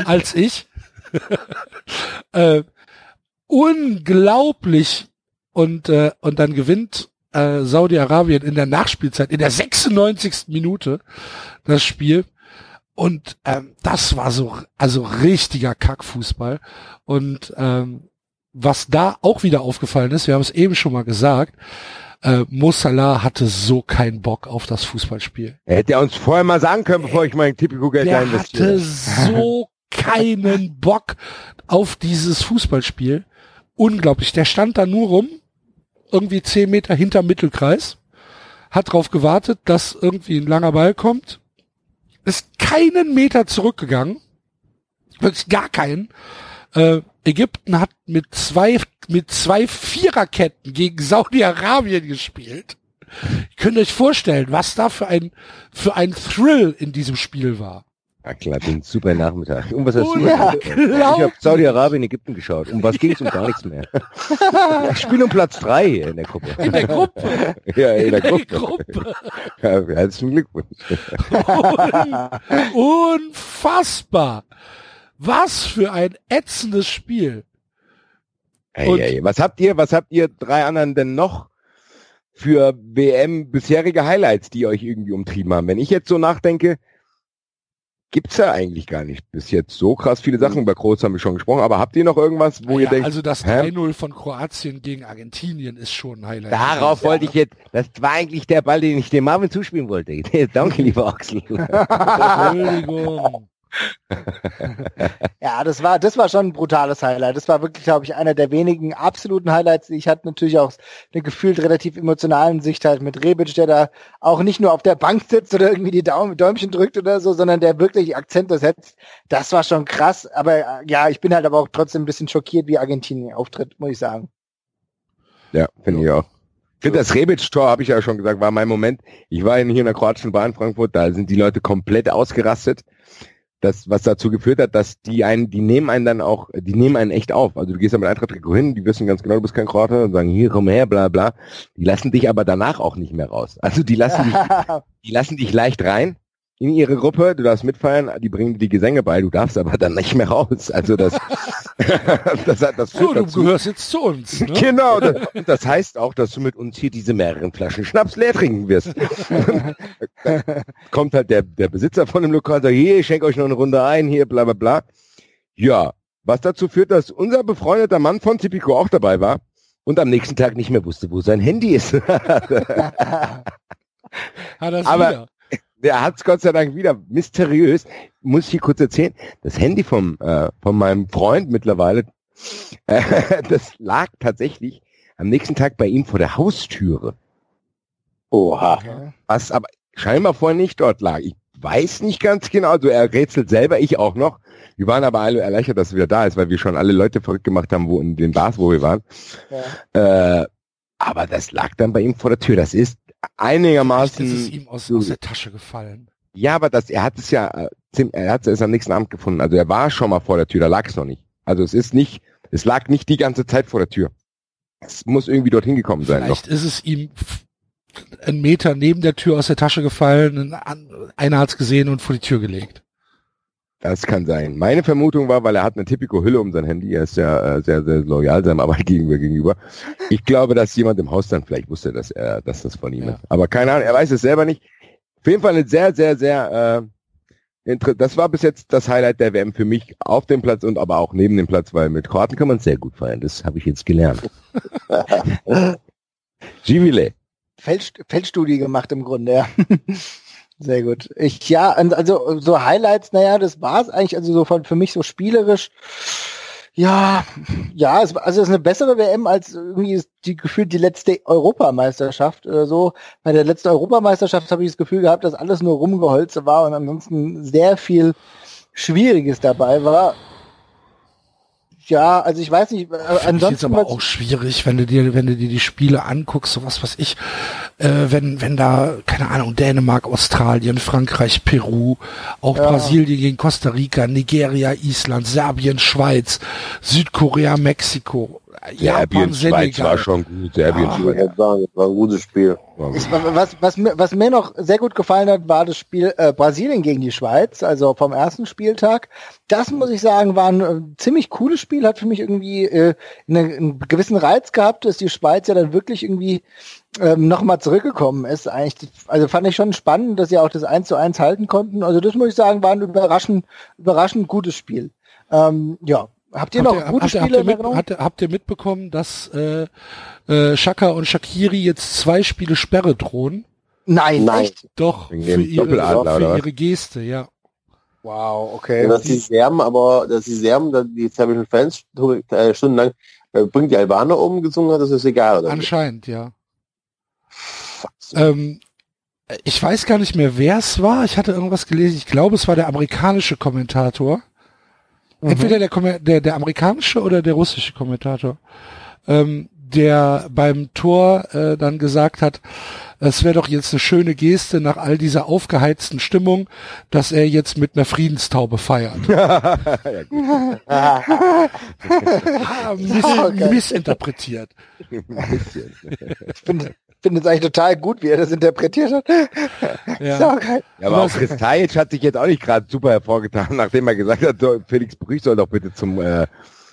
als ich. äh, unglaublich. Und, äh, und dann gewinnt äh, Saudi-Arabien in der Nachspielzeit, in der 96. Minute das Spiel. Und ähm, das war so, also richtiger Kackfußball. Und ähm, was da auch wieder aufgefallen ist, wir haben es eben schon mal gesagt, äh, Mo Salah hatte so keinen Bock auf das Fußballspiel. Er hätte ja uns vorher mal sagen können, bevor ich mein Tipico-Geld da Der investiere. hatte so keinen Bock auf dieses Fußballspiel. Unglaublich. Der stand da nur rum, irgendwie zehn Meter hinter Mittelkreis, hat darauf gewartet, dass irgendwie ein langer Ball kommt, ist keinen Meter zurückgegangen, wirklich gar keinen. Äh, Ägypten hat mit zwei mit zwei Viererketten gegen Saudi-Arabien gespielt. Ihr könnt euch vorstellen, was da für ein, für ein Thrill in diesem Spiel war. Ja klar, den super Nachmittag. Um was hast Oh du? ja, ich habe Saudi-Arabien, Ägypten geschaut. Um was ging es? Um gar nichts mehr. ich spiele um Platz drei hier in der Gruppe. In der Gruppe. Ja, in der In der Gruppe. Gruppe. Ja, herzlichen Glückwunsch. Unfassbar. Was für ein ätzendes Spiel. Hey, hey, was habt ihr, was habt ihr drei anderen denn noch für WM bisherige Highlights, die euch irgendwie umtrieben haben? Wenn ich jetzt so nachdenke, gibt's ja eigentlich gar nicht bis jetzt so krass viele Sachen. Über Groß haben wir schon gesprochen, aber habt ihr noch irgendwas, wo ihr Ja, denkt, also das hä? 3-0 von Kroatien gegen Argentinien ist schon ein Highlight. Darauf wollte ich jetzt, das war eigentlich der Ball, den ich dem Marvin zuspielen wollte. Danke, lieber Axel. Entschuldigung. Ja, das war, das war schon ein brutales Highlight. Das war wirklich, glaube ich, einer der wenigen absoluten Highlights. Ich hatte natürlich auch eine gefühlt relativ emotionalen Sicht halt mit Rebic, der da auch nicht nur auf der Bank sitzt oder irgendwie die Daumen, Däumchen drückt oder so, sondern der wirklich Akzente setzt. Das war schon krass. Aber äh, ja, ich bin halt aber auch trotzdem ein bisschen schockiert, wie Argentinien auftritt, muss ich sagen. Ja, finde ich auch. Ich finde, das Rebic-Tor, habe ich ja schon gesagt, war mein Moment. Ich war hier in der kroatischen Bahn Frankfurt, da sind die Leute komplett ausgerastet. Das, was dazu geführt hat, dass die einen, die nehmen einen dann auch, die nehmen einen echt auf. Also du gehst da mit Eintracht Trikot hin, die wissen ganz genau, du bist kein Kroate und sagen, hier, komm her, bla bla. Die lassen dich aber danach auch nicht mehr raus. Also die lassen dich, die lassen dich leicht rein in ihre Gruppe, du darfst mitfeiern, die bringen dir die Gesänge bei, du darfst aber dann nicht mehr raus. Also das, das, hat- das So, führt du dazu. gehörst jetzt zu uns. Ne? Genau, das, und das heißt auch, dass du mit uns hier diese mehreren Flaschen Schnaps leer trinken wirst. Kommt halt der, der Besitzer von dem Lokal und sagt, hier, ich schenke euch noch eine Runde ein, hier, bla bla bla. Ja, was dazu führt, dass unser befreundeter Mann von Tipico auch dabei war und am nächsten Tag nicht mehr wusste, wo sein Handy ist. Hat das Aber- wieder. Der hat's Gott sei Dank wieder mysteriös. Muss ich hier kurz erzählen. Das Handy vom, äh, von meinem Freund mittlerweile, äh, das lag tatsächlich am nächsten Tag bei ihm vor der Haustüre. Oha. Was aber scheinbar vorher nicht dort lag. Ich weiß nicht ganz genau. Also er rätselt selber, ich auch noch. Wir waren aber alle erleichtert, dass er wieder da ist, weil wir schon alle Leute verrückt gemacht haben, wo in den Bars, wo wir waren. Ja. Äh, aber das lag dann bei ihm vor der Tür. Das ist Vielleicht einigermaßen. ist es ihm aus, aus der Tasche gefallen. Ja, aber das, er hat es ja, äh, er hat es erst am nächsten Abend gefunden. Also er war schon mal vor der Tür, da lag es noch nicht. Also es ist nicht, es lag nicht die ganze Zeit vor der Tür. Es muss irgendwie dorthin gekommen sein. Noch. Vielleicht ist es ihm einen Meter neben der Tür aus der Tasche gefallen, einer hat's gesehen und vor die Tür gelegt. Das kann sein. Meine Vermutung war, weil er hat eine Typico-Hülle um sein Handy, er ist ja äh, sehr, sehr loyal seinem Arbeitgeber gegenüber. Ich glaube, dass jemand im Haus dann vielleicht wusste, dass er, dass das von ihm Ja. ist. Aber keine Ahnung, er weiß es selber nicht. Auf jeden Fall eine sehr, sehr, sehr, äh, das war bis jetzt das Highlight der WM für mich auf dem Platz und aber auch neben dem Platz, weil mit Kroaten kann man sehr gut feiern. Das habe ich jetzt gelernt. Givile. Feldst Feldstudie gemacht im Grunde, ja. Sehr gut. Ich, ja, also so Highlights, naja, das war's eigentlich, also so von, für mich so spielerisch. Ja, ja, es, war- also es ist eine bessere WM als irgendwie die gefühlt die letzte Europameisterschaft oder so. Bei der letzten Europameisterschaft habe ich das Gefühl gehabt, dass alles nur Rumgeholze war und ansonsten sehr viel Schwieriges dabei war. Ja, also ich weiß nicht, äh, ansonsten aber was- auch schwierig, wenn du dir, wenn du dir die Spiele anguckst, sowas was ich, äh, wenn, wenn da, keine Ahnung, Dänemark, Australien, Frankreich, Peru, auch Ja. Brasilien gegen Costa Rica, Nigeria, Island, Serbien, Schweiz, Südkorea, Mexiko, Serbien, Schweiz war Senegal. schon gut. Serbien, Ja. Ich Schweiz. würde sagen, das war ein gutes Spiel. Ich, was, was, mir, was mir noch sehr gut gefallen hat, war das Spiel äh, Brasilien gegen die Schweiz, also vom ersten Spieltag. Das muss ich sagen, war ein äh, ziemlich cooles Spiel, hat für mich irgendwie äh, eine, einen gewissen Reiz gehabt, dass die Schweiz ja dann wirklich irgendwie ähm, nochmal zurückgekommen ist. Eigentlich, also fand ich schon spannend, dass sie auch das 1 zu 1 halten konnten. Also das muss ich sagen, war ein überraschend, überraschend gutes Spiel. Ähm, ja. Habt ihr noch Habt ihr, gute habt, ihr, habt, Spiele ihr mit, habt, ihr, habt ihr mitbekommen, dass äh, äh, Shaka und Shakiri jetzt zwei Spiele Sperre drohen? Nein, Nein. echt? Doch, für ihre, Doppeladler, oder für ihre Geste, ja. Wow, okay. dass die Serben, aber dass die Serben, dass die serbischen Fans äh, stundenlang äh, bringt die Albaner um gesungen hat, das ist egal, oder? Anscheinend, ja. Ähm, ich weiß gar nicht mehr, wer es war. Ich hatte irgendwas gelesen. Ich glaube, es war der amerikanische Kommentator. Entweder der, der, der amerikanische oder der russische Kommentator. Ähm, der beim Tor äh, dann gesagt hat, es wäre doch jetzt eine schöne Geste nach all dieser aufgeheizten Stimmung, dass er jetzt mit einer Friedenstaube feiert. miss. Missinterpretiert. Ich finde finde es eigentlich total gut, wie er das interpretiert hat. Ja. So geil. Ja, aber auch Kristajic hat sich jetzt auch nicht gerade super hervorgetan, nachdem er gesagt hat, so, Felix Brüch soll doch bitte zum äh,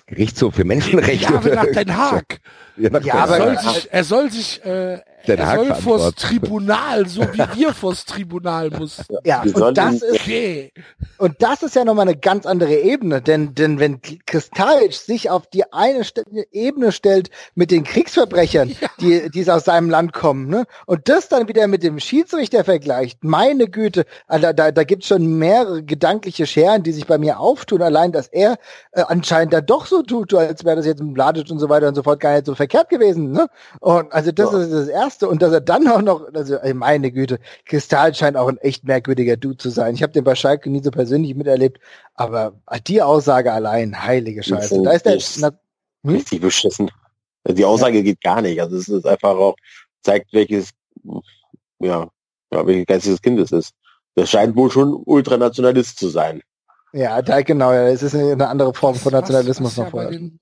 Gerichtshof für Menschenrechte. Ja, aber nach Den Haag. Ja, nach Ja, Den Er aber- soll Haag. sich, er soll sich, äh, Den er soll vors. Tribunal, so wie wir vors Tribunal mussten. Ja, Wir und das ist, Okay. und das ist ja nochmal eine ganz andere Ebene, denn, denn wenn Kristalic sich auf die eine Ste Ebene stellt mit den Kriegsverbrechern, die, die aus seinem Land kommen, ne, und das dann wieder mit dem Schiedsrichter vergleicht, meine Güte, Alter, da, da gibt's schon mehrere gedankliche Scheren, die sich bei mir auftun, allein, dass er äh, anscheinend da doch so tut, als wäre das jetzt mit Bladic und so weiter und so fort gar nicht so verkehrt gewesen, ne, und also das Ja. ist das Erste, und dass er dann auch noch, also ey, meine Güte, Kristall scheint auch ein echt merkwürdiger Dude zu sein. Ich habe den bei Schalke nie so persönlich miterlebt, aber die Aussage allein, heilige Scheiße. Da ist der, na, Hm? Richtig beschissen. Die Aussage geht gar nicht. Also es ist einfach auch, zeigt welches, ja, ja welches geistiges Kind es ist. Das scheint wohl schon Ultranationalist zu sein. ja, da genau, ja, es ist eine andere Form von Was- Nationalismus was ja noch vorher. den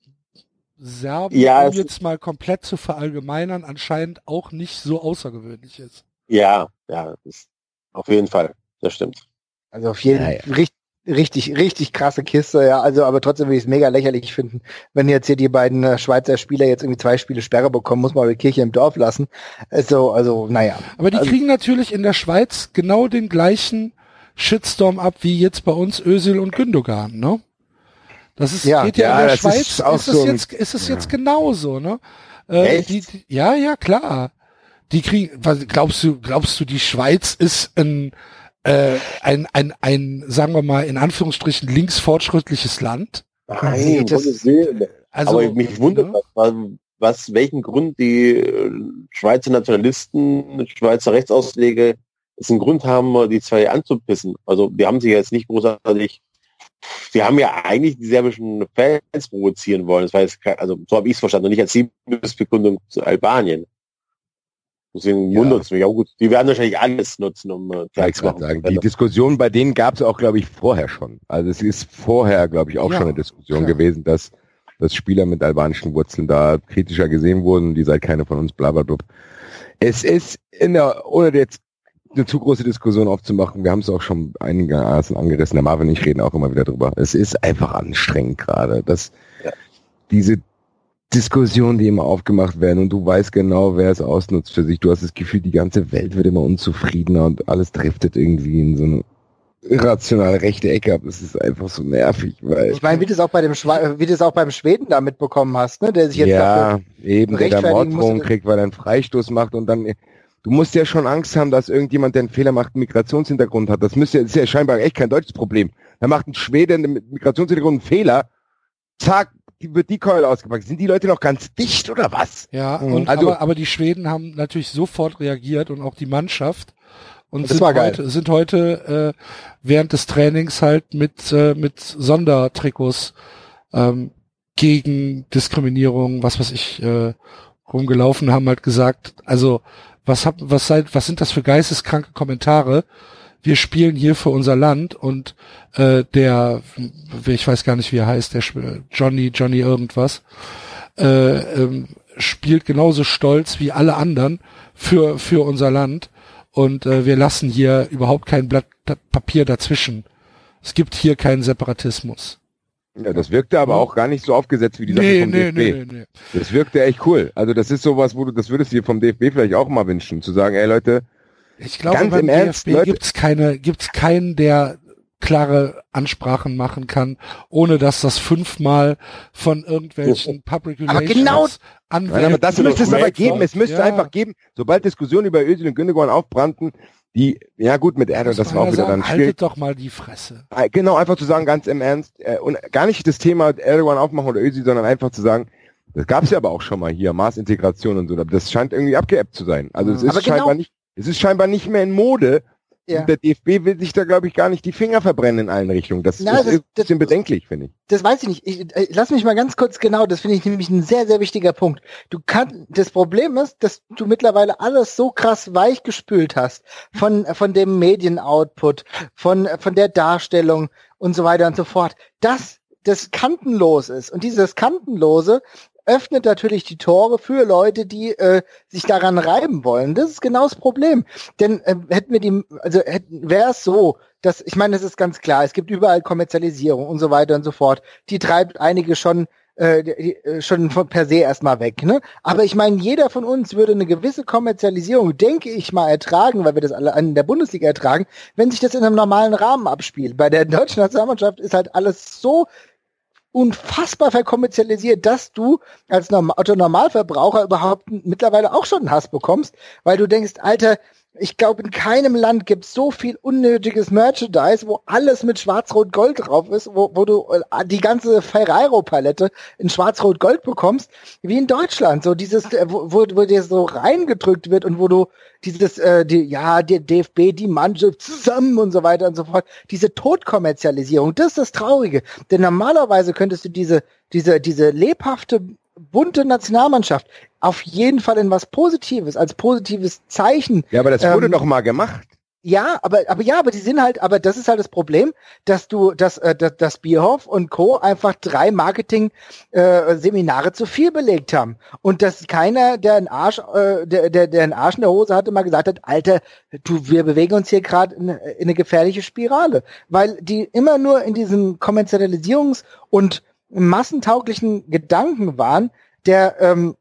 Serben, Ja, um jetzt mal komplett zu verallgemeinern, anscheinend auch nicht so außergewöhnlich ist. Ja, ja, auf jeden Fall. Das stimmt. Also auf jeden Ja, Fall richtig, richtig, richtig krasse Kiste, ja. Also, aber trotzdem würde ich es mega lächerlich finden, wenn jetzt hier die beiden äh, Schweizer Spieler jetzt irgendwie zwei Spiele Sperre bekommen, muss man die Kirche im Dorf lassen. Also, also, naja. Aber die Also- kriegen natürlich in der Schweiz genau den gleichen Shitstorm ab wie jetzt bei uns Özil und Gündogan, ne? Das ist, Ja, geht ja, ja, in der Schweiz, ist auch ist es so jetzt, ist es jetzt genauso, ne? Äh, Echt? die, die, ja, ja, klar. Die kriegen, was, glaubst du, glaubst du, die Schweiz ist ein, äh, ein, ein, ein, sagen wir mal, in Anführungsstrichen linksfortschrittliches Land? Nee, das- Gottes Willen. Also, Aber mich wundert, ne? was, was, welchen Grund die äh, Schweizer Nationalisten, Schweizer Rechtsausleger es einen Grund haben, die zwei anzupissen. Also die haben sich jetzt nicht großartig, die haben ja eigentlich die serbischen Fans provozieren wollen. Das war jetzt, also so habe ich es verstanden, und nicht als Liebesbekundung zu Albanien. Deswegen Ja. wundert es mich. auch gut, die werden wahrscheinlich alles nutzen, um äh, Ja, ich zu grad sagen, die Diskussion bei denen gab es auch, glaube ich, vorher schon. Also es ist vorher, glaube ich, auch Ja, schon eine Diskussion klar. gewesen, dass, dass Spieler mit albanischen Wurzeln da kritischer gesehen wurden, die seid keine von uns, bla bla bla. Es ist in der, ohne jetzt eine zu große Diskussion aufzumachen, wir haben es auch schon einigermaßen angerissen, der Marvin und ich reden auch immer wieder drüber. Es ist einfach anstrengend gerade, dass Ja. diese Diskussionen, die immer aufgemacht werden und du weißt genau, wer es ausnutzt für sich. Du hast das Gefühl, die ganze Welt wird immer unzufriedener und alles driftet irgendwie in so eine irrational rechte Ecke ab. Es ist einfach so nervig, weil Ich meine, wie du es auch bei dem Schwe wie du es auch beim Schweden da mitbekommen hast, ne, der sich jetzt ja, eben, der musste. kriegt, weil er einen Freistoß macht und dann, du musst ja schon Angst haben, dass irgendjemand, der einen Fehler macht, einen Migrationshintergrund hat. Das müsste ja, das ist ja scheinbar echt kein deutsches Problem. Da macht ein Schwede mit Migrationshintergrund einen Fehler, zack, die, wird die Keule ausgepackt. Sind die Leute noch ganz dicht oder was? Ja, Mhm. und Also- aber, aber die Schweden haben natürlich sofort reagiert und auch die Mannschaft und Das sind war geil. heute, sind heute äh, während des Trainings halt mit äh, mit Sondertrikots ähm, gegen Diskriminierung, was weiß ich, äh, rumgelaufen, haben halt gesagt, also was hab, was seid, was sind das für geisteskranke Kommentare? Wir spielen hier für unser Land und äh, der, ich weiß gar nicht, wie er heißt, der Sp- Johnny, Johnny irgendwas, äh, ähm, spielt genauso stolz wie alle anderen für, für unser Land. Und äh, wir lassen hier überhaupt kein Blatt Papier dazwischen. Es gibt hier keinen Separatismus. Ja, das wirkte aber auch gar nicht so aufgesetzt wie die Sache Nee, vom nee, DFB. nee, nee, nee. Das wirkte echt cool. Also das ist sowas, wo du, das würdest du dir vom DFB vielleicht auch mal wünschen, zu sagen, ey Leute, Ich glaube, Ganz beim im Ernst, DFB Leute- gibt's keine, gibt's keinen, der klare Ansprachen machen kann, ohne dass das fünfmal von irgendwelchen Public Aber Relations genau- Anwälten Nein, aber das müsste es aber geben. Es müsste Ja. einfach geben, sobald Diskussionen über Özil und Gündogan aufbrannten, die, ja gut, mit Erdogan, das man war auch wieder sagen, dann schwierig. Haltet doch mal die Fresse. Äh, Genau, einfach zu sagen, ganz im Ernst, äh, und gar nicht das Thema Erdogan aufmachen oder Özil, sondern einfach zu sagen, das gab es ja aber auch schon mal hier, Maßintegration und so, das scheint irgendwie abgeebbt zu sein. Also es ist Aber genau- scheinbar nicht, es ist scheinbar nicht mehr in Mode, ja. der DFB will sich da, glaube ich, gar nicht die Finger verbrennen in allen Richtungen. Das, Na, das ist ein bisschen das, bedenklich, finde ich. Das weiß ich nicht. Ich, äh, lass mich mal ganz kurz genau, das finde ich nämlich ein sehr, sehr wichtiger Punkt. Du kannst, das Problem ist, dass du mittlerweile alles so krass weichgespült hast von, von dem Medienoutput, von, von der Darstellung und so weiter und so fort, dass das kantenlos ist. Und dieses Kantenlose öffnet natürlich die Tore für Leute, die äh, sich daran reiben wollen. Das ist genau das Problem. Denn äh, hätten wir die, also wäre es so, dass, ich meine, es ist ganz klar, es gibt überall Kommerzialisierung und so weiter und so fort. Die treibt einige schon äh, äh schon per se erstmal weg. Ne? Aber ich meine, jeder von uns würde eine gewisse Kommerzialisierung, denke ich mal, ertragen, weil wir das alle in der Bundesliga ertragen, wenn sich das in einem normalen Rahmen abspielt. Bei der deutschen Nationalmannschaft ist halt alles so unfassbar verkommerzialisiert, dass du als Otto Normalverbraucher überhaupt mittlerweile auch schon einen Hass bekommst, weil du denkst, Alter, ich glaube, in keinem Land gibt es so viel unnötiges Merchandise, wo alles mit Schwarz-Rot-Gold drauf ist, wo, wo du äh, die ganze Ferrero-Palette in Schwarz-Rot-Gold bekommst, wie in Deutschland. So dieses, äh, wo, wo, dir so reingedrückt wird und wo du dieses, äh, die, ja, der DFB, die Mannschaft zusammen und so weiter und so fort. Diese Todkommerzialisierung, das ist das Traurige. Denn normalerweise könntest du diese, diese, diese lebhafte bunte Nationalmannschaft auf jeden Fall in was Positives, als positives Zeichen. Ja, aber das wurde ähm, doch mal gemacht. Ja, aber aber ja, aber die sind halt, aber das ist halt das Problem, dass du, dass äh, dass, dass Bierhoff und Co. einfach drei Marketing äh, Seminare zu viel belegt haben und dass keiner, der einen Arsch, äh, der, der der einen Arsch in der Hose hatte, mal gesagt hat, Alter, du, wir bewegen uns hier gerade in, in eine gefährliche Spirale, weil die immer nur in diesem Kommerzialisierungs- und massentauglichen Gedanken waren, der, ähm,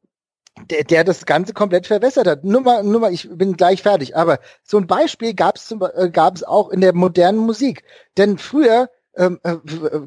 der, der das Ganze komplett verwässert hat. Nur mal, nur mal, ich bin gleich fertig. Aber so ein Beispiel gab es äh, gab es auch in der modernen Musik. Denn früher, ähm, äh,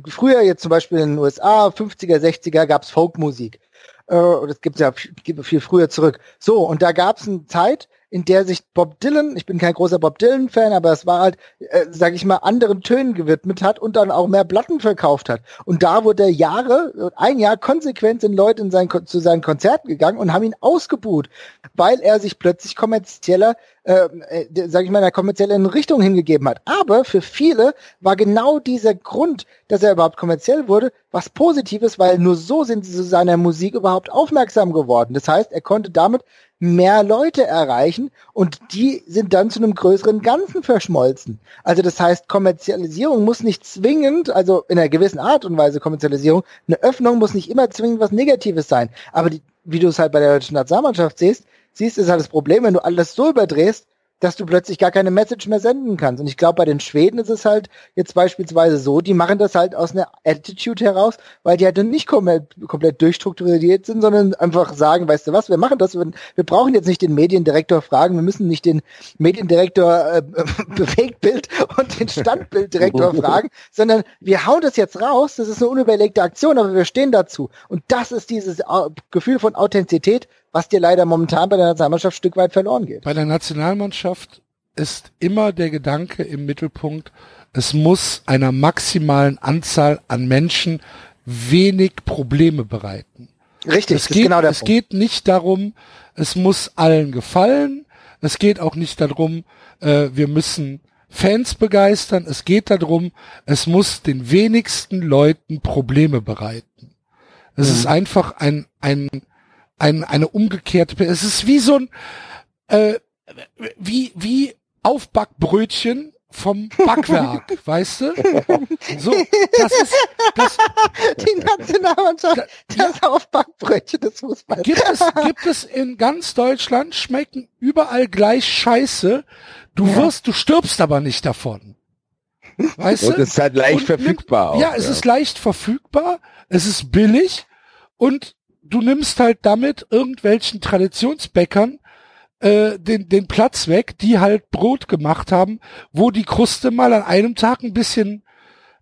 früher jetzt zum Beispiel in den USA, 50er, 60er gab es Folkmusik. Äh, das gibt ja viel früher zurück. So, und da gab es eine Zeit, in der sich Bob Dylan, ich bin kein großer Bob Dylan-Fan, aber es war halt, äh, sag ich mal, anderen Tönen gewidmet hat und dann auch mehr Platten verkauft hat. Und da wurde er Jahre, ein Jahr konsequent sind Leute in sein, zu seinen Konzerten gegangen und haben ihn ausgebuht, weil er sich plötzlich kommerzieller, äh, äh, sag ich mal, in einer kommerziellen Richtung hingegeben hat. Aber für viele war genau dieser Grund, dass er überhaupt kommerziell wurde, was Positives, weil nur so sind sie zu seiner Musik überhaupt aufmerksam geworden. Das heißt, er konnte damit mehr Leute erreichen und die sind dann zu einem größeren Ganzen verschmolzen. Also das heißt, Kommerzialisierung muss nicht zwingend, also in einer gewissen Art und Weise Kommerzialisierung, eine Öffnung muss nicht immer zwingend was Negatives sein. Aber die, wie du es halt bei der deutschen Nationalmannschaft siehst, siehst, ist halt das Problem, wenn du alles so überdrehst, dass du plötzlich gar keine Message mehr senden kannst. Und ich glaube, bei den Schweden ist es halt jetzt beispielsweise so, die machen das halt aus einer Attitude heraus, weil die halt nicht komplett, komplett durchstrukturiert sind, sondern einfach sagen, weißt du was, wir machen das, wir, wir brauchen jetzt nicht den Mediendirektor fragen, wir müssen nicht den Mediendirektor äh, Bewegtbild und den Standbilddirektor fragen, sondern wir hauen das jetzt raus, das ist eine unüberlegte Aktion, aber wir stehen dazu. Und das ist dieses Gefühl von Authentizität, was dir leider momentan bei der Nationalmannschaft ein Stück weit verloren geht. Bei der Nationalmannschaft ist immer der Gedanke im Mittelpunkt, es muss einer maximalen Anzahl an Menschen wenig Probleme bereiten. Richtig, es geht, genau der Es Punkt. geht nicht darum, es muss allen gefallen. Es geht auch nicht darum, äh, wir müssen Fans begeistern. Es geht darum, es muss den wenigsten Leuten Probleme bereiten. Es mhm. ist einfach ein, ein ein, eine umgekehrte, es ist wie so ein, äh, wie, wie Aufbackbrötchen vom Backwerk, weißt du? So, das ist das, die Nationalmannschaft, das ja, Aufbackbrötchen des Fußballs. Gibt es, gibt es in ganz Deutschland, schmecken überall gleich Scheiße. Du ja. wirst, du stirbst aber nicht davon. Weißt und du? es ist halt leicht und verfügbar. Nimm, auch, ja, es ja. ist leicht verfügbar, es ist billig und du nimmst halt damit irgendwelchen Traditionsbäckern äh, den, den Platz weg, die halt Brot gemacht haben, wo die Kruste mal an einem Tag ein bisschen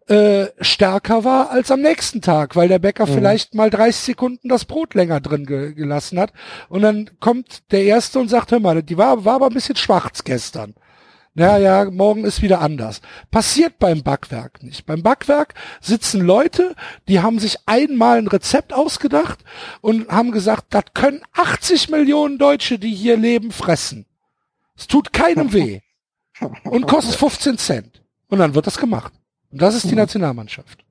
äh, stärker war als am nächsten Tag, weil der Bäcker mhm. vielleicht mal 30 Sekunden das Brot länger drin ge gelassen hat. Und dann kommt der Erste und sagt, hör mal, die war, war aber ein bisschen schwarz gestern. Ja, ja, morgen ist wieder anders. Passiert beim Backwerk nicht. Beim Backwerk sitzen Leute, die haben sich einmal ein Rezept ausgedacht und haben gesagt, das können 80 Millionen Deutsche, die hier leben, fressen. Es tut keinem weh. Und kostet 15 Cent. Und dann wird das gemacht. Und das ist die Nationalmannschaft.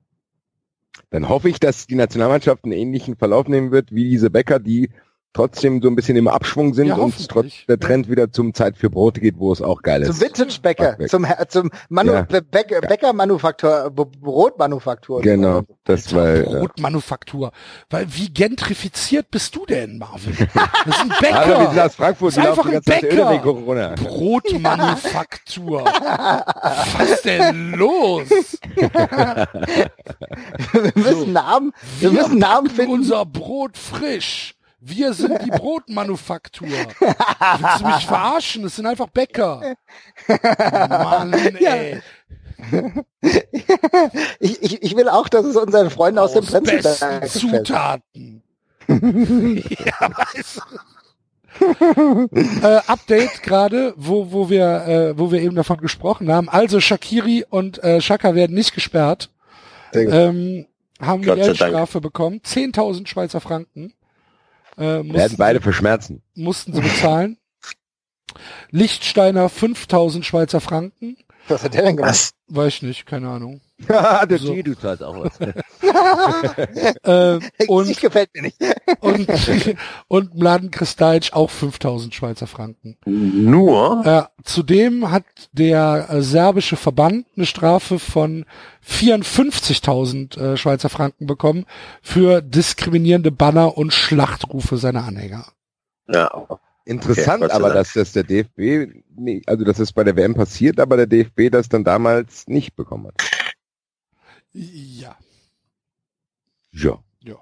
Dann hoffe ich, dass die Nationalmannschaft einen ähnlichen Verlauf nehmen wird wie diese Bäcker, die trotzdem so ein bisschen im Abschwung sind Ja, und trotz der Trend wieder zum Zeit für Brote geht, wo es auch geil ist. Zum Vintage-Bäcker, Backback. zum, zum Manu Ja. Bä- Bäcker- Bäckermanufaktur, B- Brotmanufaktur. Genau, das war äh, Brotmanufaktur. Weil wie gentrifiziert bist du denn, Marvin? Das ist ein Hallo, wir sind Bäcker. aus Frankfurt, Das ist einfach ein Bäcker. Brotmanufaktur. Was ist denn los? wir müssen Namen, wir müssen Namen finden. Unser Brot frisch. Wir sind die Brotmanufaktur. Willst du mich verarschen? Das sind einfach Bäcker. Mann, ey. Ich, ich, ich will auch, dass es unseren Freunden aus, dem Aus Prenzlberg besten gefällt. Zutaten. ja, weißt du. äh, Update gerade, wo, wo wir, äh, wo wir eben davon gesprochen haben. Also Shakiri und äh, Shaka werden nicht gesperrt. Ähm, haben. Geldstrafe bekommen. 10.000 Schweizer Franken. Äh, Werden mussten, beide verschmerzen. mussten sie bezahlen. Lichtsteiner 5.000 Schweizer Franken. Was hat der denn gemacht? Weiß ich nicht, keine Ahnung. Der So. G, du zahlst auch was. Äh, und ich gefällt mir nicht. und, und Mladen Kristajic auch 5000 Schweizer Franken. Nur? Äh, zudem hat der äh, serbische Verband eine Strafe von 54.000 äh, Schweizer Franken bekommen für diskriminierende Banner und Schlachtrufe seiner Anhänger. Ja. Interessant, Okay, aber dass das der DFB, nee, also dass es bei der WM passiert, aber der DFB das dann damals nicht bekommen hat. Ja. Ja. Ja.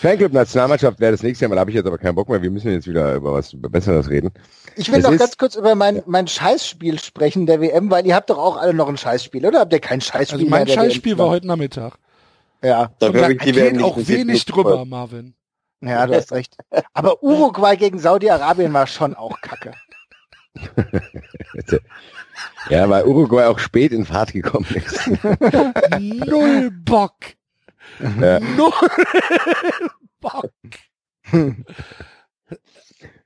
Fanclub Nationalmannschaft wäre das nächste Mal, da habe ich jetzt aber keinen Bock mehr. Wir müssen jetzt wieder über was über Besseres reden. Ich will Es noch ist- ganz kurz über mein, mein Scheißspiel sprechen der WM, weil ihr habt doch auch alle noch ein Scheißspiel, oder? Habt ihr kein Scheißspiel Also mein Scheißspiel WM? war heute Nachmittag. Ja, Da geht auch wenig drüber, Marvin. ja, du hast recht. Aber Uruguay gegen Saudi-Arabien war schon auch kacke. Ja, weil Uruguay auch spät in Fahrt gekommen ist. Null Bock. Ja. Null Bock.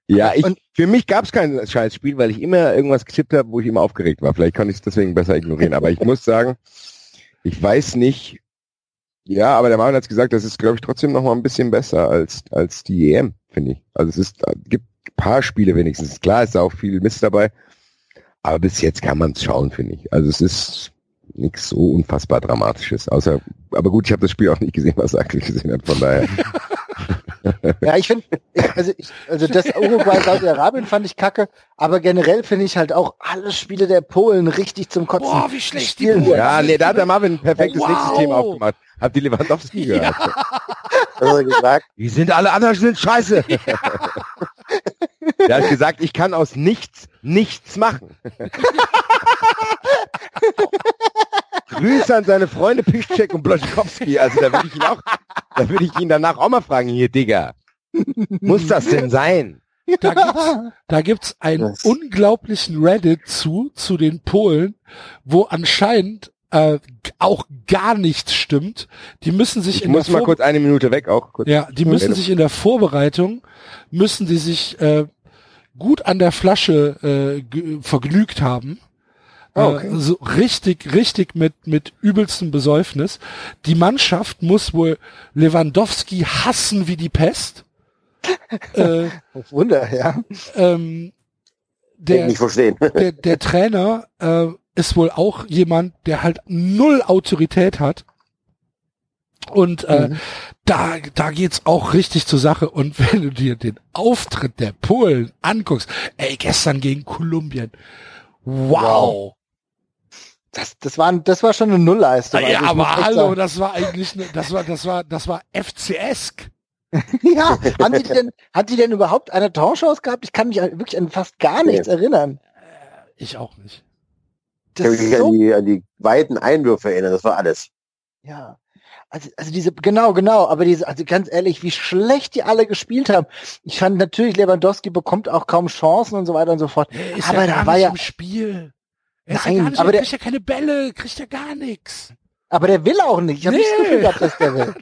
Ja, ich, für mich gab es kein Scheißspiel, weil ich immer irgendwas getippt habe, wo ich immer aufgeregt war. Vielleicht kann ich es deswegen besser ignorieren. Aber ich muss sagen, ich weiß nicht. Ja, aber der Marvin hat gesagt, das ist, glaube ich, trotzdem noch mal ein bisschen besser als als die EM, finde ich. Also es ist, gibt ein paar Spiele wenigstens. Klar ist da auch viel Mist dabei, aber bis jetzt kann man es schauen, finde ich. Also es ist nichts so unfassbar Dramatisches. Außer, aber gut, ich habe das Spiel auch nicht gesehen, was er eigentlich gesehen hat. Von daher. Ja, ich finde, also, ich, also das Uruguay Saudi-Arabien fand ich kacke, aber generell finde ich halt auch alle Spiele der Polen richtig zum Kotzen. Boah, wie schlecht die Polen Ja, nee, da hat der Marvin ein perfektes Wow. nächstes Thema aufgemacht. Habt ihr Lewandowski gehört? Hat er gesagt? Die sind alle anderen sind scheiße. Der hat gesagt, ich kann aus nichts nichts machen. Grüße an seine Freunde Piszczek und Bloschkowski. Also da würde ich ihn auch, da würde ich ihn danach auch mal fragen, hier, Digga. Muss das denn sein? Da gibt's, da gibt's einen Das- unglaublichen Reddit zu, zu den Polen, wo anscheinend äh, auch gar nichts stimmt. Die müssen sich Ich in muss der mal Vor- kurz eine Minute weg auch. Kurz. ja, die müssen sich in der Vorbereitung, müssen die sich äh, gut an der Flasche äh, vergnügt haben. Ah, okay. Äh, so richtig, richtig mit, mit übelstem Besäufnis. Die Mannschaft muss wohl Lewandowski hassen wie die Pest. äh, Wunder, ja. ähm, Der, der, nicht verstehen. der, der Trainer äh, ist wohl auch jemand, der halt null Autorität hat. Und äh, Mhm. da, da geht's auch richtig zur Sache. Und wenn du dir den Auftritt der Polen anguckst, ey, gestern gegen Kolumbien, wow. Das, das, war, das war schon eine Nullleistung. ja, Also ich aber hallo, sagen. das war eigentlich, ne, das war, das war, das war FCS. Ja, haben die denn, hat die denn überhaupt eine Torchance gehabt? Ich kann mich an- wirklich an fast gar nichts erinnern. Ich auch nicht. Ich Das kann ist mich an so, die, an die weiten Einwürfe erinnern, das war alles. ja. Also, also diese, genau, genau, aber diese, also ganz ehrlich, wie schlecht die alle gespielt haben. Ich fand natürlich, Lewandowski bekommt auch kaum Chancen und so weiter und so fort. Er ist Aber ja da gar war nicht ja- im Spiel. Er ist ja Nein, gar nicht, aber er der- kriegt ja keine Bälle, kriegt ja gar nichts. Aber der will auch nicht. Ich habe nicht das Nee. Gefühl gehabt, dass der will.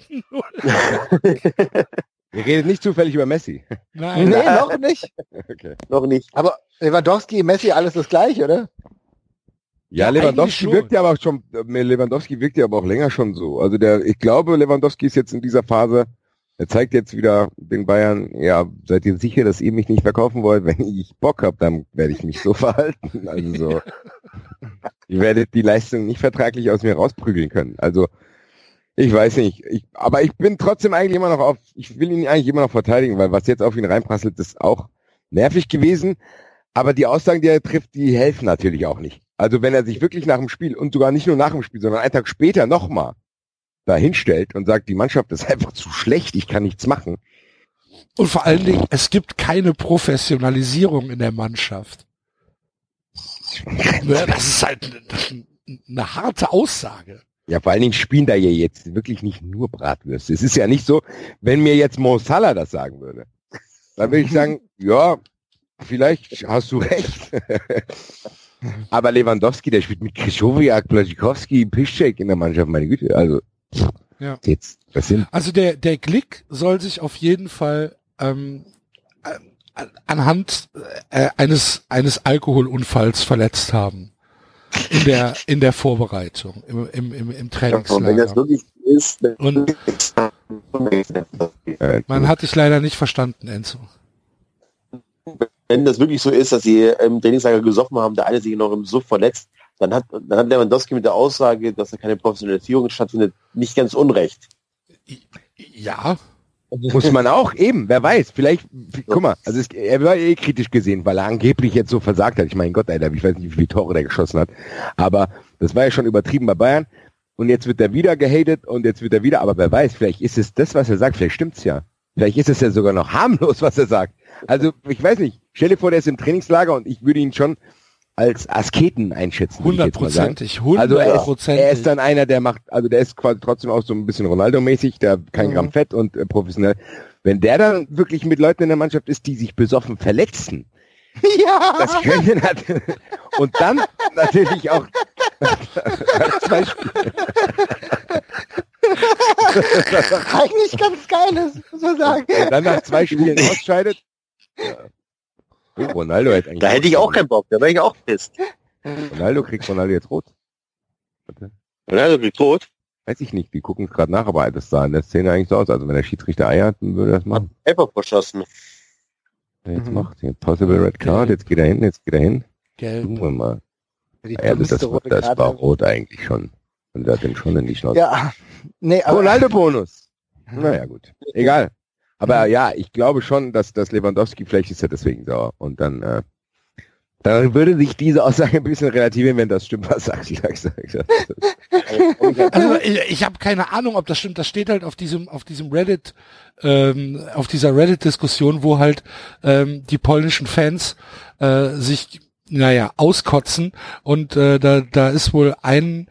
Ihr redet nicht zufällig über Messi. Nein. Nee, noch nicht. Okay. Noch nicht. Aber Lewandowski, Messi, alles das gleiche, oder? Ja, Lewandowski wirkt ja aber auch schon, äh, Lewandowski wirkt ja aber auch länger schon so. Also der, ich glaube, Lewandowski ist jetzt in dieser Phase, er zeigt jetzt wieder den Bayern, ja, seid ihr sicher, dass ihr mich nicht verkaufen wollt? Wenn ich Bock hab, dann werde ich mich so verhalten. Also so, ihr werdet die Leistung nicht vertraglich aus mir rausprügeln können. Also ich weiß nicht, ich, aber ich bin trotzdem eigentlich immer noch auf, ich will ihn eigentlich immer noch verteidigen, weil was jetzt auf ihn reinprasselt, ist auch nervig gewesen. Aber die Aussagen, die er trifft, die helfen natürlich auch nicht. Also wenn er sich wirklich nach dem Spiel und sogar nicht nur nach dem Spiel, sondern einen Tag später nochmal da hinstellt und sagt, die Mannschaft ist einfach zu schlecht, ich kann nichts machen. Und vor allen Dingen, es gibt keine Professionalisierung in der Mannschaft. Ja, Das ist halt eine, eine harte Aussage. Ja, vor allen Dingen spielen da ja jetzt wirklich nicht nur Bratwürste. Es ist ja nicht so, wenn mir jetzt Mo Salah das sagen würde, dann würde ich sagen, ja, vielleicht hast du recht. Aber Lewandowski, der spielt mit Krischowiak, Blaschikowski, Piszczek in der Mannschaft, meine Güte, also Ja. jetzt, das sind Also der, der Glick soll sich auf jeden Fall ähm, äh, anhand äh, eines, eines Alkoholunfalls verletzt haben. In der, in der Vorbereitung, im, im, im, im Und wenn das Trainingslager. wirklich ist, dann Und man hat dich leider nicht verstanden, Enzo. Wenn das wirklich so ist, dass sie im Trainingslager gesoffen haben, der eine sich noch im Suff verletzt, dann hat, dann hat Lewandowski mit der Aussage, dass da keine Professionalisierung stattfindet, nicht ganz unrecht. Ja, Muss man auch, eben, wer weiß, vielleicht, guck mal, also es, er war eh kritisch gesehen, weil er angeblich jetzt so versagt hat. Ich meine Gott, Alter, ich weiß nicht, wie viele Tore der geschossen hat, aber das war ja schon übertrieben bei Bayern und jetzt wird er wieder gehatet und jetzt wird er wieder, aber wer weiß, vielleicht ist es das, was er sagt, vielleicht stimmt's ja. Vielleicht ist es ja sogar noch harmlos, was er sagt. Also, ich weiß nicht, stell dir vor, der ist im Trainingslager und ich würde ihn schon als Asketen einschätzen. sagen. hundertprozentig, Also er ist, hundertprozentig. er ist dann einer, der macht, also der ist quasi trotzdem auch so ein bisschen Ronaldo-mäßig, der kein Mhm. Gramm Fett und äh, professionell. Wenn der dann wirklich mit Leuten in der Mannschaft ist, die sich besoffen verletzen, Ja. das könnte nat- und dann natürlich auch zwei Spiele. Eigentlich ganz geil ist, muss man sagen. und dann nach zwei Spielen ausscheidet. Ja. Oh, Ronaldo hätte eigentlich Da hätte ich auch keinen Bock, da wäre ich auch pisst. Ronaldo kriegt Ronaldo jetzt rot. Warte. Ronaldo kriegt rot. Weiß ich nicht, die gucken es gerade nach, aber das sah in der Szene eigentlich so aus. Also wenn der Schiedsrichter Eier hat, dann würde er das machen. Elfer verschossen. Jetzt Mhm. macht hier Possible Red Card, jetzt geht er hin, jetzt geht er hin. Gelb. Gucken wir mal. Ja, das, dümmste das, rote das war rot eigentlich schon. Und der hat den schon in die Schnauze. Ja. Nee, aber Ronaldo-Bonus. Naja, gut. Egal. Aber ja, ich glaube schon, dass, dass Lewandowski, vielleicht ist er deswegen sauer. Und dann, äh, dann würde sich diese Aussage ein bisschen relativieren, wenn das stimmt, was sagt. Ich sag, sag, sag. Also ich, ich habe keine Ahnung, ob das stimmt. Das steht halt auf diesem auf diesem Reddit, ähm, auf dieser Reddit-Diskussion, wo halt ähm, die polnischen Fans äh, sich, naja, auskotzen und äh, da da ist wohl ein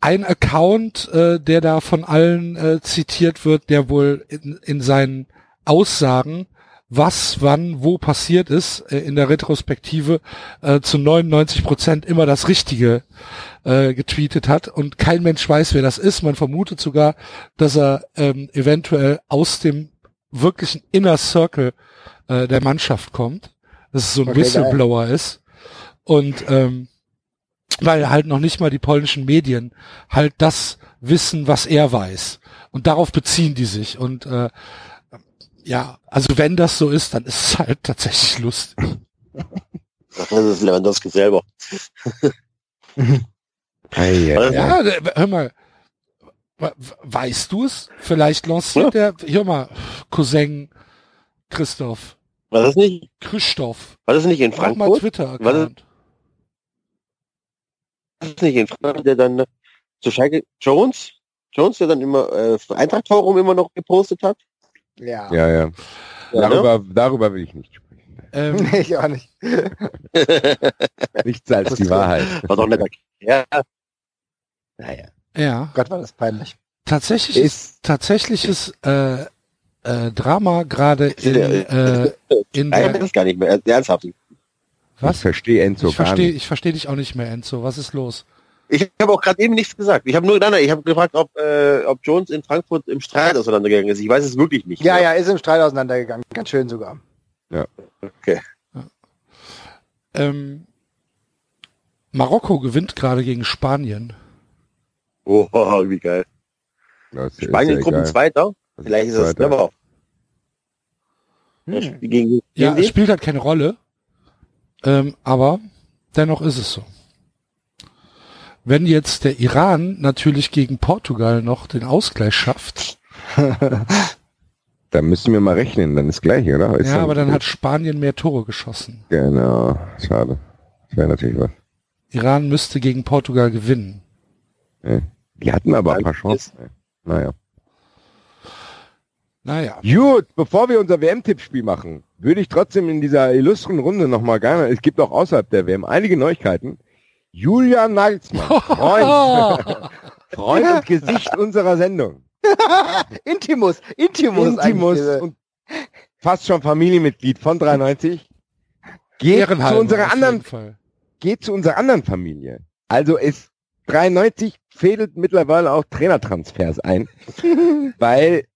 ein Account, äh, der da von allen äh, zitiert wird, der wohl in, in seinen Aussagen was, wann, wo passiert ist, äh, in der Retrospektive äh, zu 99 Prozent immer das Richtige äh, getweetet hat. Und kein Mensch weiß, wer das ist. Man vermutet sogar, dass er ähm, eventuell aus dem wirklichen Inner Circle äh, der Mannschaft kommt, dass es so ein Okay, Whistleblower ist. Und ähm, weil halt noch nicht mal die polnischen Medien halt das wissen, was er weiß und darauf beziehen die sich und äh, ja, also wenn das so ist, dann ist es halt tatsächlich lustig. Das ist Lewandowski selber. Ei, ei, ei. Ja, d- hör mal. we- we- Weißt du es? Vielleicht lanciert der, hör mal, Cousin Christoph, War das nicht, Christoph, war das nicht in Frankfurt? War das nicht in Frankfurt, der dann zu Schalke, Jones? Jones, der dann immer, äh, Eintracht-Forum immer noch gepostet hat? ja. ja, ja. Ja, ne? Darüber, darüber will ich nicht sprechen. Ähm, Nee, ich auch nicht. Nichts als die Wahrheit. War doch nicht Ja, Naja. ja, Gott, war das peinlich. tatsächlich ist, Ist, tatsächlich ist äh, äh, Drama gerade in, äh, in Nein, der, das gar nicht mehr. Ernsthaft. ich was? verstehe Enzo Ich gar verstehe, nicht. ich verstehe dich auch nicht mehr, Enzo. Was ist los? Ich habe auch gerade eben nichts gesagt. Ich habe nur, nein, nein, ich habe gefragt, ob, äh, ob Jones in Frankfurt im Streit auseinandergegangen ist. Ich weiß es wirklich nicht. Ja, ja, ist im Streit auseinandergegangen. Ganz schön sogar. Ähm, Marokko gewinnt gerade gegen Spanien. Oh, wie geil. Das Spanien ja Gruppenzweiter? egal. Vielleicht ist das clever. Hm. Gegen, Ja, gegen es die? spielt halt keine Rolle. Ähm, aber dennoch ist es so. Wenn jetzt der Iran natürlich gegen Portugal noch den Ausgleich schafft, Da müssen wir mal rechnen, dann ist gleich, oder? Ist ja, aber dann hat Spanien mehr Tore geschossen. Genau, schade. Das wäre natürlich was. Iran müsste gegen Portugal gewinnen. Die hatten aber ein paar Chancen. Naja. Naja. Gut, bevor wir unser WM-Tippspiel machen, würde ich trotzdem in dieser illustren Runde nochmal gerne, es gibt auch außerhalb der WM einige Neuigkeiten. Julian Nagelsmann, Freund, Freund und Gesicht unserer Sendung. Intimus, Intimus. Intimus eigentlich, und fast schon Familienmitglied von 93. Geht zu unserer anderen, geht zu unserer anderen Familie. Also ist 93 fädelt mittlerweile auch Trainertransfers ein, weil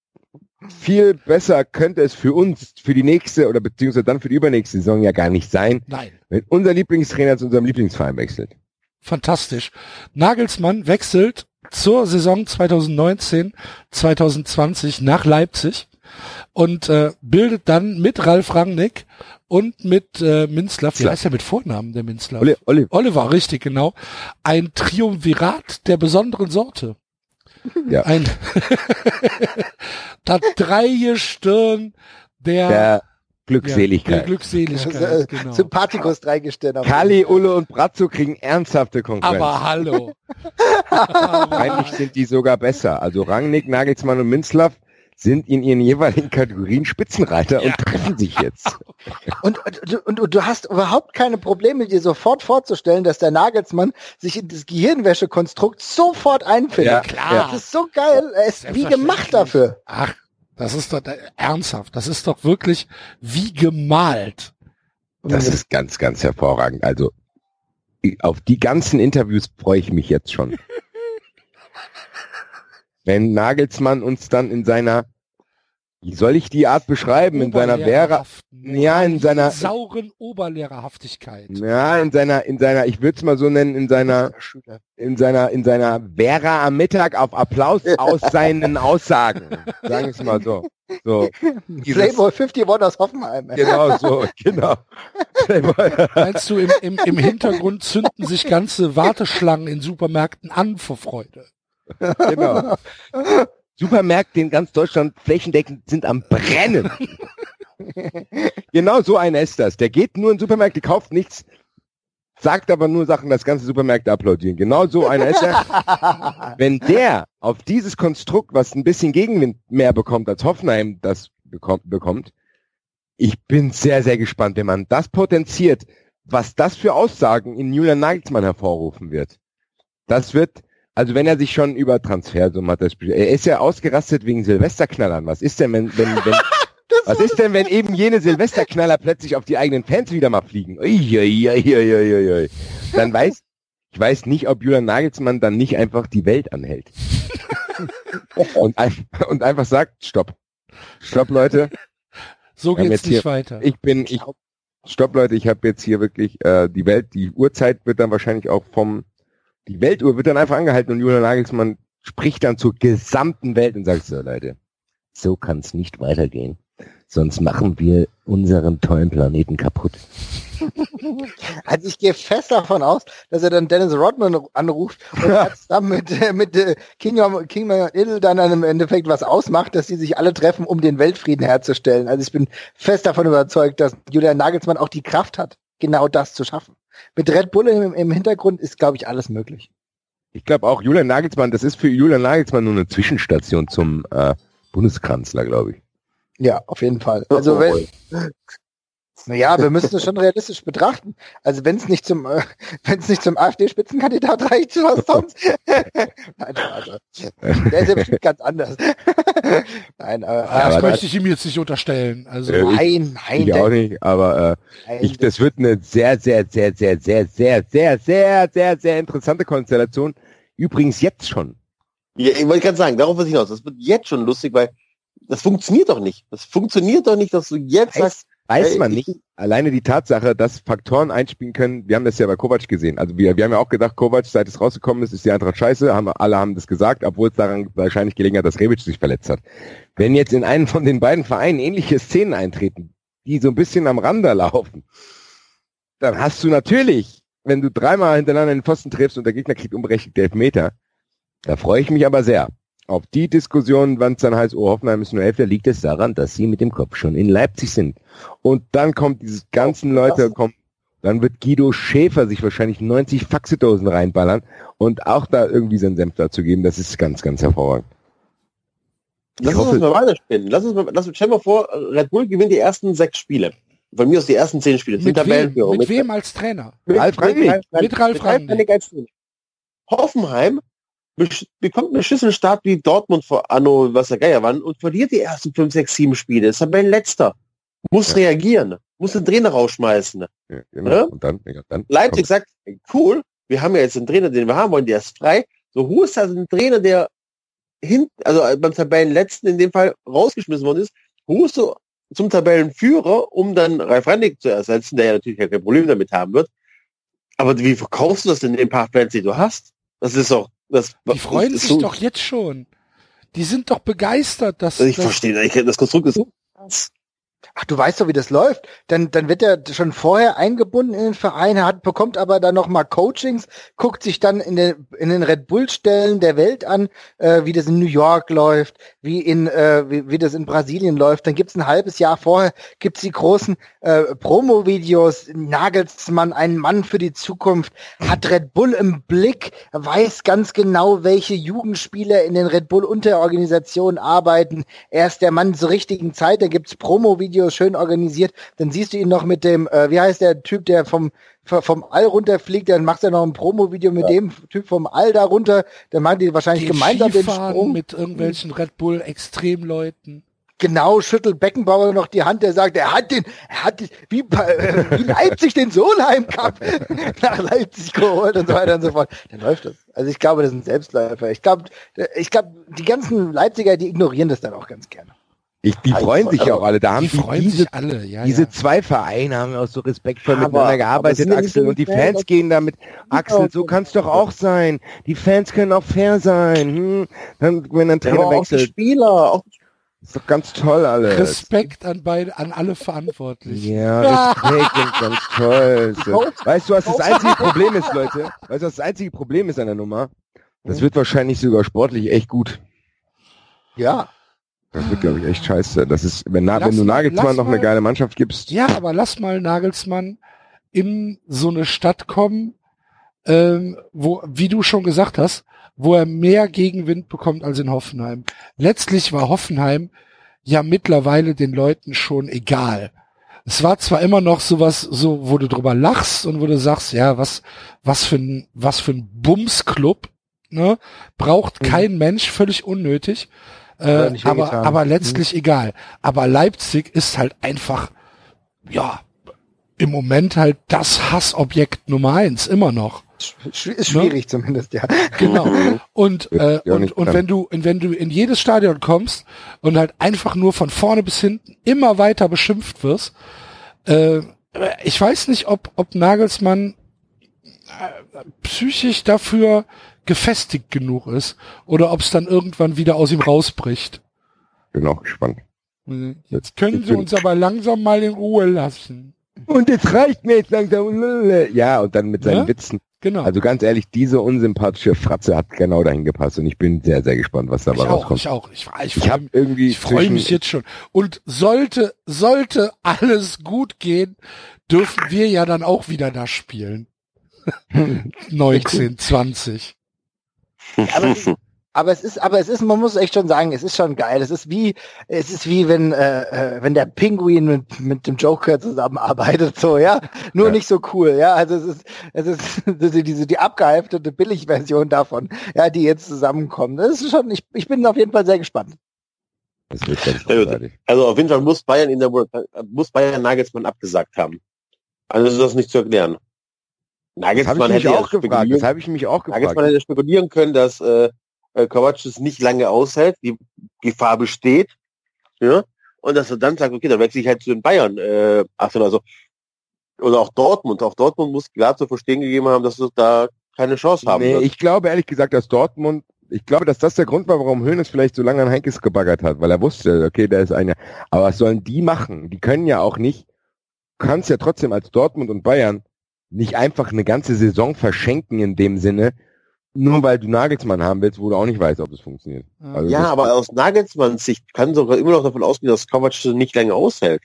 viel besser könnte es für uns für die nächste oder beziehungsweise dann für die übernächste Saison ja gar nicht sein, Nein. wenn unser Lieblingstrainer zu unserem Lieblingsverein wechselt. Fantastisch. Nagelsmann wechselt zur Saison 2019, 2020 nach Leipzig und äh, bildet dann mit Ralf Rangnick und mit äh, Minzlaff, wie heißt er mit Vornamen, der Minzlaff? Oli, Oli, Oliver, richtig, genau. Ein Triumvirat der besonderen Sorte. Ja. Ein das Dreigestirn der, der ja, der Glückseligkeit. Glückseligkeit, genau. Sympathikus dreigestellt. auf Kali. Ulle und Brazzo kriegen ernsthafte Konkurrenz. Aber hallo. Wahrscheinlich sind die sogar besser. Also Rangnick, Nagelsmann und Minzlaff sind in ihren jeweiligen Kategorien Spitzenreiter und treffen sich jetzt. Und, und, und, und du hast überhaupt keine Probleme, dir sofort vorzustellen, dass der Nagelsmann sich in das Gehirnwäschekonstrukt sofort einfindet. Ja, klar. Das ist so geil. Er ist wie gemacht dafür. Ach, das ist doch ernsthaft. Das ist doch wirklich wie gemalt. Das ist ganz, ganz hervorragend. Also auf die ganzen Interviews freue ich mich jetzt schon. Wenn Nagelsmann uns dann in seiner, wie soll ich die Art beschreiben, in seiner Vera, ja, in seiner- sauren Oberlehrerhaftigkeit. ja, in seiner, in seiner, ich würde es mal so nennen, in seiner, in seiner, in seiner Vera am Mittag auf Applaus aus seinen Aussagen. Sagen wir es mal so. So. Dieses- Playboy 51 aus Hoffenheim. Genau so, genau. Meinst du, im, im, im Hintergrund zünden sich ganze Warteschlangen in Supermärkten an vor Freude? Genau. Supermärkte in ganz Deutschland flächendeckend sind am Brennen. genau so einer ist das. Der geht nur in Supermärkte, kauft nichts, sagt aber nur Sachen, dass ganze Supermärkte applaudieren. Genau so einer ist er. Wenn der auf dieses Konstrukt, was ein bisschen Gegenwind mehr bekommt, als Hoffenheim das bekommt, bekommt, ich bin sehr, sehr gespannt, wenn man das potenziert, was das für Aussagen in Julian Nagelsmann hervorrufen wird. Das wird, also wenn er sich schon über Transfersummen hat, das, er ist ja ausgerastet wegen Silvesterknallern. Was ist denn, wenn, wenn, wenn was ist denn, wenn eben jene Silvesterknaller plötzlich auf die eigenen Fans wieder mal fliegen? Uiuiuiuiui. Dann weiß, ich weiß nicht, ob Julian Nagelsmann dann nicht einfach die Welt anhält. und, ein, und einfach sagt, stopp. Stopp, Leute. So geht's nicht hier- weiter. Ich bin, ich, stopp, Leute, ich habe jetzt hier wirklich, äh, die Welt, die Uhrzeit wird dann wahrscheinlich auch vom, die Weltuhr wird dann einfach angehalten und Julian Nagelsmann spricht dann zur gesamten Welt und sagt so, Leute, so kann es nicht weitergehen. Sonst machen wir unseren tollen Planeten kaputt. Also ich gehe fest davon aus, dass er dann Dennis Rodman anruft und er zusammen mit, äh, mit äh, King, King Idle dann im Endeffekt was ausmacht, dass sie sich alle treffen, um den Weltfrieden herzustellen. Also ich bin fest davon überzeugt, dass Julian Nagelsmann auch die Kraft hat, genau das zu schaffen. Mit Red Bull im, im Hintergrund ist, glaube ich, alles möglich. Ich glaube auch, Julian Nagelsmann, das ist für Julian Nagelsmann nur eine Zwischenstation zum äh, Bundeskanzler, glaube ich. Ja, auf jeden Fall. Also wenn, naja, wir müssen es schon realistisch betrachten. Also wenn es nicht zum, äh, wenn es nicht zum AfD-Spitzenkandidat reicht, was sonst? Nein, also, der ist ja bestimmt ganz anders. nein, aber, Ja, das aber möchte ich ihm jetzt nicht unterstellen. Also Äh, nein, nein, Ich auch nicht, aber äh, nein, ich, das wird eine sehr, sehr, sehr, sehr, sehr, sehr, sehr, sehr, sehr, sehr interessante Konstellation. Übrigens jetzt schon. Ja, ich wollte gerade sagen, darauf was hinaus. Das wird jetzt schon lustig, weil das funktioniert doch nicht. Das funktioniert doch nicht, dass du jetzt Weiß- sagst, weiß man nicht. Alleine die Tatsache, dass Faktoren einspielen können, wir haben das ja bei Kovac gesehen. Also wir, wir haben ja auch gedacht, Kovac, seit es rausgekommen ist, ist die Eintracht scheiße, haben, alle haben das gesagt, obwohl es daran wahrscheinlich gelegen hat, dass Rebic sich verletzt hat. Wenn jetzt in einen von den beiden Vereinen ähnliche Szenen eintreten, die so ein bisschen am Rande laufen, dann hast du natürlich, wenn du dreimal hintereinander den Pfosten triffst und der Gegner kriegt unberechtigt Elfmeter, da freue ich mich aber sehr auf die Diskussion, wann es dann heißt, oh, Hoffenheim ist nur Elfter, liegt es daran, dass sie mit dem Kopf schon in Leipzig sind. Und dann kommt diese ganzen Leute, kommen, dann wird Guido Schäfer sich wahrscheinlich 90 Faxedosen reinballern und auch da irgendwie seinen Senf dazu geben. Das ist ganz, ganz hervorragend. Lass uns mal weiterspielen. Lass uns mal, lass uns, stell mal vor, Red Bull gewinnt die ersten sechs Spiele. Von mir aus die ersten zehn Spiele. Mit wem, mit, mit wem als Trainer? Mit Ralf Rangnick. Mit Ralf Rangnick. Hoffenheim bekommt einen Schlüsselstart wie Dortmund vor Anno, was der Geier waren, und verliert die ersten 5, 6, 7 Spiele. Das ist mein letzter. Muss ja. reagieren. Muss den Trainer rausschmeißen. Ja, genau. ja? Und dann, dann Leipzig sagt, cool, wir haben ja jetzt einen Trainer, den wir haben wollen, der ist frei. So, wo ist also ein Trainer, der hin, also beim Tabellenletzten in dem Fall rausgeschmissen worden ist, rufst du zum Tabellenführer, um dann Ralf Randig zu ersetzen, der ja natürlich kein Problem damit haben wird. Aber wie verkaufst du das denn in den paar Fans, die du hast? Das ist doch das, die freuen sich so doch jetzt schon. Die sind doch begeistert, dass. Ich das verstehe, ich, das Konstrukt ist Ach, du weißt doch, wie das läuft. Dann, dann wird er schon vorher eingebunden in den Verein, hat, bekommt aber dann noch mal Coachings, guckt sich dann in den, in den Red Bull-Stellen der Welt an, äh, wie das in New York läuft, wie in, äh, wie, wie das in Brasilien läuft. Dann gibt's ein halbes Jahr vorher, gibt's die großen äh, Promo-Videos, Nagelsmann, ein Mann für die Zukunft, hat Red Bull im Blick, weiß ganz genau, welche Jugendspieler in den Red Bull-Unterorganisationen arbeiten. Er ist der Mann zur richtigen Zeit, da gibt's Promo-Videos Videos schön organisiert. Dann siehst du ihn noch mit dem, äh, wie heißt der Typ, der vom vom All runterfliegt, dann macht er noch ein Promo-Video mit ja. dem Typ vom All da runter. Dann machen die wahrscheinlich die gemeinsam den Sprung. mit irgendwelchen Red Bull Extremleuten. Genau, schüttelt Beckenbauer noch die Hand, der sagt, er hat den, er hat wie, äh, wie Leipzig den Solheim Cup nach Leipzig geholt und so weiter und so fort. Dann läuft das. Also ich glaube, das sind Selbstläufer. Ich glaube, ich glaube, die ganzen Leipziger, die ignorieren das dann auch ganz gerne. Ich, die freuen sich ja auch alle. Da haben die, freuen diese, sich alle. Ja, diese ja. zwei Vereine haben auch so respektvoll aber, miteinander gearbeitet, Axel. Und die Fans gehen damit, Axel, so kann es doch auch sein. Die Fans können auch fair sein. Hm? Dann, wenn ein Trainer wechselt. Auch die Spieler, auch ist doch ganz toll alles. Respekt an beide, an alle Verantwortlichen. Ja, Respekt und ganz toll. Weißt du, was das einzige Problem ist, Leute? Weißt du, was das einzige Problem ist an der Nummer? Das wird wahrscheinlich sogar sportlich echt gut. Ja. Das wird, glaube ich, echt scheiße. Das ist, wenn, lass, wenn du Nagelsmann noch mal, eine geile Mannschaft gibst. Ja, aber lass mal Nagelsmann in so eine Stadt kommen, ähm, wo, wie du schon gesagt hast, wo er mehr Gegenwind bekommt als in Hoffenheim. Letztlich war Hoffenheim ja mittlerweile den Leuten schon egal. Es war zwar immer noch sowas, so, wo du drüber lachst und wo du sagst, ja, was, was für ein, was für ein Bumsclub, ne, braucht mhm. kein Mensch, völlig unnötig. Äh, aber, aber letztlich mhm. egal. Aber Leipzig ist halt einfach, ja, im Moment halt das Hassobjekt Nummer eins, immer noch. Ist ne? schwierig ne? zumindest, ja. Genau. Und, äh, und, und wenn du, wenn du in jedes Stadion kommst und halt einfach nur von vorne bis hinten immer weiter beschimpft wirst, äh, ich weiß nicht, ob, ob Nagelsmann äh, psychisch dafür gefestigt genug ist oder ob es dann irgendwann wieder aus ihm rausbricht. Bin auch gespannt. Jetzt können Sie uns aber langsam mal in Ruhe lassen. Und es reicht mir jetzt langsam. Ja, und dann mit seinen ja? Witzen. Genau. Also ganz ehrlich, diese unsympathische Fratze hat genau dahin gepasst und ich bin sehr, sehr gespannt, was dabei ich rauskommt. Ich auch, ich auch. Ich, ich, ich habe irgendwie. Ich freue mich jetzt schon. Und sollte, sollte alles gut gehen, dürfen wir ja dann auch wieder da spielen. 19, 20. Aber es, ist, aber es ist, aber es ist, man muss echt schon sagen, es ist schon geil. Es ist wie, es ist wie wenn, äh, äh wenn der Pinguin mit, mit dem Joker zusammenarbeitet, so, ja. Nur ja. nicht so cool, ja. Also es ist, es ist diese, die abgehalftete Billigversion davon, ja, die jetzt zusammenkommen. Das ist schon, ich, ich bin auf jeden Fall sehr gespannt. Das wird ganz also auf jeden Fall muss Bayern in der muss Bayern Nagelsmann abgesagt haben. Also ist das nicht zu erklären. Nagelsmann hätte auch gefragt. Das habe ich mich auch gefragt. Nagelsmann hätte spekulieren können, dass äh, äh Kovac es nicht lange aushält, die Gefahr besteht. Ja. und dass er dann sagt, okay, dann wechsle ich halt zu den Bayern. Äh, ach so, also oder auch Dortmund. Auch Dortmund muss klar zu verstehen gegeben haben, dass sie da keine Chance haben. Nee, wird. ich glaube ehrlich gesagt, dass Dortmund, ich glaube, dass das der Grund war, warum Hönes vielleicht so lange an Heinkes gebaggert hat, weil er wusste, okay, der ist einer. Aber was sollen die machen? Die können ja auch nicht, du kannst ja trotzdem als Dortmund und Bayern nicht einfach eine ganze Saison verschenken in dem Sinne, nur weil du Nagelsmann haben willst, wo du auch nicht weißt, ob es funktioniert. Also ja, das- aber aus Nagelsmanns Sicht kann sogar immer noch davon ausgehen, dass Kovac nicht länger aushält.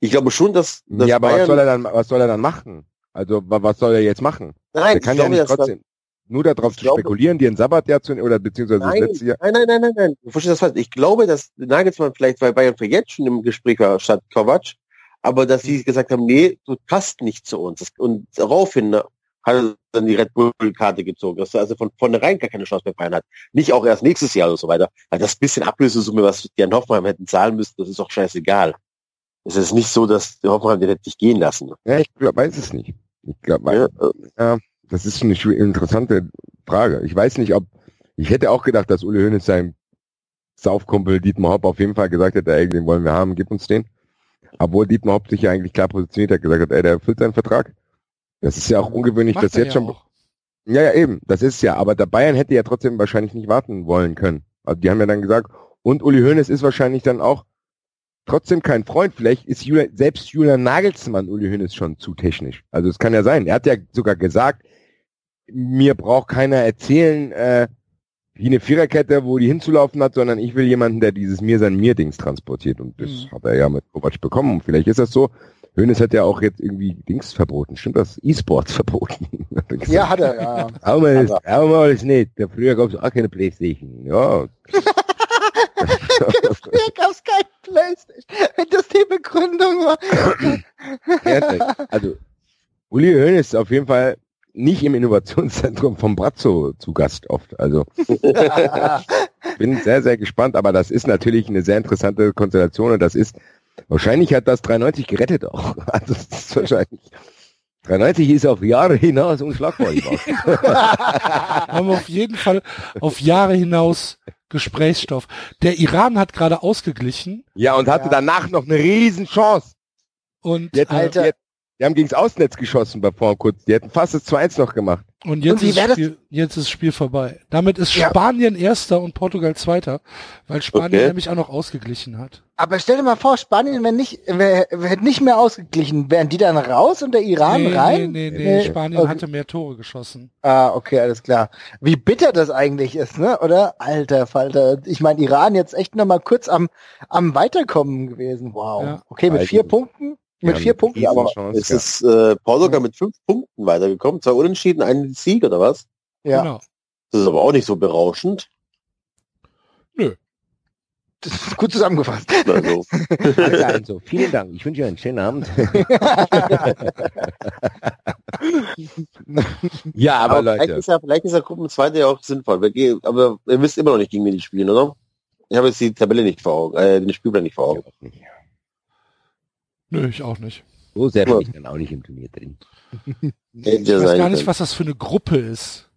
Ich glaube schon, dass, dass ja, aber Bayern, was soll er dann, was soll er dann machen? Also, wa- was soll er jetzt machen? nein, er kann ich ja glaube, nicht dass trotzdem nur darauf ich glaube- spekulieren, dir ein Sabbatjahr zu, oder beziehungsweise das Nein, letzte Jahr. nein, nein, nein, nein, nein. Du verstehst das falsch. Ich glaube, dass Nagelsmann vielleicht bei Bayern für jetzt schon im Gespräch war statt Kovac, aber dass sie gesagt haben, nee, du passt nicht zu uns. Und daraufhin hat er dann die Red Bull-Karte gezogen, dass er also von vornherein gar keine Chance bei Bayern hat. Nicht auch erst nächstes Jahr oder so weiter. Weil das bisschen Ablösesumme, was die an Hoffenheim hätten zahlen müssen, das ist doch scheißegal. Es ist nicht so, dass die Hoffenheim den hätte nicht gehen lassen. Ja, ich glaub, weiß es nicht. Ich glaube, Ja, Ja, das ist eine interessante Frage. Ich weiß nicht, ob ich hätte auch gedacht, dass Uli Hoeneß seinem Saufkumpel Dietmar Hopp auf jeden Fall gesagt hätte, ey, den wollen wir haben, gib uns den. Obwohl Dietmar Hopp sich ja eigentlich klar positioniert hat, gesagt hat, ey, der erfüllt seinen Vertrag. Das ist ja auch ungewöhnlich, Macht dass jetzt ja schon. auch. Ja, ja, eben, das ist ja. Aber der Bayern hätte ja trotzdem wahrscheinlich nicht warten wollen können. Also die haben ja dann gesagt, und Uli Hoeneß ist wahrscheinlich dann auch trotzdem kein Freund. Vielleicht ist Julian, selbst Julian Nagelsmann Uli Hoeneß schon zu technisch. Also es kann ja sein. Er hat ja sogar gesagt, mir braucht keiner erzählen, äh, wie eine Viererkette, wo die hinzulaufen hat, sondern ich will jemanden, der dieses mir sein mir Dings transportiert. Und das Mhm. hat er ja mit Kovac bekommen. Und vielleicht ist das so. Hoeneß hat ja auch jetzt irgendwie Dings verboten. Stimmt das? E-Sports verboten. Hat er. Ja, hat er, ja. Aber- auch mal das nicht. Da früher gab es auch keine Playstation. Ja. Früher gab's kein Playstation, wenn das die Begründung war. Also, Uli ist auf jeden Fall nicht im Innovationszentrum vom Brazzo zu Gast oft. Also, bin sehr, sehr gespannt, aber das ist natürlich eine sehr interessante Konstellation und das ist, wahrscheinlich hat das 93 gerettet auch. Also, das ist wahrscheinlich, 93 ist auf Jahre hinaus unschlagbar. haben wir auf jeden Fall auf Jahre hinaus Gesprächsstoff. Der Iran hat gerade ausgeglichen ja, und hatte Ja. danach noch eine riesen Chance. und, hätten, Alter. hätten- die haben gegens Ausnetz geschossen bei vor kurz. Die hätten fast das 2-1 noch gemacht. und jetzt, Und ist wär das- Spiel, jetzt ist das Spiel vorbei. Damit ist Ja. Spanien Erster und Portugal Zweiter, weil Spanien Okay. nämlich auch noch ausgeglichen hat. Aber stell dir mal vor, Spanien wenn nicht, wär, hätte nicht mehr ausgeglichen. Wären die dann raus und der Iran nee, rein? nee, nee, nee, Nee, Spanien okay. hatte mehr Tore geschossen. Ah, okay, alles klar. Wie bitter das eigentlich ist, ne? Oder? Alter Falter. Ich meine, Iran jetzt echt noch mal kurz am, am Weiterkommen gewesen. Wow. Ja. Okay, mit vier Punkten? Mit haben vier Punkten, aber es gehabt. ist äh, Portugal mit fünf Punkten weitergekommen, zwei Unentschieden, einen Sieg oder was? ja, Genau. Das ist aber auch nicht so berauschend. das ist gut zusammengefasst. Also, Alles also, vielen Dank. Ich wünsche Ihnen einen schönen Abend. ja, aber, vielleicht Leute, ist ja, vielleicht ist ja Gruppenzweite ja auch sinnvoll. Wir gehen, aber ihr wisst immer noch nicht, gegen wen die spielen, oder? Ich habe jetzt die Tabelle nicht vor Augen, äh, den Spielplan nicht vor Augen. Nö, ich auch nicht. so sehr bin ich dann auch nicht im Turnier drin. Ich weiß gar nicht, was das für eine Gruppe ist.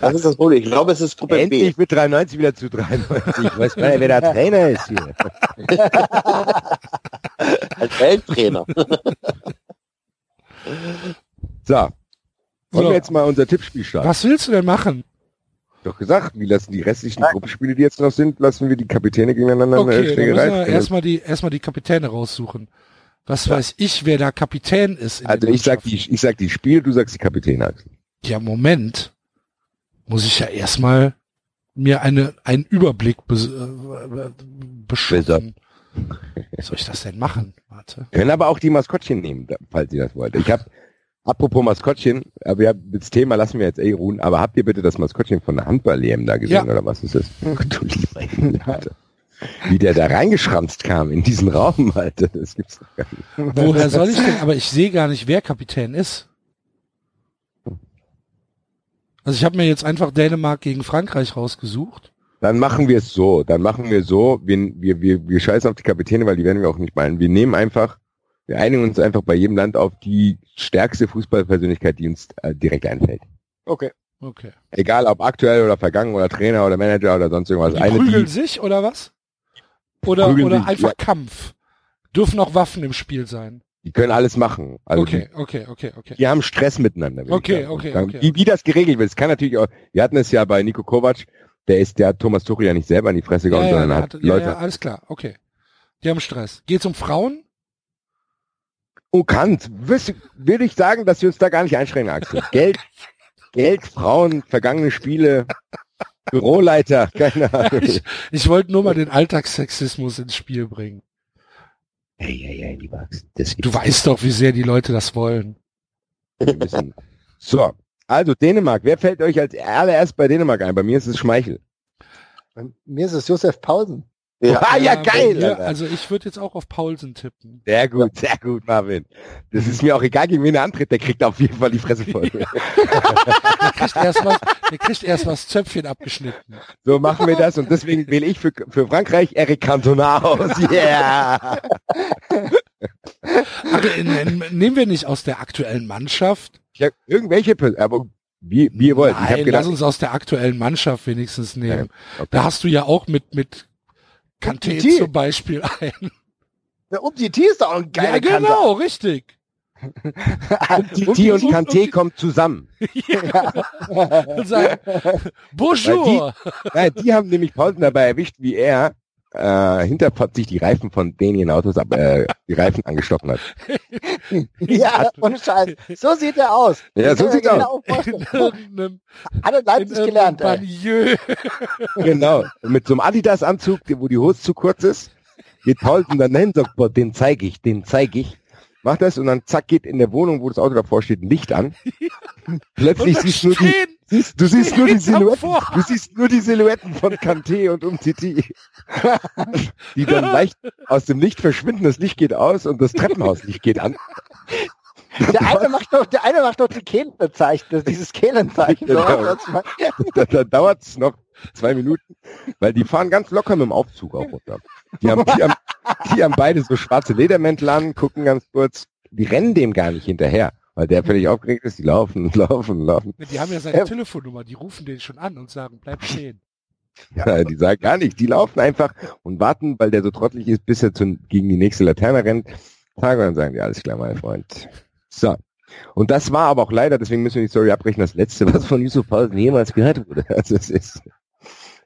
Das ist das Problem. Ich glaube, es ist Gruppe Endlich mit 93 wieder zu 93. Ich weiß gar nicht, wer der Trainer ist hier. B. Als Welttrainer. So. Wollen So. wir jetzt mal unser Tippspiel starten? Was willst du denn machen? Doch gesagt, wir lassen die restlichen Gruppenspiele, die jetzt noch sind, lassen wir die Kapitäne gegeneinander in Okay, der dann müssen wir erstmal die, erstmal die Kapitäne raussuchen. Was weiß ich, wer da Kapitän ist in Also ich sag die, ich sag die Spiele, du sagst die Kapitäne. Axel. Ja, Moment. Muss ich ja erstmal mir eine, einen Überblick bes äh, beschaffen. Wie soll ich das denn machen? Warte. Können aber auch die Maskottchen nehmen, falls ihr das wollt. Ich habe, apropos Maskottchen, aber wir haben, das Thema lassen wir jetzt eh ruhen, aber habt ihr bitte das Maskottchen von der Handball-EM da gesehen, Ja. oder was ist das? Du lieber Himmel, Alter. Wie der da reingeschranzt kam in diesen Raum, Alter, das gibt's doch gar nicht. Woher soll ich denn? Aber ich sehe gar nicht, wer Kapitän ist. Also ich habe mir jetzt einfach Dänemark gegen Frankreich rausgesucht. Dann machen wir es so, dann machen wir so, wir, wir, wir, wir scheißen auf die Kapitäne, weil die werden wir auch nicht meinen. Wir nehmen einfach, wir einigen uns einfach bei jedem Land auf die stärkste Fußballpersönlichkeit, die uns äh, direkt einfällt. Okay. Okay. Egal ob aktuell oder vergangen oder Trainer oder Manager oder sonst irgendwas. Die Eine, prügeln die, sich oder was? Oder, oder sich, einfach ja. Kampf? Dürfen auch Waffen im Spiel sein? Die können alles machen. Also okay, okay, okay, okay. die, die haben Stress miteinander. ich Okay, sagen. okay, Dann- okay. Wie, wie das geregelt wird, es kann natürlich auch, wir hatten es ja bei Nico Kovac, der ist, der hat Thomas Tuchel ja nicht selber in die Fresse gehauen, sondern ja, hat hat, Leute, ja, ja, alles klar, okay. Die haben Stress. Geht's um Frauen? Oh Kant, will ich sagen, dass wir uns da gar nicht einschränken, Axel. Geld, Geld, Frauen, vergangene Spiele, Büroleiter, keine Ahnung. Ich, ich wollte nur mal den Alltagssexismus ins Spiel bringen. Hey, hey, hey, lieber Axel, das Du weißt doch, wie sehr die Leute das wollen. So, also Dänemark. Wer fällt euch als allererst bei Dänemark ein? Bei mir ist es Schmeichel. Bei mir ist es Josef Paulsen. Ah, ja, geil. Mir, also ich würde jetzt auch auf Paulsen tippen. Sehr gut, sehr gut, Marvin. Das ist mir auch egal, gegen wen er antritt, der kriegt auf jeden Fall die Fresse voll. Der kriegt erst was, der kriegt erst was Zöpfchen abgeschnitten. So machen wir das und deswegen wähle ich für, für Frankreich Eric Cantona aus. Yeah! Ach, in, in, nehmen wir nicht aus der aktuellen Mannschaft? Ich hab irgendwelche, aber wie, wie ihr wollt. ich Nein, habe gedacht, lass uns aus der aktuellen Mannschaft wenigstens nehmen. okay. Da hast du ja auch mit, mit Kanté Umtiti. zum Beispiel ein. Der Umtiti ist doch auch ein Ja, geiler genau, richtig. Titi und Kanté kommen zusammen. Und sagen, Bonjour. Nein, die haben nämlich Paulsen dabei erwischt, wie er äh, sich die Reifen von denen Autos ab, äh, die Reifen angestochen hat. Ja, ohne Scheiß. So sieht er aus. Ja, so ich mir aus. genau Hat er Leipzig in gelernt, ey. Genau. Mit so einem Adidas-Anzug, wo die Hose zu kurz ist, geht Paulsen dann dahin, sagt, boah, den zeige ich, den zeige ich. Macht das und dann zack geht in der Wohnung, wo das Auto davor steht, ein Licht an. Plötzlich siehst du nur die, siehst, du siehst nur die Silhouetten, du siehst nur die Silhouetten von Kanté und Umtiti, die dann leicht aus dem Licht verschwinden. Das Licht geht aus und das Treppenhauslicht geht an. Der eine macht doch, der eine macht doch die Kehlenzeichen, dieses Kehlenzeichen. Genau. da, da dauert es noch zwei Minuten, weil die fahren ganz locker mit dem Aufzug auch runter. Die haben, die haben, die haben beide so schwarze Ledermäntel an, gucken ganz kurz, die rennen dem gar nicht hinterher, weil der völlig aufgeregt ist, die laufen, laufen, laufen. Die haben ja seine Ja. Telefonnummer, die rufen den schon an und sagen, bleib stehen. Ja, die sagen gar nicht, die laufen einfach und warten, weil der so trottelig ist, bis er zu, gegen die nächste Laterne rennt. Tag und dann sagen die, alles klar, mein Freund. So. Und das war aber auch leider, deswegen müssen wir die Story abbrechen, das letzte, was von Yusuf Paulsen jemals gehört wurde. Also es ist,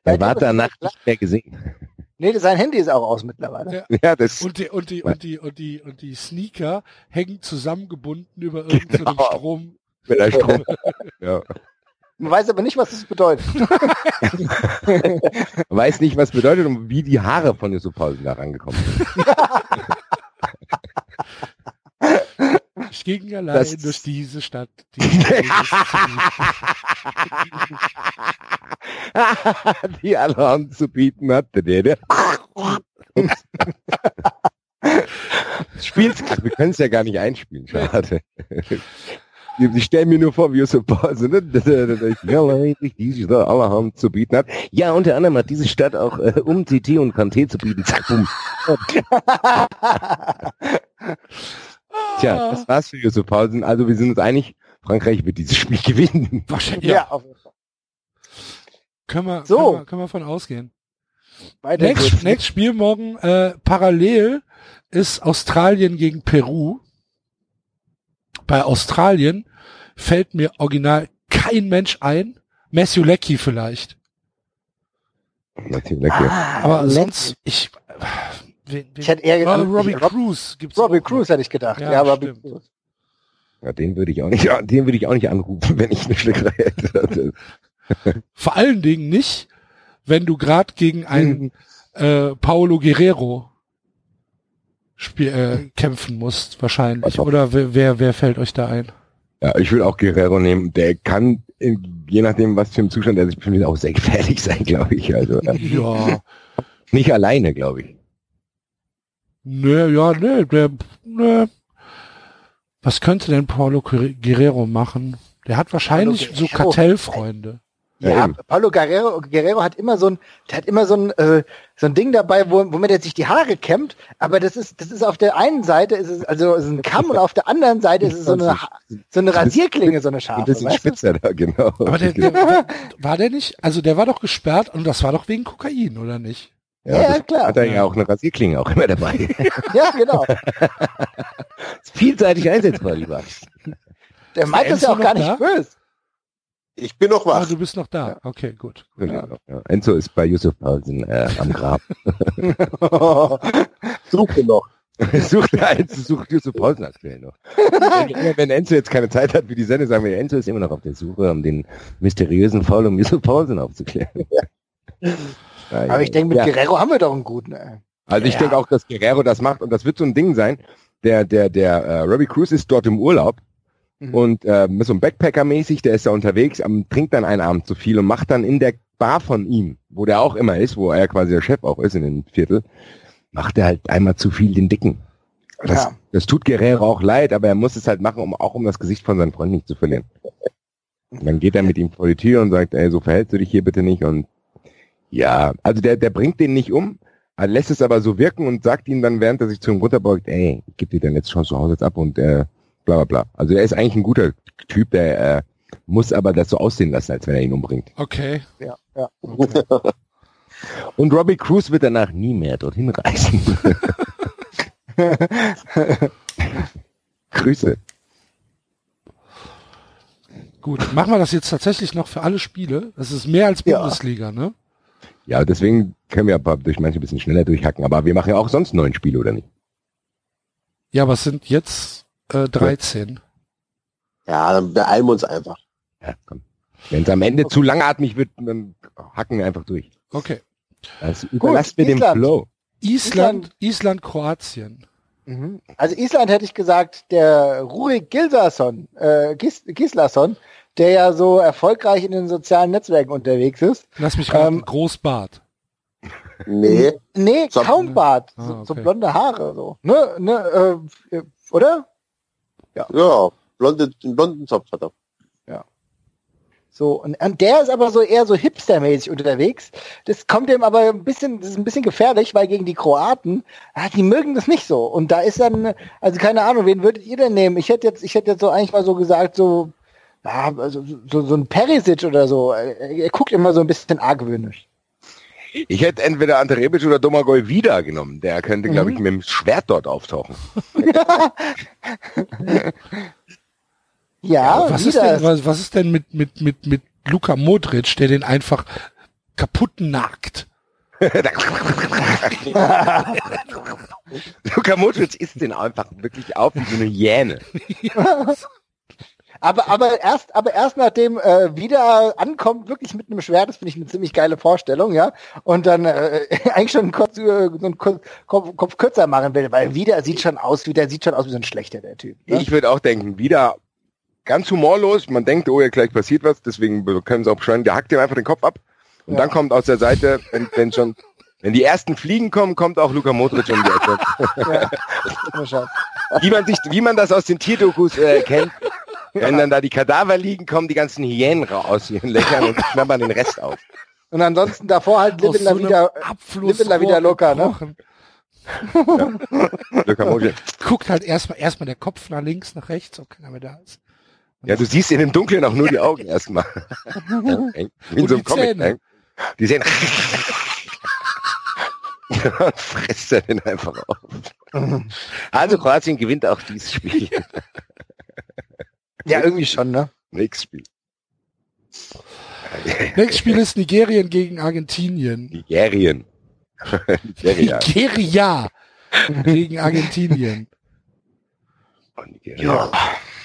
er war danach nicht mehr gesehen. Nee, sein Handy ist auch aus mittlerweile. Ja, das, Und die, und die, und die, und die, und die Sneaker hängen zusammengebunden über irgendeinen Genau. Strom. mit der Strom. ja. Man weiß aber nicht, was das bedeutet. Weiß nicht, was bedeutet und wie die Haare von Yusuf Paulsen da rangekommen sind. Ich ging allein Das- durch diese Stadt. Die die allerhand zu bieten hatte. Der, der. Spiel's, wir können es ja gar nicht einspielen, schade. Ich stelle mir nur vor, wie ja, allein durch diese Stadt allerhand zu bieten hat. Ja, unter anderem hat diese Stadt auch äh, um TT und Kanté zu bieten. Zack, bumm. Tja, das war's für Yusuf Paulsen. Also wir sind uns einig, Frankreich wird dieses Spiel gewinnen. Wahrscheinlich, Ja, ja. auf jeden Fall. Können wir, So. können wir, können wir von ausgehen. Nächstes, nächstes Spiel morgen, äh, parallel ist Australien gegen Peru. Bei Australien fällt mir original kein Mensch ein. Matthew Leckie vielleicht. Natürlich. Ah, Aber sonst, ich, wen, wen, Ich hätte eher gedacht, Robbie Rob- Cruz gibt's Robbie auch noch. Cruz hätte ich gedacht. Ja, Ja, Robbie stimmt. Cruz. Ja, den würde ich auch nicht, ja, den würde ich auch nicht anrufen, wenn ich eine Schlägerei hätte. Vor allen Dingen nicht, wenn du gerade gegen einen äh, Paulo Guerrero spiel, äh, kämpfen musst, wahrscheinlich. Oder wer, wer, fällt euch da ein? Ja, ich will auch Guerrero nehmen. Der kann, in, je nachdem, was für ein Zustand er sich befindet, auch sehr gefährlich sein, glaube ich. Also äh, Ja, nicht alleine, glaube ich. Nö, ja, nö, der, nö. Was könnte denn Paulo Guerrero machen? Der hat wahrscheinlich so. Kartellfreunde. Ja, Ja. Paulo Guerrero, Guerrero hat immer so ein, der hat immer so ein, äh, so ein Ding dabei, wo, womit er sich die Haare kämmt. Aber das ist, das ist auf der einen Seite ist es also ist ein Kamm und auf der anderen Seite ist es so eine, so eine Rasierklinge, so eine Ein scharfe. bisschen weißt du? spitzer da, genau. Aber der, der, war der nicht? Also der war doch gesperrt und das war doch wegen Kokain, oder nicht? Ja, ja, das klar. Hat er ja auch eine Rasierklinge auch immer dabei. Ja, genau. Ist vielseitig einsetzbar, lieber. Der meint das ja Enzo auch gar nicht da? böse. Ich bin noch Ah, wach. du bist noch da. Okay, gut. Ja. Enzo ist bei Yusuf Paulsen äh, am Grab. Suche noch. sucht Enzo sucht Yusuf Paulsen aktuell noch. wenn, wenn Enzo jetzt keine Zeit hat für die Sende, sagen wir, Enzo ist immer noch auf der Suche, um den mysteriösen Fall um Yusuf Paulsen aufzuklären. Aber ich denke, mit ja. Guerrero haben wir doch einen guten. Ey. Also ich Ja. denke auch, dass Guerrero das macht und das wird so ein Ding sein. Der, der, der äh, Robbie Cruz ist dort im Urlaub Mhm. und äh, mit so einem Backpacker-mäßig, der ist da unterwegs, am, trinkt dann einen Abend zu viel und macht dann in der Bar von ihm, wo der auch immer ist, wo er quasi der Chef auch ist in dem Viertel, macht er halt einmal zu viel den Dicken. Das, Ja. das tut Guerrero auch leid, aber er muss es halt machen, um auch um das Gesicht von seinem Freund nicht zu verlieren. Und dann geht er mit ihm vor die Tür und sagt, ey, so verhältst du dich hier bitte nicht und ja, also der, der bringt den nicht um, er lässt es aber so wirken und sagt ihm dann, während er sich zu ihm runterbeugt, ey, ich geb dir deine letzte Chance zu Hause jetzt ab und äh, bla bla bla. Also er ist eigentlich ein guter Typ, der äh, muss aber das so aussehen lassen, als wenn er ihn umbringt. Okay. Ja, ja. Und Robbie Cruz wird danach nie mehr dorthin reisen. Grüße. Gut. Machen wir das jetzt tatsächlich noch für alle Spiele? Das ist mehr als Ja. Bundesliga, ne? Ja, deswegen können wir aber durch manche ein bisschen schneller durchhacken, aber wir machen ja auch sonst neun Spiele, oder nicht? Ja, aber es sind jetzt äh, 13. Ja, dann beeilen wir uns einfach. Ja, komm. Wenn es am Ende zu langatmig wird, dann hacken wir einfach durch. Okay. Das überlasst mir den Island. Flow. Island, Island, Kroatien. Mhm. Also Island hätte ich gesagt, der Rurik Gilsason, äh, Gis Gislason, der ja so erfolgreich in den sozialen Netzwerken unterwegs ist. Lass mich raten, Ähm, Großbart. Nee. Nee, So- kaum Bart, Ah, so, so okay. blonde Haare, so. Ne, ne, äh, oder? Ja, blonde, einen blonden Zopf hat er. So, und, und der ist aber so eher so hipstermäßig unterwegs. Das kommt dem aber ein bisschen, das ist ein bisschen gefährlich, weil gegen die Kroaten, ah, die mögen das nicht so. Und da ist dann, also keine Ahnung, wen würdet ihr denn nehmen? Ich hätte jetzt, ich hätte jetzt so eigentlich mal so gesagt, so, ja, also so, so ein Perisic oder so. Er, er guckt immer so ein bisschen argwöhnisch. Ich hätte entweder Ante Rebic oder Domagoj wieder genommen. Der könnte, glaube ich, mit dem Schwert dort auftauchen. Ja, was, ist denn, was, was ist denn mit, mit, mit, mit Luka Modric, der den einfach kaputt nagt? Luka Modric isst den einfach wirklich auf wie so eine Hyäne. Aber, aber erst, aber erst nachdem äh, wieder ankommt, wirklich mit einem Schwert, das finde ich eine ziemlich geile Vorstellung, ja. Und dann äh, eigentlich schon kurz, äh, so einen Kopf, Kopf, kürzer machen will, weil wieder sieht schon aus, wie der sieht schon aus wie so ein schlechter der Typ. Ne? Ich würde auch denken, wieder ganz humorlos. Man denkt, oh, ja, gleich passiert was, deswegen können sie auch beschreiben, der hackt ihm einfach den Kopf ab. Und Ja. dann kommt aus der Seite, wenn, wenn schon, wenn die ersten Fliegen kommen, kommt auch Luka Modric um die Ecke. Ja. Wie man sich, wie man das aus den Tierdokus äh, kennt. Wenn dann da die Kadaver liegen, kommen die ganzen Hyänen raus aus ihren Löchern und knabbern den Rest auf. Und ansonsten davor halt La so wieder, La wieder locker, ne? Modric. Guckt halt erstmal erstmal der Kopf nach links, nach rechts, ob keiner mehr da ist. Ja, du siehst in dem Dunkeln auch nur die Augen erstmal. Ja, Wie in so die einem Comic. Zähne. ne? Die sehen. Und frisst er den einfach auf. Also Kroatien gewinnt auch dieses Spiel. Ja, irgendwie schon, ne? Nächstes Spiel. Nächstes Spiel ist Nigerien gegen Argentinien. Nigerien. Nigeria. Nigeria gegen Argentinien. Oh, Nigeria.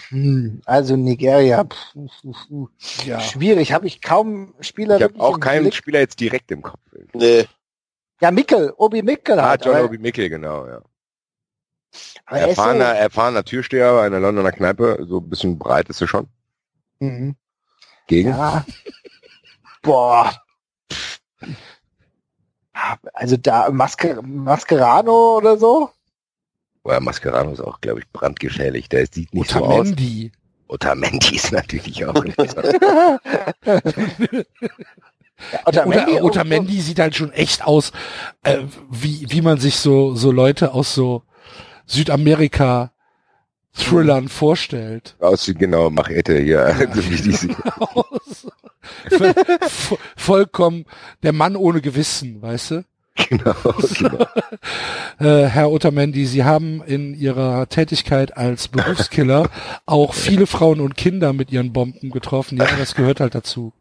Hm, Also Nigeria, pff, pff, pff, Ja. schwierig, habe ich kaum Spieler Ich habe auch keinen Blick. Spieler jetzt direkt im Kopf. Nee. Ja, Mickel, Obi Mickel Ah, halt. John Obi Mikel, genau, ja. aber er ist so- Erfahrener, erfahrener Türsteher bei einer Londoner Kneipe, so ein bisschen breit ist er schon. Mhm. Gegen? Ja. Boah. Also da Masker Mascherano oder so? Boah, Mascherano ist auch, glaube ich, brandgefährlich. Der sieht nicht so aus. Otamendi. Otamendi ist natürlich auch. Otamendi, Oder, Otamendi sieht halt schon echt aus, äh, wie, wie man sich so, so Leute aus so Südamerika Thrillern vorstellt. Aussieht genau, Machete hier. so wie die Voll- vo- Vollkommen der Mann ohne Gewissen, weißt du? Genau, genau. Äh, Herr Otamendi, Sie haben in Ihrer Tätigkeit als Berufskiller auch viele Frauen und Kinder mit Ihren Bomben getroffen. Ja, das gehört halt dazu.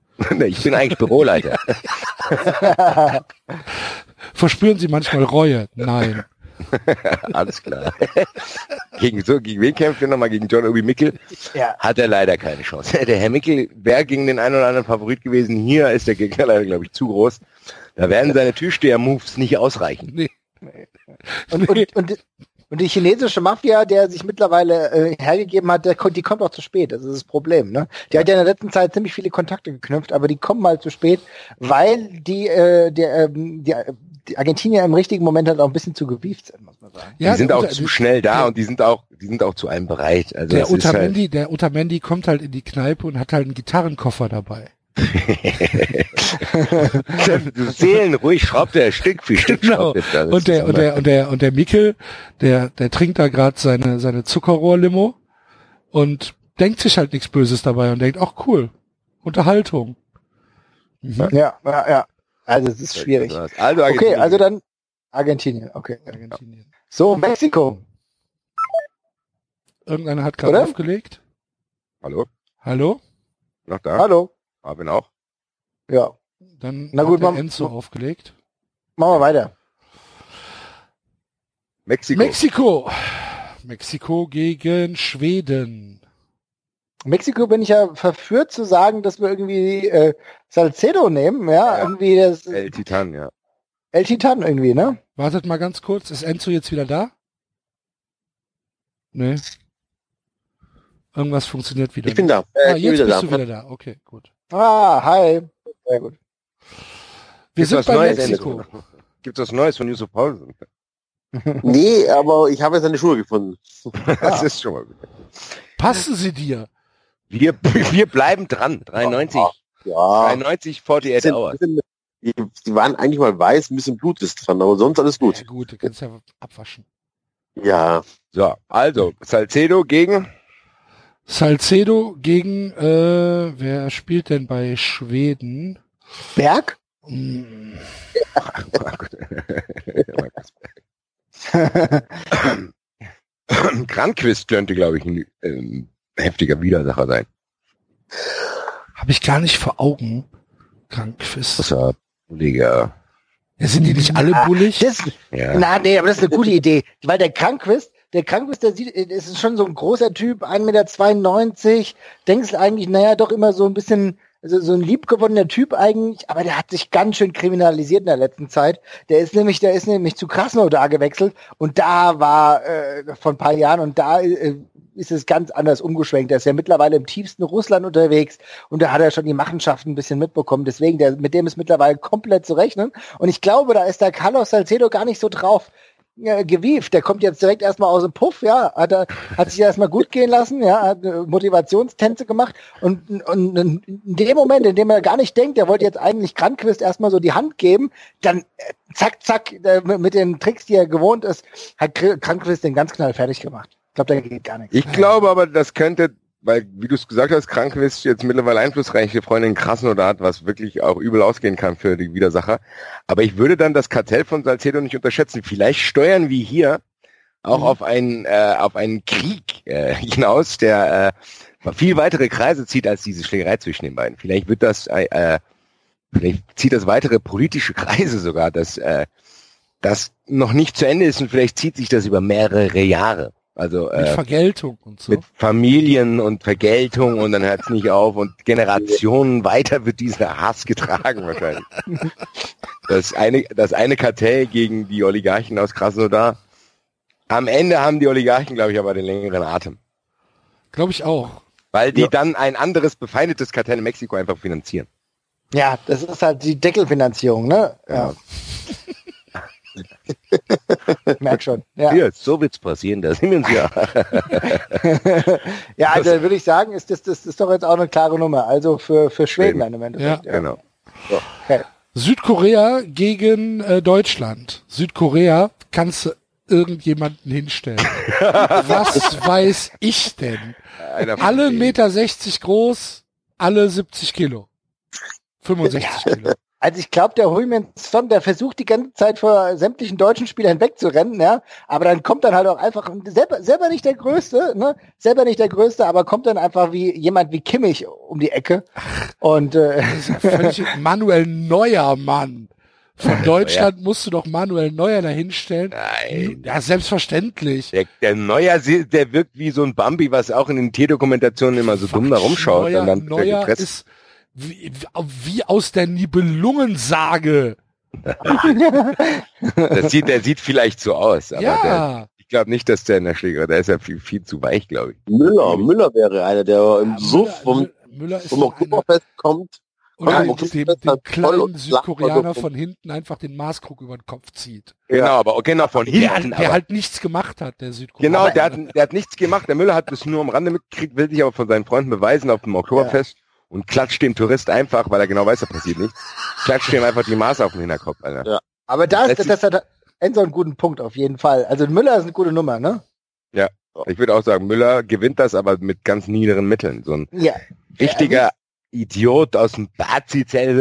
Ich bin eigentlich Büroleiter. Verspüren Sie manchmal Reue? Nein. Alles klar. gegen, so, gegen wen kämpft er nochmal? Gegen John Obi Mickel? Ja. Hat er leider keine Chance. Der Herr Mickel wäre gegen den einen oder anderen Favorit gewesen. Hier ist der Gegner leider, glaube ich, zu groß. Da werden seine Türsteher-Moves nicht ausreichen. Nee. Und, und, und, und die chinesische Mafia, der sich mittlerweile äh, hergegeben hat, der, die kommt auch zu spät. Das ist das Problem. Ne? Die hat ja in der letzten Zeit ziemlich viele Kontakte geknüpft, aber die kommen mal zu spät, weil die, äh, der, ähm, die, die Argentinier im richtigen Moment halt auch ein bisschen zu gewieft sind, muss man sagen. Ja, die sind der auch Uta- zu schnell da und die sind auch, die sind auch zu einem bereit. Also Der ist halt, Utamendi, der Utamendi kommt halt in die Kneipe und hat halt einen Gitarrenkoffer dabei. du Seelen ruhig schraubt er Stück für Stück Genau. er das. Und der, und der, und der, und der Mikkel, der, der trinkt da gerade seine, seine Zuckerrohrlimo und denkt sich halt nichts Böses dabei und denkt, ach cool, Unterhaltung. Mhm. Ja, ja, ja. Also es ist schwierig. Also Okay, Argentinien. also dann Argentinien. Okay. Argentinien. So, Mexiko. Irgendeiner hat gerade aufgelegt. Hallo? Hallo? Noch da? Hallo. Ah, bin auch. Ja, Dann Na gut, hat Enzo aufgelegt. machen wir weiter. Mexiko. Mexiko. Mexiko gegen Schweden. Mexiko bin ich ja verführt zu sagen, dass wir irgendwie äh, Salcedo nehmen, ja, Ja. irgendwie das El Titan, ja. El Titan irgendwie, ne? Wartet mal ganz kurz. Ist Enzo jetzt wieder da? Nee. Irgendwas funktioniert wieder. Ich bin nicht. da. Ah, Äh, ich jetzt bin wieder bist da. du wieder da. Okay, gut. Ah, hi. Sehr gut. Wir Gibt's sind was bei Neues, Mexiko. Gibt's was Neues von Yusuf Paulsen? Nee, aber ich habe jetzt eine Schuhe gefunden. Das ist schon mal gut. Passen sie dir? Wir, wir bleiben dran. 93. Ja. 93, 48 Sind, Hours. sind, die, die waren eigentlich mal weiß, ein bisschen Blut ist dran, aber sonst alles Ja, gut. gut, du kannst ja abwaschen. Ja. So, also, Salcedo gegen Salcedo gegen, äh, wer spielt denn bei Schweden? Berg? Hm, Granquist könnte, glaube ich, ein ähm, heftiger Widersacher sein. Habe ich gar nicht vor Augen. Krankquiz. Das war bulliger. Ja, sind die nicht alle Ah, bullig? Das, Ja. Na, nee, aber das ist eine gute Idee. Weil der Krankwist, der Krankwist, der sieht, ist schon so ein großer Typ, 1,92 Meter, denkst eigentlich, naja, doch immer so ein bisschen, also so ein liebgewonnener Typ eigentlich, aber der hat sich ganz schön kriminalisiert in der letzten Zeit. Der ist nämlich, der ist nämlich zu Krasnodar gewechselt und da war äh, vor ein paar Jahren und da äh, ist es ganz anders umgeschwenkt. Der ist ja mittlerweile im tiefsten Russland unterwegs und da hat er schon die Machenschaften ein bisschen mitbekommen. Deswegen, der, mit dem ist mittlerweile komplett zu rechnen. Und ich glaube, da ist der Carlos Salcedo gar nicht so drauf äh, gewieft. Der kommt jetzt direkt erstmal aus dem Puff, ja, hat er, hat sich erstmal gut gehen lassen, ja, hat äh, Motivationstänze gemacht und, und, in dem Moment, in dem er gar nicht denkt, er wollte jetzt eigentlich Kranquist erstmal so die Hand geben, dann äh, zack, zack, äh, mit den Tricks, die er gewohnt ist, hat Kr- Kranquist den ganz knall fertig gemacht. Ich glaube, da geht gar nichts. Ich glaube aber, das könnte, weil, wie du es gesagt hast, Krankwist jetzt mittlerweile einflussreiche Freunde in Krasnodar hat, was wirklich auch übel ausgehen kann für die Widersacher. Aber ich würde dann das Kartell von Salcedo nicht unterschätzen. Vielleicht steuern wir hier auch Mhm. auf einen, äh, auf einen Krieg äh, hinaus, der äh, viel weitere Kreise zieht als diese Schlägerei zwischen den beiden. Vielleicht wird das, äh, äh, vielleicht zieht das weitere politische Kreise sogar, dass äh, das noch nicht zu Ende ist und vielleicht zieht sich das über mehrere Jahre. Also Mit äh, Vergeltung und so. mit Familien und Vergeltung und dann hört es nicht auf und Generationen weiter wird dieser Hass getragen wahrscheinlich. Das eine, das eine Kartell gegen die Oligarchen aus Krasnodar. Am Ende haben die Oligarchen, glaube ich, aber den längeren Atem. Glaube ich auch. Weil die Ja. dann ein anderes befeindetes Kartell in Mexiko einfach finanzieren. Ja, das ist halt die Deckelfinanzierung, ne? Ja. Merk schon. Ja. Ja, so wird's passieren, da sind wir uns ja. ja, also würde ich sagen, ist das, das ist doch jetzt auch eine klare Nummer. Also für, für Schweden Schweden. dann im Endeffekt. Ja. genau. Okay. Südkorea gegen äh, Deutschland. Südkorea kannst du irgendjemanden hinstellen. Was weiß ich denn? Alle denen. Meter 60 groß, alle 70 Kilo. 65 Kilo. Also ich glaube, der Huimenson, der versucht die ganze Zeit vor sämtlichen deutschen Spielern wegzurennen, ja, aber dann kommt dann halt auch einfach selber, selber nicht der Größte, ne, selber nicht der Größte, aber kommt dann einfach wie jemand wie Kimmich um die Ecke und äh, ja Manuel Neuer, Mann. Von Deutschland musst du doch Manuel Neuer dahinstellen. Nein. Ja, selbstverständlich. Der, der Neuer, der wirkt wie so ein Bambi, was auch in den Tierdokumentationen immer so dumm da rumschaut. Neuer, und dann er Neuer ist wie, wie aus der Nibelungensage. Das sieht, der sieht vielleicht so aus, aber der, ja. ich glaube nicht, dass der in der Schläger, der ist ja viel, viel zu weich, glaube ich. Müller, Müller wäre einer, der im Ja, Suff vom, Müller, Müller ist vom Oktoberfest kommt. oder Ja, dem, Oktoberfest dem, kleinen Südkoreaner von hinten einfach den Maßkrug über den Kopf zieht. Genau, aber genau von Der, hinten. der aber, halt nichts gemacht hat, der Südkoreaner. genau, der hat, der hat nichts gemacht. Der Müller hat das nur am Rande mitgekriegt, will sich aber von seinen Freunden beweisen auf dem Oktoberfest und klatscht dem Tourist einfach, weil er genau weiß, da passiert nichts, klatscht dem einfach die Maße auf den Hinterkopf, Alter. Ja. aber da ist Letztlich- das hat Enzo einen guten Punkt auf jeden Fall. Also Müller ist eine gute Nummer, ne? Ich würde auch sagen, Müller gewinnt das aber mit ganz niederen Mitteln. So ein Ja. richtiger Idiot aus dem Bazizell.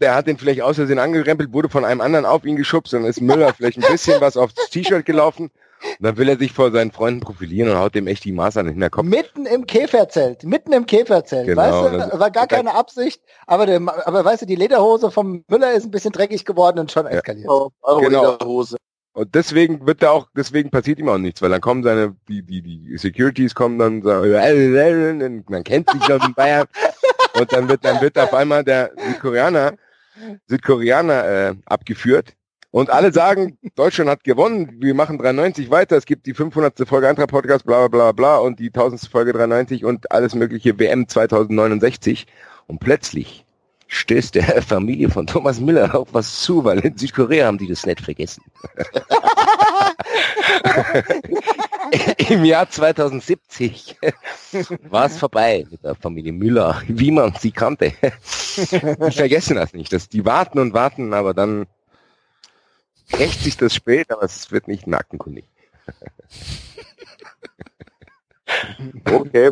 Der hat den vielleicht aus Versehen angerempelt, wurde von einem anderen auf ihn geschubst und ist Müller vielleicht ein bisschen was aufs T-Shirt gelaufen. Und dann will er sich vor seinen Freunden profilieren und haut dem echt die Maße an den Hinterkopf. Mitten im Käferzelt, mitten im Käferzelt, Genau, weißt du, das- war gar keine Absicht, aber der, aber weißt du, die Lederhose vom Müller ist ein bisschen dreckig geworden und schon eskaliert. Euro Genau. Hose. Und deswegen wird er auch, deswegen passiert ihm auch nichts, weil dann kommen seine, die, die, die Securities kommen dann, so, man kennt sich schon in Bayern. Und dann wird, dann wird auf einmal der Südkoreaner, Südkoreaner äh, abgeführt. Und alle sagen, Deutschland hat gewonnen, wir machen 93 weiter, es gibt die 500. Folge Eintracht Podcast, bla bla bla bla und die 1000. Folge 93 und alles mögliche WM 2069. Und plötzlich stößt der Familie von Thomas Müller auf was zu, weil in Südkorea haben die das nicht vergessen. Im Jahr 2070 war es vorbei mit der Familie Müller, wie man sie kannte. Die vergessen das nicht. Das, die warten und warten, aber dann rächt sich das spät, aber es wird nicht nackenkundig. Okay.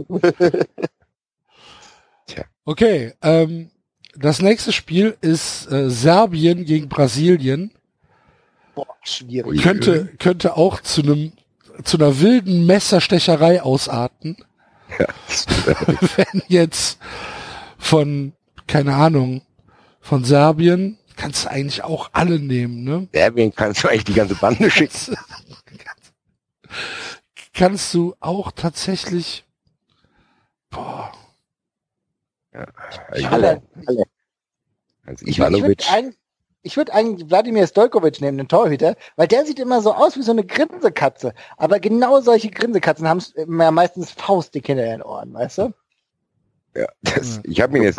Okay, ähm, das nächste Spiel ist äh, Serbien gegen Brasilien. Boah, schwierig. Könnte, könnte auch zu einem zu einer wilden Messerstecherei ausarten, wenn jetzt von, keine Ahnung, von Serbien, kannst du eigentlich auch alle nehmen, ne? Serbien kannst du eigentlich die ganze Bande schicken. kannst du auch tatsächlich, boah, Also, Alle. also Ich, würd- ich Ivanovic. würde eigentlich, ich Wladimir Stojkovic nehmen, den Torhüter, weil der sieht immer so aus wie so eine Grinsekatze. Aber genau solche Grinsekatzen haben ja meistens faustdick hinter den Ohren, weißt du? Ja, das, ich habe ihn jetzt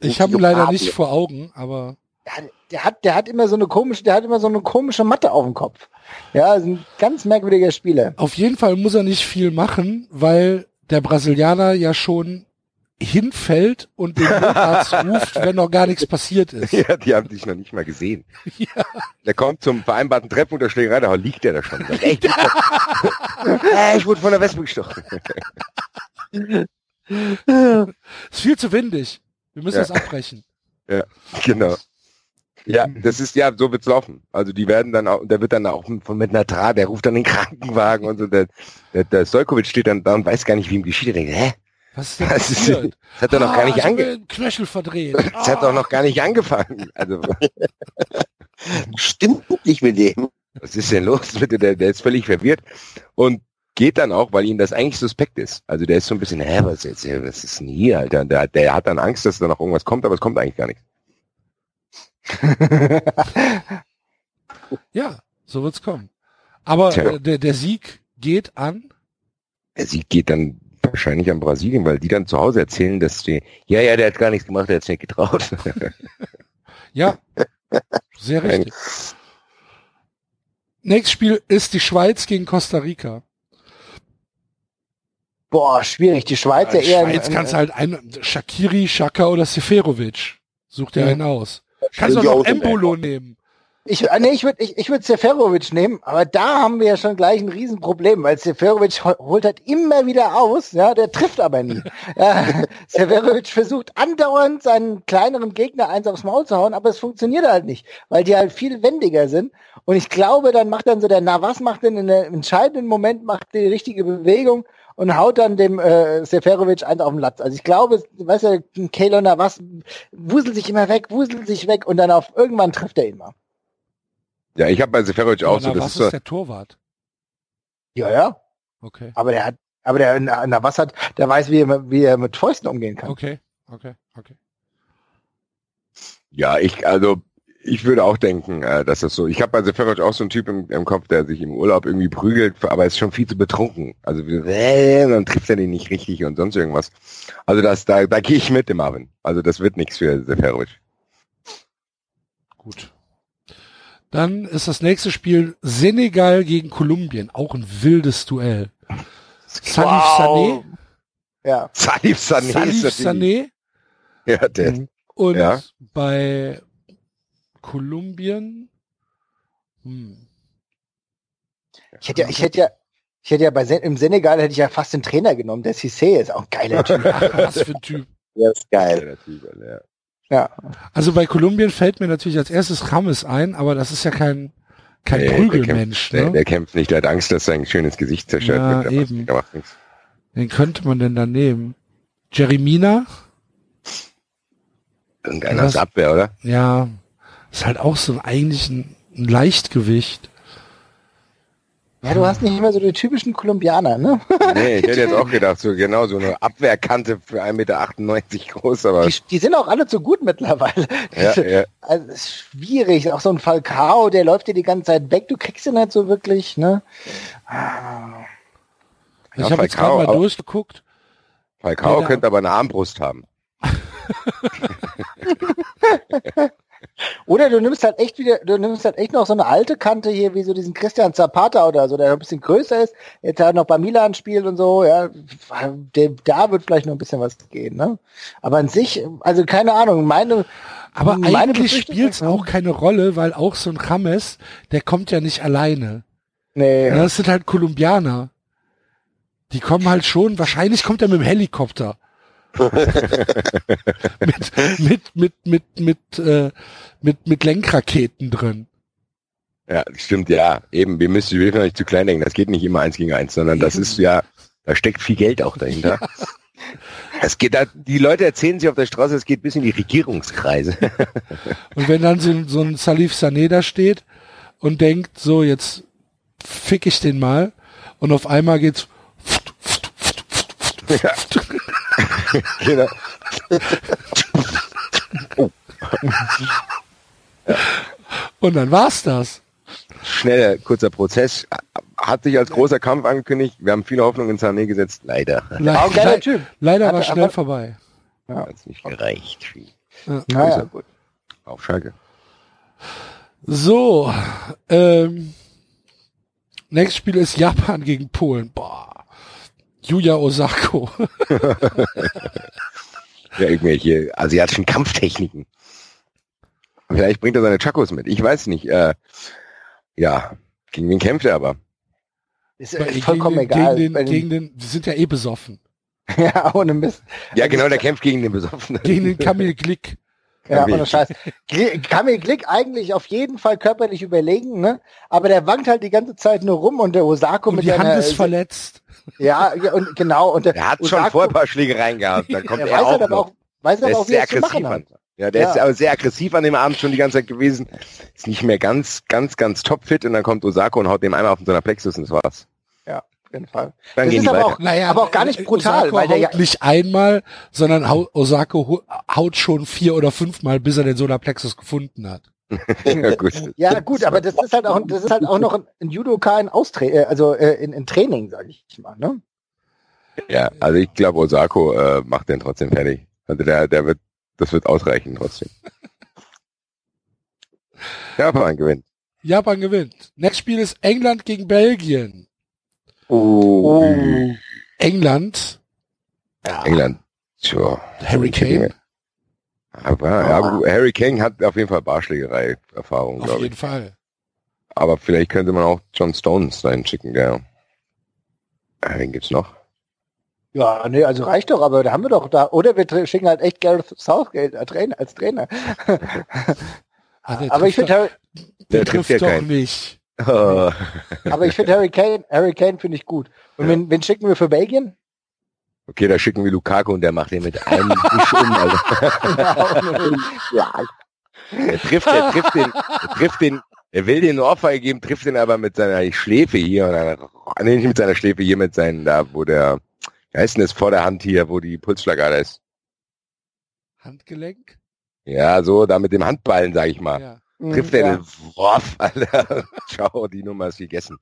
ich habe ihn leider nicht vor Augen, aber Der, hat- der hat, der hat immer so eine komische, der hat immer so eine komische Matte auf dem Kopf. Ja, ist ein ganz merkwürdiger Spieler. auf jeden Fall muss er nicht viel machen, weil der Brasilianer ja schon hinfällt und den Notarzt ruft, wenn noch gar nichts passiert ist. Ja, die haben dich noch nicht mal gesehen. Ja. Der kommt zum vereinbarten Treffen unter Schlägerei, da liegt der da schon. Sagt, ich, äh, ich wurde von der Wespe gestochen. Ist viel zu windig. Wir müssen Ja. das abbrechen. genau. Ja, das ist ja, so wird's laufen. Also die werden dann auch, der wird dann auch von mit einer Draht, der ruft dann den Krankenwagen und so. Der, der, der Stojkovic steht dann da und weiß gar nicht, wie ihm geschieht. Er denkt, hä? Was ist denn Das, ist, das hat er noch gar Ah, nicht ich hab ange, mir den Knöchel verdreht. das hat doch noch gar nicht angefangen. Also, Stimmt nicht mit dem. was ist denn los mit dem? Der, der ist völlig verwirrt und geht dann auch, weil ihm das eigentlich suspekt ist. Also der ist so ein bisschen, hä, was jetzt, was ist denn hier, Alter? Der, der hat dann Angst, dass da noch irgendwas kommt, aber es kommt eigentlich gar nichts. Ja, so wird's kommen. Aber äh, der, der Sieg geht an. Der Sieg geht dann wahrscheinlich an Brasilien, weil die dann zu Hause erzählen, dass die, ja, ja, der hat gar nichts gemacht, der hat sich nicht getraut. Ja, sehr richtig. Nächstes Spiel ist die Schweiz gegen Costa Rica. Boah, schwierig. Die Schweiz ja Die eher. Schweiz kannst du halt ein Shakiri, Shaka oder Seferovic. Such dir Ja. einen aus. Kannst du auch. Embolo nehmen. Ich, äh, nee, ich würde ich, ich würd Seferovic nehmen, aber da haben wir ja schon gleich ein Riesenproblem, weil Seferovic holt halt immer wieder aus, ja, der trifft aber nie. ja, Seferovic versucht andauernd seinen kleineren Gegner eins aufs Maul zu hauen, aber es funktioniert halt nicht, weil die halt viel wendiger sind. Und ich glaube, dann macht dann so der Navas macht dann in einem entscheidenden Moment macht die richtige Bewegung und haut dann dem äh, Seferovic eins auf den Latz. Also ich glaube, weißt du, Keylor Navas wuselt sich immer weg, wuselt sich weg und dann auf irgendwann trifft er ihn mal. Ja, ich habe bei Seferovic auch so, das was ist so, ist der Torwart? Ja, ja. Okay. Aber der hat, aber der na, na was hat, der weiß, wie er, wie er mit Fäusten umgehen kann. Okay, okay, okay. ja, ich, also, ich würde auch denken, äh, dass das so, ich habe bei Seferovic auch so einen Typ im, im Kopf, der sich im Urlaub irgendwie prügelt, aber ist schon viel zu betrunken. Also, wie- äh, dann trifft er den nicht richtig und sonst irgendwas. Also, das, da, da gehe ich mit dem Marvin. Also, das wird nichts für Seferovic. Gut. Dann ist das nächste Spiel Senegal gegen Kolumbien. Auch ein wildes Duell. Salif Sané, Ja. Salif Sané Salif Sané Ja, der, und Ja. bei Kolumbien hm, Ich hätte ja, ich hätte ja, ich hätte ja bei Sen im Senegal hätte ich ja fast den Trainer genommen. Der Cissé ist auch ein geiler Typ. was für ein Typ. Der ist geil. der Typ, ja. ja. Also bei Kolumbien fällt mir natürlich als erstes Rames ein, aber das ist ja kein kein Nee, der Prügelmensch. Der, Ne? der kämpft nicht, der hat Angst, dass sein schönes Gesicht zerstört Ja, wird. Der eben. Der macht nichts. Wen könnte man denn da nehmen? Jeremina? Irgendeiner aus Abwehr, oder? Ja, ist halt auch so eigentlich ein, ein Leichtgewicht. Ja, du hast nicht mehr so die typischen Kolumbianer, ne? Nee, ich hätte jetzt auch gedacht, so genau so eine Abwehrkante für 1,98 Meter groß, aber Die, die sind auch alle zu gut mittlerweile. ja, ja. Also, es ist schwierig. Auch so ein Falcao, der läuft dir die ganze Zeit weg. Du kriegst ihn nicht so wirklich, ne? Ich Ja, habe jetzt gerade mal aber- durchgeguckt. Falcao könnte aber eine Armbrust haben. Oder du nimmst halt echt wieder, du nimmst halt echt noch so eine alte Kante hier, wie so diesen Christian Zapata oder so, der ein bisschen größer ist, jetzt halt noch bei Milan spielt und so, ja, der, da wird vielleicht noch ein bisschen was gehen, ne? Aber an sich, also keine Ahnung, meine, Aber meine eigentlich Befürchtung- spielt's auch keine Rolle, weil auch so ein James, der kommt ja nicht alleine. nee, Ja, das sind halt Kolumbianer. Die kommen halt schon, wahrscheinlich kommt er mit dem Helikopter. mit, mit, mit, mit, mit, äh, mit, mit Lenkraketen drin. Ja, stimmt, ja. Eben, wir müssen, wir dürfen nicht zu klein denken. Das geht nicht immer eins gegen eins, sondern das ist ja, da steckt viel Geld auch dahinter. Es geht da, die Leute erzählen sich auf der Straße, es geht bis in die Regierungskreise. Und wenn dann so, ein- so ein Salif Sané da steht und denkt, so jetzt fick ich den mal und auf einmal geht's genau. und dann war's das. Schneller, kurzer Prozess. Hat sich als großer Kampf angekündigt. Wir haben viele Hoffnung in Sané gesetzt. Leider. Le Auch ein geiler le Typ. leider Hat- war schnell aber- vorbei. Hat's nicht gereicht. naja. gut. Auf Schalke. So, ähm, nächstes Spiel ist Japan gegen Polen. Boah. Yuya Osako. Ja, irgendwelche asiatischen Kampftechniken. Vielleicht bringt er seine Chakos mit. Ich weiß nicht. Äh, ja, gegen wen kämpft er aber? Ist äh, vollkommen gegen den, egal. Gegen Bei den, den- gegen den, die sind ja eh besoffen. ja, ohne Mist. Ja, genau, der kämpft gegen den Besoffenen. Gegen den Kamil Glick. Ja, ohne Scheiß. Kamil Glick eigentlich auf jeden Fall körperlich überlegen, ne? Aber der wankt halt die ganze Zeit nur rum und der Osako Und mit die seiner, Hand ist verletzt. Ja, ja, und genau, und der Er hat schon vorher ein paar Schlägereien gehabt. Dann kommt er er, weiß auch noch. auch, weiß Der aber ist auch, wie sehr er es zu aggressiv machen an. hat. Ja, der ist Ja. aber sehr aggressiv an dem Abend schon die ganze Zeit gewesen. Ist nicht mehr ganz, ganz, ganz topfit und dann kommt Osako und haut dem einmal auf den Plexus und das war's. Ja, auf jeden Fall. Dann Das gehen ist aber weiter. auch, aber auch gar nicht äh, brutal, Osako weil der ja, haut nicht einmal, sondern Osako haut schon vier oder fünfmal, bis er den Solarplexus gefunden hat. ja, gut. ja gut, aber das ist halt auch, das ist halt auch noch ein, Judoka in Austra äh, also äh, in, in Training, sage ich mal, ne? Ja, also ich glaube, Osako äh, macht den trotzdem fertig. Also der, der wird, das wird ausreichen trotzdem. Japan gewinnt. Japan gewinnt. Nächstes Spiel ist England gegen Belgien. Oh. England, Ja. England. Tja. Harry Kane. Aber, ja, Harry Kane hat auf jeden Fall Barschlägerei-Erfahrung, Auf glaube jeden ich. Fall. Aber vielleicht könnte man auch John Stones dahin schicken, ja. Ah, Wen gibt's noch? Ja, nee, also reicht doch, aber da haben wir doch da. Oder wir schicken halt echt Gareth Southgate als Trainer. Ah, der aber ich finde Harry, Der der trifft ja doch keinen. nicht. Oh. aber ich finde Harry Kane, Harry Kane finde ich gut. Und wen, wen schicken wir für Belgien? Okay, da schicken wir Lukaku und der macht den mit einem Wisch um. Also, ja, er trifft, er trifft den, er trifft den, er will den Ohrfeige geben, trifft den aber mit seiner Schläfe hier und dann, nee, nicht mit seiner Schläfe, hier mit seinen, da, wo der, wie heißt denn das vor der Hand hier, wo die Pulsschlagader ist? Handgelenk? Ja, so, da mit dem Handballen, sag ich mal. Ja. Trifft er ja. den Wurf, Alter. Ciao, die Nummer ist gegessen.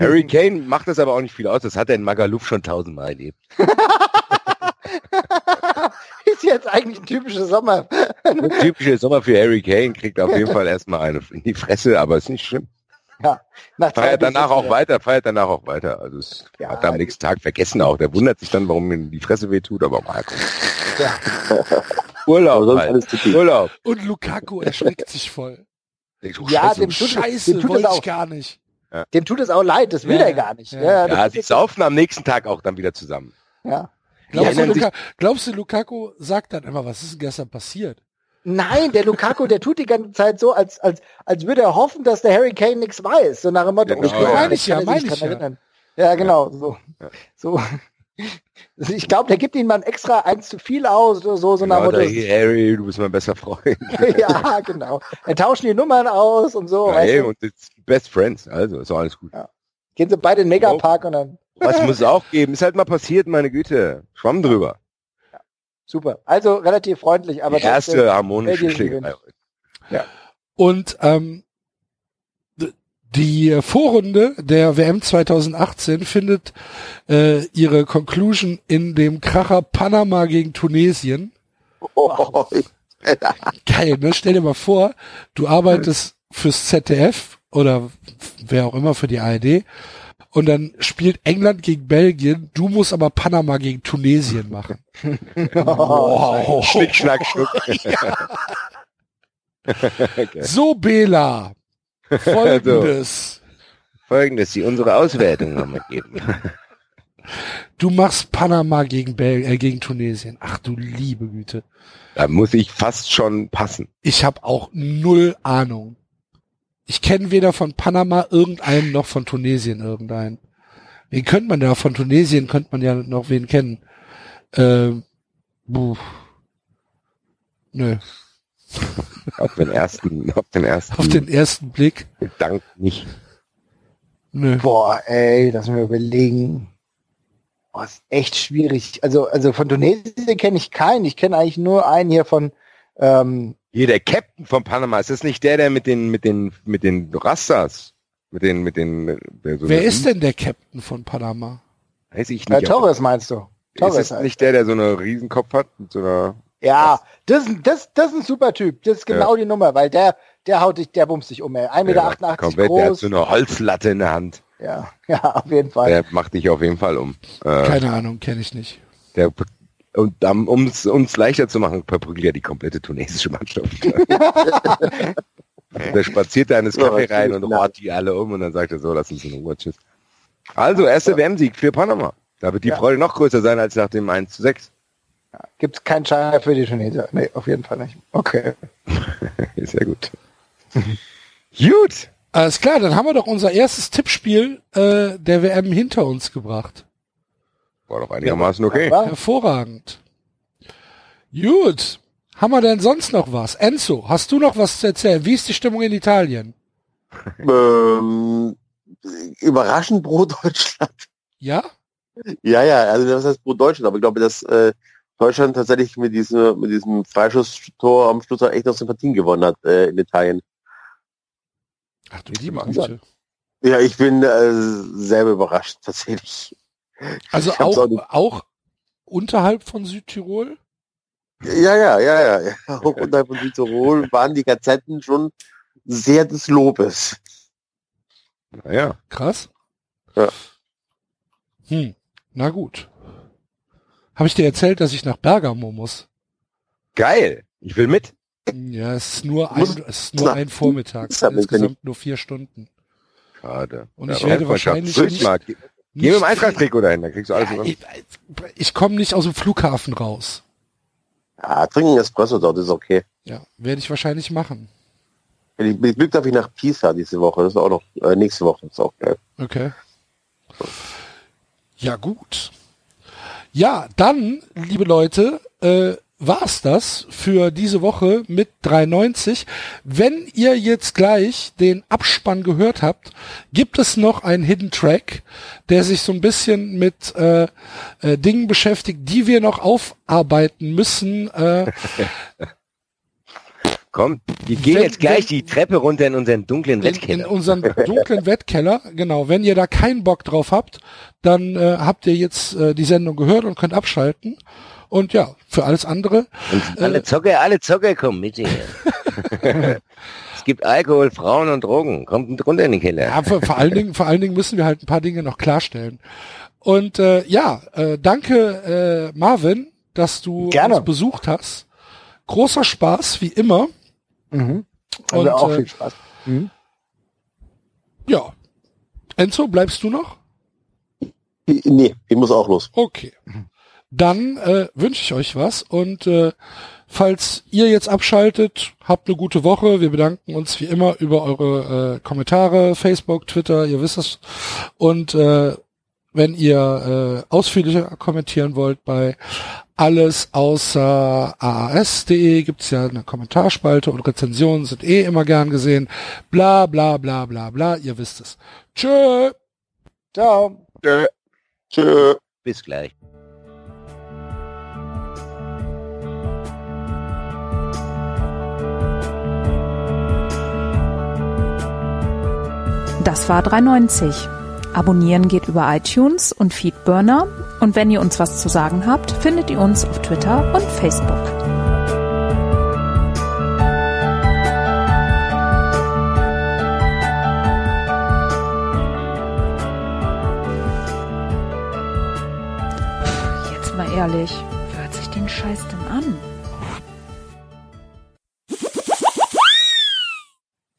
Harry Kane macht das aber auch nicht viel aus. Das hat er in Magaluf schon tausendmal erlebt. ist jetzt eigentlich ein typischer Sommer. Ein typischer Sommer für Harry Kane kriegt auf jeden Fall erstmal eine in die Fresse, aber ist nicht schlimm. Nach zwei Feiert danach auch sechs weiter, feiert danach auch weiter. Also es Ja, hat er am nächsten Tag vergessen auch. Der wundert sich dann, warum ihm die Fresse wehtut, aber mal gucken. Ja. Urlaub, sonst halt. alles zu Urlaub. Und Lukaku erschreckt sich voll. Denkst du, Ja, Scheiße, dem tut, Scheiße, dem tut es wollte ich auch. gar nicht. Dem tut es auch leid, das will Ja, er gar nicht. ja. Ja, ja, sie saufen am nächsten Tag auch dann wieder zusammen. ja. Glaubst, du, Luka glaubst du, Lukaku sagt dann immer, was ist denn gestern passiert? Nein, der Lukaku, der tut die ganze Zeit so, als, als, als würde er hoffen, dass der Harry Kane nichts weiß. So nach dem Motto, Ja, genau, oh, ja. Meine ich ja, er meine ich ja. erinnern. Ja, genau, so. So. Also Ich glaube, der gibt ihm mal extra eins zu viel aus oder so, so nach Genau, dem da, Motto. Harry, du bist mein bester Freund. ja, genau. Dann tauschen die Nummern aus und so. Ja, hey, und it's best friends, also ist auch alles gut. Gehen sie beide in den Megapark und dann Was muss es auch geben? Ist halt mal passiert, meine Güte. Schwamm drüber. Super. Also relativ freundlich, aber Die erste trotzdem- harmonische Schlägerei. Und ähm, die Vorrunde der WM 2018 findet äh, ihre Conclusion in dem Kracher Panama gegen Tunesien. Oh, Geil, ne? Stell dir mal vor, du arbeitest fürs ZDF oder wer auch immer für die ARD und dann spielt England gegen Belgien, du musst aber Panama gegen Tunesien machen. wow. Schnick, schnack, schnuck. okay. So, Bela, folgendes. Folgendes, die unsere Auswertung nochmal geben. Du machst Panama gegen, Bel äh, gegen Tunesien. Ach du liebe Güte. Da muss ich fast schon passen. Ich habe auch null Ahnung. Ich kenne weder von Panama irgendeinen noch von Tunesien irgendeinen. Wen könnte man da? Von Tunesien könnte man ja noch wen kennen. Ähm, buh. Nö. Auf den ersten, auf den ersten Auf den ersten Blick. Gedanken nicht. Nö. Boah, ey, lass mir überlegen. Boah, ist echt schwierig. Also, also von Tunesien kenne ich keinen. Ich kenne eigentlich nur einen hier von, ähm, Hier, der Captain von Panama, ist das nicht der, der mit den, mit den, mit den Rastas? Mit den, mit den, der so Wer ist denn der Captain von Panama? Weiß ich äh, nicht. Torres meinst du? ist Torres das halt. nicht der, der so einen Riesenkopf hat? Mit so einer, Ja, das, ist- das, das ist ein super Typ. Das ist genau die Nummer, weil der, der haut dich, der bumst dich um, ey. 1,88 Meter komplett, der hat groß. so eine Holzlatte in der Hand. Ja, ja, auf jeden Fall. Der macht dich auf jeden Fall um. Äh, Keine Ahnung, kenne ich nicht. der, und um es um's leichter zu machen, verprügelt er die komplette tunesische Mannschaft. der spaziert da in das Ja, Café rein und rohrt die alle um und dann sagt er so, lass uns in Ruhe, tschüss. Also, erster WM-Sieg für Panama. Da wird die Ja. Freude noch größer sein als nach dem 1 zu 6. Gibt's keinen Schein für die Tunesier. Nee, auf jeden Fall nicht. Okay. Sehr gut. gut. Alles klar, dann haben wir doch unser erstes Tippspiel äh, der WM hinter uns gebracht. War doch einigermaßen okay. Hervorragend. Gut. Haben wir denn sonst noch was? Enzo, hast du noch was zu erzählen? Wie ist die Stimmung in Italien? ähm, überraschend pro Deutschland. Ja? Ja, ja, also das heißt pro Deutschland, aber ich glaube, dass äh, Deutschland tatsächlich mit diesem, mit diesem Freischusstor am Schluss auch echt noch Sympathien gewonnen hat äh, in Italien. Ach du liebe. Ja, ich bin äh, selber überrascht, tatsächlich. Also auch, auch auch unterhalb von Südtirol? Ja, ja, ja, ja. Auch unterhalb von Südtirol waren die Gazetten schon sehr des Lobes. Naja. Krass. Ja. Hm, na gut. Habe ich dir erzählt, dass ich nach Bergamo muss? Geil. Ich will mit. Ja, es ist nur ein, es ist nur ein Vormittag. Insgesamt nur vier Stunden. Schade. Und ich werde wahrscheinlich nicht-. Geh mit dem Eintracht-Trikot dahin, da kriegst du alles. Ja, ich ich komme nicht aus dem Flughafen raus. Ja, trinken Espresso dort ist okay. Ja, werde ich wahrscheinlich machen. Ich bin Glück darf ich nach Pisa diese Woche. Das ist auch noch äh, nächste Woche. Das ist auch geil. Okay. Ja, gut. Ja, dann, liebe Leute, äh, war's das für diese Woche mit 390. Wenn ihr jetzt gleich den Abspann gehört habt, gibt es noch einen Hidden Track, der sich so ein bisschen mit äh, äh, Dingen beschäftigt, die wir noch aufarbeiten müssen. Äh, Komm, wir gehen Wenn- jetzt gleich wenn- die Treppe runter in unseren dunklen in, in Wettkeller. unseren dunklen Wettkeller. Genau, wenn ihr da keinen Bock drauf habt, dann äh, habt ihr jetzt äh, die Sendung gehört und könnt abschalten. Und ja, für alles andere. Und Äh, alle Zocker, alle Zocker kommen mit hier. es gibt Alkohol, Frauen und Drogen. Kommt runter in den Keller. Ja, vor, vor allen Dingen, vor allen Dingen müssen wir halt ein paar Dinge noch klarstellen. Und äh, ja, äh, danke äh, Marvin, dass du Gerne. uns besucht hast. Großer Spaß wie immer. Mhm. Und, Also auch äh, viel Spaß. Mhm. Ja. Enzo, bleibst du noch? Nee, ich muss auch los. Okay. Dann äh, wünsche ich euch was und äh, falls ihr jetzt abschaltet, habt eine gute Woche. Wir bedanken uns wie immer über eure äh, Kommentare, Facebook, Twitter, ihr wisst es. Und äh, wenn ihr äh, ausführlicher kommentieren wollt bei alles außer aas.de gibt's ja eine Kommentarspalte und Rezensionen sind eh immer gern gesehen. Bla bla bla bla bla, ihr wisst es. Tschö. Ciao. Tschö. Tschö. Bis gleich. Das war 390. Abonnieren geht über iTunes und Feedburner. Und wenn ihr uns was zu sagen habt, findet ihr uns auf Twitter und Facebook. Jetzt mal ehrlich, wer hört sich den Scheiß denn an?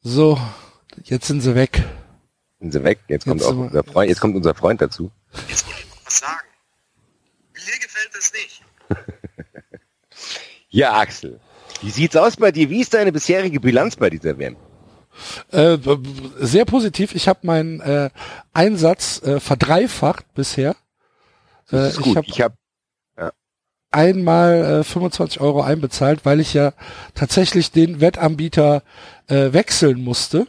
So, jetzt sind sie weg. Sind sie weg. Jetzt kommt Jetzt auch unser Freund, jetzt kommt unser Freund dazu. Jetzt wollte ich was sagen. Mir gefällt das nicht. Ja, Axel. Wie sieht's aus bei dir? Wie ist deine bisherige Bilanz bei dieser WM? Äh, sehr positiv. Ich habe meinen äh, Einsatz äh, verdreifacht bisher. Äh, Das ist gut. ich habe Ich habe einmal äh, 25 Euro einbezahlt, weil ich ja tatsächlich den Wettanbieter äh, wechseln musste.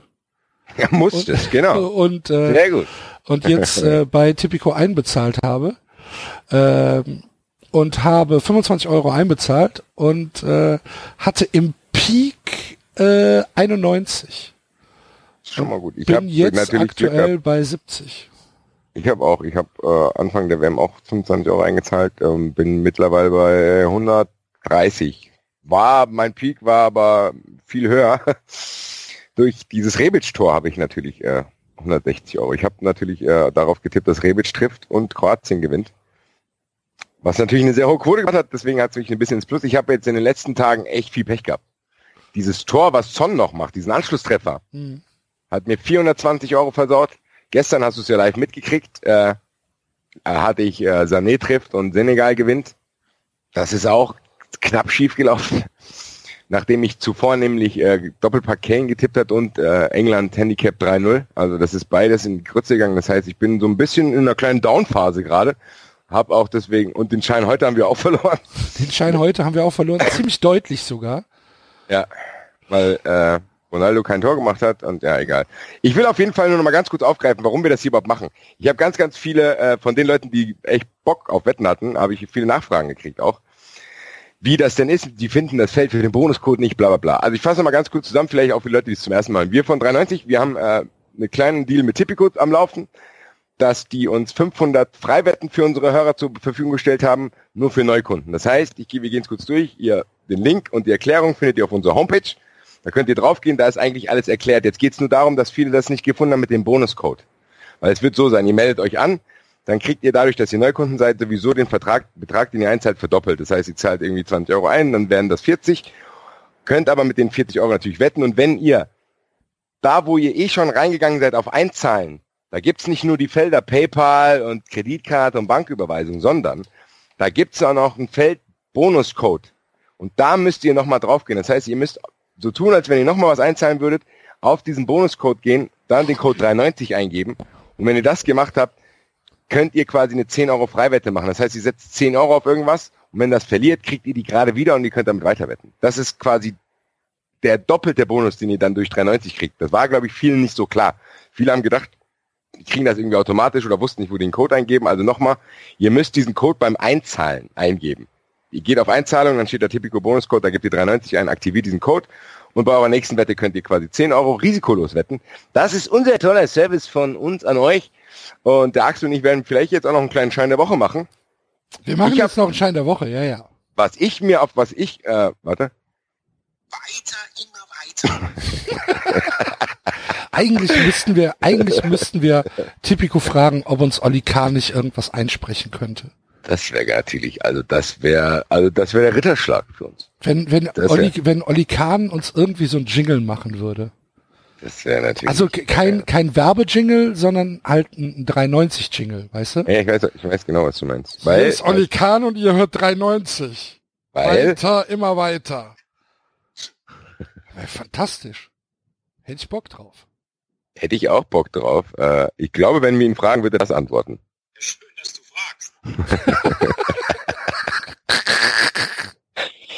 ja, musstest, genau. Und, äh, Sehr gut. und jetzt äh, bei Tipico einbezahlt habe. Ähm, und habe 25 Euro einbezahlt und äh, hatte im Peak äh, 91. Ist schon mal gut. Ich Bin jetzt aktuell bei 70. Ich habe auch, ich habe äh, Anfang der WM auch 25 Euro eingezahlt, ähm, bin mittlerweile bei 130. War, mein Peak war aber viel höher. Durch dieses Rebic-Tor habe ich natürlich äh, 160 Euro. Ich habe natürlich äh, darauf getippt, dass Rebic trifft und Kroatien gewinnt. Was natürlich eine sehr hohe Quote gemacht hat, deswegen hat es mich ein bisschen ins Plus. Ich habe jetzt in den letzten Tagen echt viel Pech gehabt. Dieses Tor, was Son noch macht, diesen Anschlusstreffer, Hm. hat mir 420 Euro versaut. Gestern hast du es ja live mitgekriegt. Äh, äh, hatte ich äh, Sané trifft und Senegal gewinnt. Das ist auch knapp schief gelaufen. Nachdem ich zuvor nämlich äh, Doppelpack Kane getippt hat und äh, England Handicap 3-0. Also das ist beides in die Grütze gegangen. Das heißt, ich bin so ein bisschen in einer kleinen Downphase gerade. Hab auch deswegen, und den Schein heute haben wir auch verloren. Den Schein heute haben wir auch verloren, ziemlich deutlich sogar. Ja, weil äh, Ronaldo kein Tor gemacht hat und ja, egal. Ich will auf jeden Fall nur noch mal ganz kurz aufgreifen, warum wir das hier überhaupt machen. Ich habe ganz, ganz viele äh, von den Leuten, die echt Bock auf Wetten hatten, habe ich viele Nachfragen gekriegt auch. Wie das denn ist, die finden das Feld für den Bonuscode nicht, bla bla bla. Also ich fasse mal ganz kurz zusammen, vielleicht auch für Leute, die es zum ersten Mal hören. Wir von 93, wir haben äh, einen kleinen Deal mit Tipico am Laufen, dass die uns 500 Freiwetten für unsere Hörer zur Verfügung gestellt haben, nur für Neukunden. Das heißt, ich wir gehen es kurz durch, ihr den Link und die Erklärung findet ihr auf unserer Homepage. Da könnt ihr draufgehen, da ist eigentlich alles erklärt. Jetzt geht es nur darum, dass viele das nicht gefunden haben mit dem Bonuscode. Weil es wird so sein, ihr meldet euch an, dann kriegt ihr dadurch, dass ihr Neukunden seid, sowieso den Vertrag, Betrag, den ihr einzahlt, verdoppelt. Das heißt, ihr zahlt irgendwie 20 Euro ein, dann wären das 40. könnt aber mit den 40 Euro natürlich wetten. Und wenn ihr da, wo ihr eh schon reingegangen seid, auf Einzahlen, da gibt's nicht nur die Felder PayPal und Kreditkarte und Banküberweisung, sondern da gibt's auch noch ein Feld Bonuscode. Und da müsst ihr nochmal draufgehen. Das heißt, ihr müsst so tun, als wenn ihr nochmal was einzahlen würdet, auf diesen Bonuscode gehen, dann den Code 390 eingeben. Und wenn ihr das gemacht habt, könnt ihr quasi eine 10 Euro Freiwette machen. Das heißt, ihr setzt 10 Euro auf irgendwas und wenn das verliert, kriegt ihr die gerade wieder und ihr könnt damit weiterwetten. Das ist quasi der doppelte Bonus, den ihr dann durch 390 kriegt. Das war, glaube ich, vielen nicht so klar. Viele haben gedacht, die kriegen das irgendwie automatisch oder wussten nicht, wo die den Code eingeben. Also nochmal, ihr müsst diesen Code beim Einzahlen eingeben. Ihr geht auf Einzahlung, dann steht der Typico Bonuscode, da gebt ihr 390 ein, aktiviert diesen Code und bei eurer nächsten Wette könnt ihr quasi 10 Euro risikolos wetten. Das ist unser toller Service von uns an euch. Und der Axel und ich werden vielleicht jetzt auch noch einen kleinen Schein der Woche machen. Wir machen ich jetzt noch einen Schein der Woche, ja, ja. Was ich mir auf, was ich, äh, warte. Weiter, immer weiter. eigentlich müssten wir, eigentlich müssten wir Tipico fragen, ob uns Olli K. nicht irgendwas einsprechen könnte. Das wäre natürlich, also das wäre, also das wäre der Ritterschlag für uns. Wenn, wenn Olli, wenn Olli Kahn uns irgendwie so ein Jingle machen würde. Das wäre natürlich. Also kein, kein Werbejingle, sondern halt ein 390-Jingle, weißt du? Ja, ich weiß, ich weiß genau, was du meinst. Weil, Hier ist Olli Kahn und ihr hört 390. Weil, weiter, immer weiter. Fantastisch. Hätte ich Bock drauf. Hätte ich auch Bock drauf. Äh, ich glaube, wenn wir ihn fragen, würde er das antworten. Schön, dass du fragst.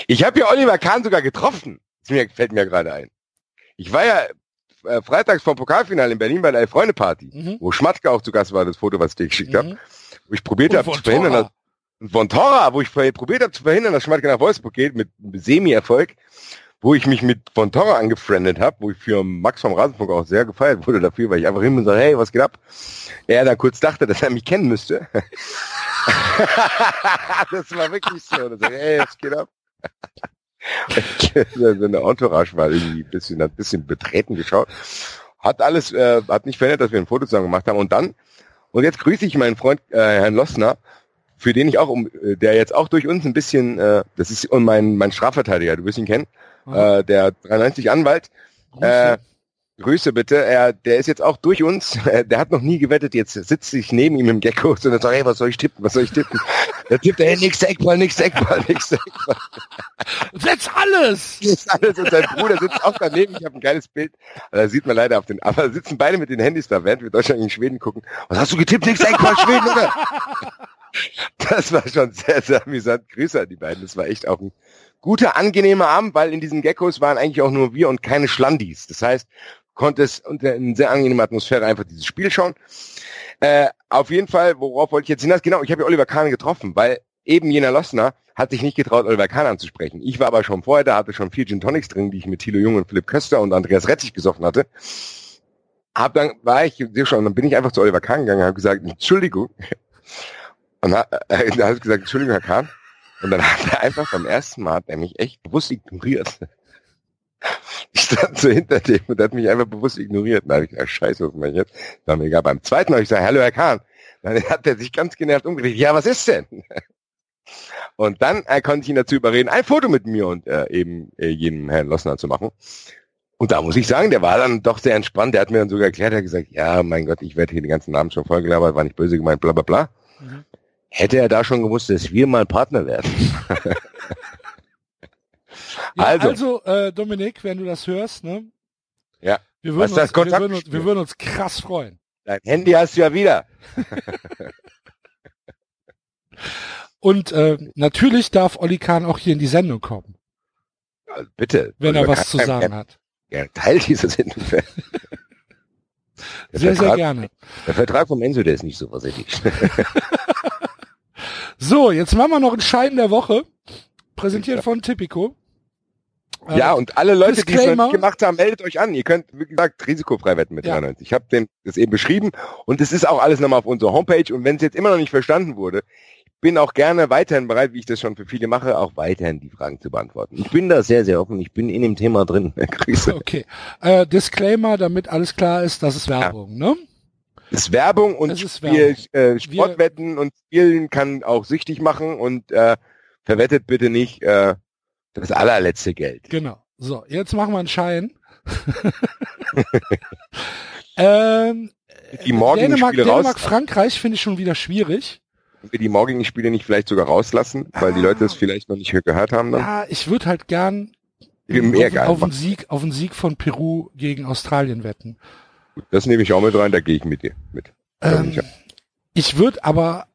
Ich habe ja Oliver Kahn sogar getroffen. Das fällt mir gerade ein. Ich war ja äh, freitags vom Pokalfinale in Berlin bei der Freunde-Party, mhm. wo Schmatke auch zu Gast war, das Foto, was ich dir geschickt mhm. habe, wo ich probiert habe zu verhindern, dass, von Tora, wo ich probiert habe zu verhindern, dass Schmatke nach Wolfsburg geht, mit Semi-Erfolg, wo ich mich mit von Tora angefriendet habe, wo ich für Max vom Rasenfunk auch sehr gefeiert wurde dafür, weil ich einfach hin und sage, hey, was geht ab? Er dann kurz dachte, dass er mich kennen müsste. das war wirklich so. Sag, hey, was geht ab? so eine Entourage war irgendwie ein bisschen, ein bisschen betreten geschaut. Hat alles, äh, hat nicht verändert, dass wir ein Foto zusammen gemacht haben. Und dann, und jetzt grüße ich meinen Freund äh, Herrn Lossner, für den ich auch, um, äh, der jetzt auch durch uns ein bisschen, äh, das ist und mein, mein Strafverteidiger, du wirst ihn kennen, äh, der 93 Anwalt. Äh, Grüße bitte. Er, der ist jetzt auch durch uns. Der hat noch nie gewettet. Jetzt sitze ich neben ihm im Gecko und sagt, hey, was soll ich tippen? Was soll ich tippen? Der tippt, hey, nix Eckball, nix Eckball, nix Eckball. Setz alles! Setz alles. Und sein Bruder sitzt auch daneben. Ich habe ein geiles Bild. Da sieht man leider auf den, aber sitzen beide mit den Handys da, während wir Deutschland gegen Schweden gucken. Was hast du getippt? Nix Eckball, Schweden, oder? Das war schon sehr, sehr amüsant. Grüße an die beiden. Das war echt auch ein guter, angenehmer Abend, weil in diesen Geckos waren eigentlich auch nur wir und keine Schlandis. Das heißt, konnte es unter einer sehr angenehmen Atmosphäre einfach dieses Spiel schauen. Äh, auf jeden Fall, worauf wollte ich jetzt hinaus? Genau, ich habe ja Oliver Kahn getroffen, weil eben jener Lossner hat sich nicht getraut, Oliver Kahn anzusprechen. Ich war aber schon vorher da, hatte schon vier Gin Tonics drin, die ich mit Thilo Jung und Philipp Köster und Andreas Retzig gesoffen hatte. Hab dann war ich schon, dann bin ich einfach zu Oliver Kahn gegangen, habe gesagt, Entschuldigung. Und hat, äh, dann hat gesagt, Entschuldigung, Herr Kahn. Und dann hat er einfach beim ersten Mal, hat er mich echt bewusst ignoriert. Ich stand so hinter dem und hat mich einfach bewusst ignoriert. Da habe ich gesagt, scheiße, was mache ich jetzt? Dann mir egal. Beim zweiten Mal ich gesagt, hallo Herr Kahn. Dann hat er sich ganz genervt umgedreht. Ja, was ist denn? Und dann äh, konnte ich ihn dazu überreden, ein Foto mit mir und äh, eben äh, jenem Herrn Lossner zu machen. Und da muss ich sagen, der war dann doch sehr entspannt. Der hat mir dann sogar erklärt, er hat gesagt, ja, mein Gott, ich werde hier den ganzen Namen schon vollgelabert, war nicht böse gemeint, bla bla bla. Mhm. Hätte er da schon gewusst, dass wir mal Partner werden. Ja, also, also äh, Dominik, wenn du das hörst, ne? Ja. Wir würden, uns, wir, würden uns, wir würden uns krass freuen. Dein Handy hast du ja wieder. Und äh, natürlich darf Olli Kahn auch hier in die Sendung kommen. Also bitte. Wenn er was zu sagen hat. Ja, Teil dieser Sendung. sehr, Vertrag, sehr gerne. Der Vertrag vom Enzo, der ist nicht so versichert. so, jetzt machen wir noch einen Schein der Woche. Präsentiert von Tipico. Ja, und alle Leute, die es noch nicht gemacht haben, meldet euch an. Ihr könnt, wie gesagt, risikofrei wetten mit ja. 93. Ich habe das eben beschrieben und es ist auch alles nochmal auf unserer Homepage. Und wenn es jetzt immer noch nicht verstanden wurde, ich bin auch gerne weiterhin bereit, wie ich das schon für viele mache, auch weiterhin die Fragen zu beantworten. Ich bin da sehr, sehr offen. Ich bin in dem Thema drin. Grüße. Okay. Äh, Disclaimer, damit alles klar ist, das ist Werbung, ja. ne? Das ist Werbung und ist Spiel, Werbung. Äh, Sportwetten Wir und Spielen kann auch süchtig machen und äh, verwettet bitte nicht äh, das allerletzte Geld. Genau. So, jetzt machen wir einen Schein. ähm, Die morgigen Dänemark, Spiele Dänemark raus. Frankreich finde ich schon wieder schwierig. wir die morgigen Spiele nicht vielleicht sogar rauslassen, weil die Leute es vielleicht noch nicht gehört haben dann? Ja, ich würde halt gern auf, auf, einen. Sieg, auf einen Sieg von Peru gegen Australien wetten. Das nehme ich auch mit rein, da gehe ich mit dir mit. Ähm, ich würde aber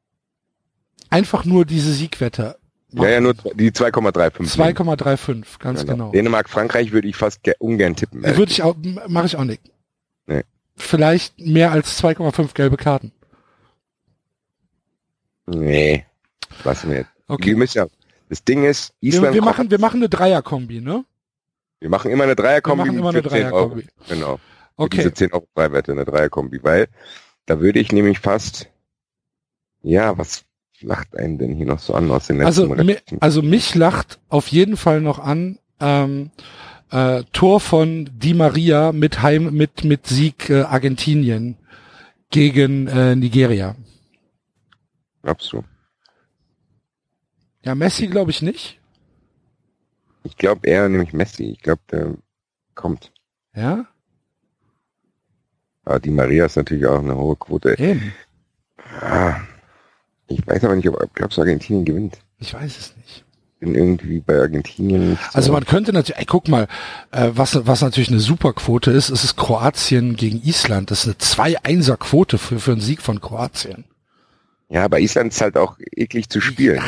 einfach nur diese Siegwette ja, ja, nur die 2,35. 2,35, ganz Genau. genau. Dänemark, Frankreich würde ich fast ge- ungern tippen. Würde ich auch, mache ich auch nicht. Nee. Vielleicht mehr als 2,5 gelbe Karten. Nee, wir jetzt. Okay. Wir müssen ja, das Ding ist, Wir, Island, wir machen, wir machen eine Dreierkombi, ne? wir machen immer eine Dreierkombi Wir machen immer eine für 10 Euro. Dreierkombi. Genau. Okay. Diese 10 Euro Freiwette, eine Dreierkombi, weil da würde ich nämlich fast, ja, was lacht einen denn hier noch so an aus den Also, letzten mi, Rechten? also mich lacht auf jeden Fall noch an ähm, äh, Tor von Di Maria mit Heim mit mit Sieg äh, Argentinien gegen äh, Nigeria. Glaubst du? Ja, Messi glaube ich nicht. Ich glaube eher nämlich Messi. Ich glaube, der kommt. Ja, Aber die Maria ist natürlich auch eine hohe Quote. eben. Ich weiß aber nicht, ob glaubst Argentinien gewinnt. Ich weiß es nicht. Bin irgendwie bei Argentinien nicht so. Also man könnte natürlich, ey, guck mal, äh, was, was natürlich eine super Quote ist, ist es Kroatien gegen Island. Das ist eine 2-1er-Quote für, für einen Sieg von Kroatien. Ja, aber Island ist halt auch eklig zu spielen.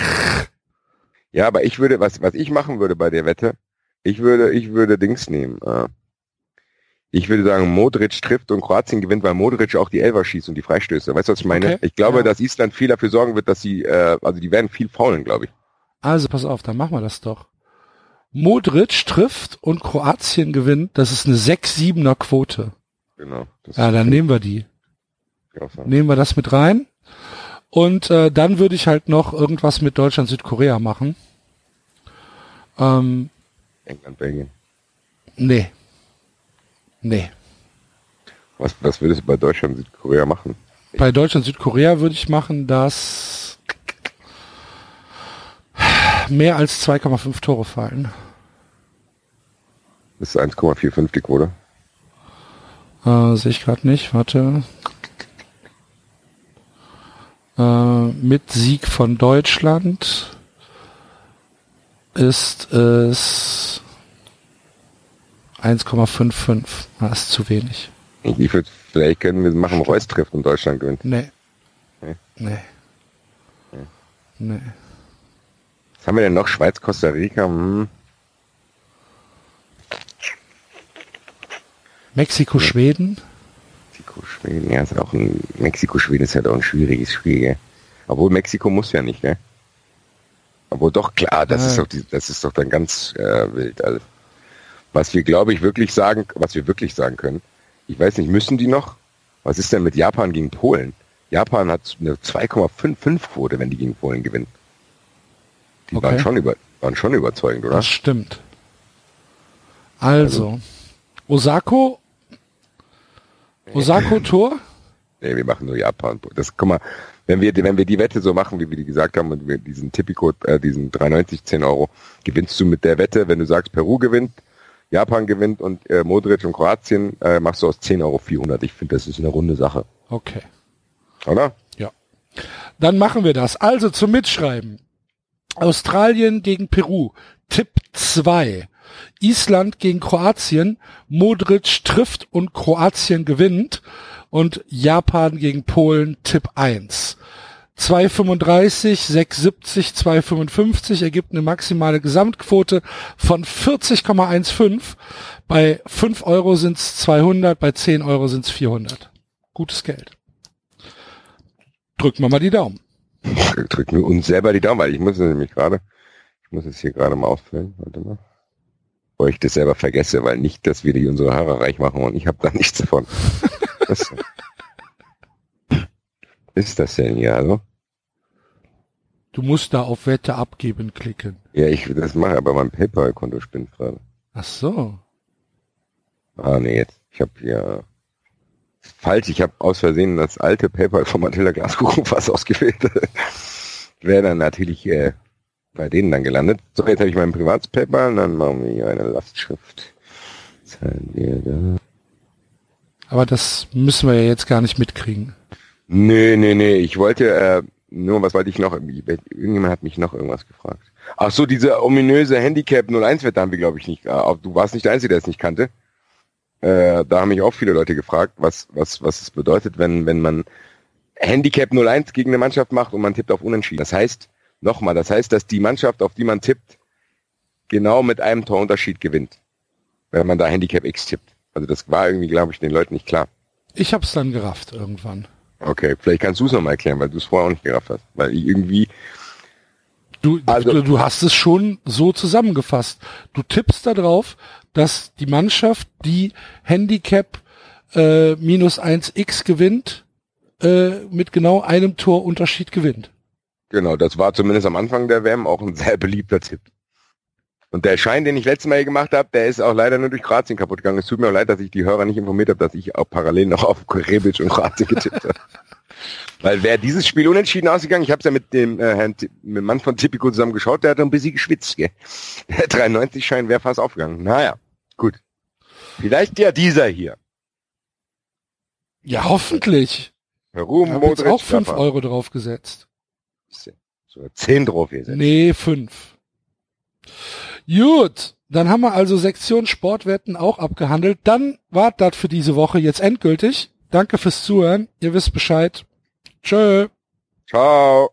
Ja, aber ich würde, was, was ich machen würde bei der Wette, ich würde, ich würde Dings nehmen. Äh, ich würde sagen, Modric trifft und Kroatien gewinnt, weil Modric auch die Elfer schießt und die Freistöße. Weißt du, was ich meine? Okay. Ich glaube, Ja. dass Island viel dafür sorgen wird, dass sie, äh, also die werden viel faulen, glaube ich. Also pass auf, dann machen wir das doch. Modric trifft und Kroatien gewinnt. Das ist eine 6-7er Quote. Genau. Ja, dann nehmen wir die. Nehmen wir das mit rein. Und äh, dann würde ich halt noch irgendwas mit Deutschland, Südkorea machen. Ähm, England, Belgien. nee. Nee. Was, was würdest du bei Deutschland, Südkorea machen? Bei Deutschland, Südkorea würde ich machen, dass mehr als 2,5 Tore fallen. Das ist 1,45 die Quote. Äh, Sehe ich gerade nicht, warte. Äh, mit Sieg von Deutschland ist es 1,55. Das ist zu wenig. Ich würde, vielleicht können wir machen, Reus trifft und Deutschland gewinnt. Nee. Nee. Nee. Nee. Was haben wir denn noch? Schweiz, Costa Rica, hm. Mexiko, Schweden. Mexiko, Schweden, ja, ist auch ein, Mexiko, Schweden ist halt auch ein schwieriges Spiel, gell? Obwohl Mexiko muss ja nicht, gell? Obwohl doch, klar, das Ja. ist doch die, das ist doch dann ganz äh, wild. Also, was wir, glaube ich, wirklich sagen, was wir wirklich sagen können, ich weiß nicht, müssen die noch? Was ist denn mit Japan gegen Polen? Japan hat eine 2,55 Quote, wenn die gegen Polen gewinnen. Die Okay. waren schon über, waren schon überzeugend, oder? Das stimmt. Also, Osako. Osako Tor. Nee, wir machen nur Japan. Das, guck mal, wenn wir, wenn wir die Wette so machen, wie wir die gesagt haben, und wir diesen Tipico, äh, diesen 3,90, 10 Euro, gewinnst du mit der Wette, wenn du sagst, Peru gewinnt, Japan gewinnt und äh, Modric und Kroatien, äh, machst du aus 10 Euro 400. Ich finde, das ist eine runde Sache, Okay. oder? Ja. Dann machen wir das. Also zum Mitschreiben. Australien gegen Peru. Tipp 2. Island gegen Kroatien. Modric trifft und Kroatien gewinnt. Und Japan gegen Polen. Tipp 1. 2,35, 6,70, 2,55 ergibt eine maximale Gesamtquote von 40,15. Bei 5 Euro sind es 200, bei 10 Euro sind es 400. Gutes Geld. Drücken wir mal die Daumen. Drück mir uns selber die Daumen, weil ich muss es nämlich gerade, ich muss es hier gerade mal ausfüllen, warte mal. Bevor ich das selber vergesse, weil nicht, dass wir die unsere Hörer reich machen und ich habe da nichts davon. Was ist das denn hier, also? Du musst da auf Wette abgeben klicken. Ja, ich will das machen, aber mein PayPal-Konto spinnt gerade. Ach so. Ah, nee, jetzt. Ich habe hier falsch. Ich habe aus Versehen das alte PayPal von Matilda Glaskuchen fast ausgewählt. Wäre dann natürlich äh, bei denen dann gelandet. So, jetzt habe ich mein Privatspaper und dann machen wir hier eine Lastschrift. Zahlen wir da. Aber das müssen wir ja jetzt gar nicht mitkriegen. Nee, nee, nee. Ich wollte, äh, nur was wollte ich noch? Irgendjemand hat mich noch irgendwas gefragt. Ach so, diese ominöse Handicap 01 Wette haben wir, glaube ich, nicht. Äh, du warst nicht der Einzige, der es nicht kannte. Äh, da haben mich auch viele Leute gefragt, was, was, was es bedeutet, wenn, wenn man Handicap 01 gegen eine Mannschaft macht und man tippt auf Unentschieden. Das heißt, nochmal, das heißt, dass die Mannschaft, auf die man tippt, genau mit einem Torunterschied gewinnt. Wenn man da Handicap X tippt. Also das war irgendwie, glaube ich, den Leuten nicht klar. Ich hab's dann gerafft irgendwann. Okay, vielleicht kannst du es nochmal erklären, weil du es vorher auch nicht gerafft hast. Weil irgendwie. Du, also, du, hast es schon so zusammengefasst. Du tippst da drauf, dass die Mannschaft, die Handicap äh, minus 1x gewinnt, äh, mit genau einem Torunterschied gewinnt. Genau, das war zumindest am Anfang der WM auch ein sehr beliebter Tipp. Und der Schein, den ich letztes Mal gemacht habe, der ist auch leider nur durch Kroatien kaputt gegangen. Es tut mir auch leid, dass ich die Hörer nicht informiert habe, dass ich auch parallel noch auf Rebic und Kroatien getippt habe. Weil wäre dieses Spiel unentschieden ausgegangen, ich habe es ja mit dem äh, Herrn mit dem Mann von Tipico zusammen geschaut, der hat ein bisschen geschwitzt. Gell? Der 93-Schein wäre fast aufgegangen. Naja, gut. Vielleicht ja dieser hier. Ja, hoffentlich. Ruhm, Ich habe jetzt auch 5 Euro draufgesetzt. So 10 drauf hier. Nee, 5. Gut, dann haben wir also Sektion Sportwetten auch abgehandelt. Dann war das für diese Woche jetzt endgültig. Danke fürs Zuhören. Ihr wisst Bescheid. Tschö. Ciao.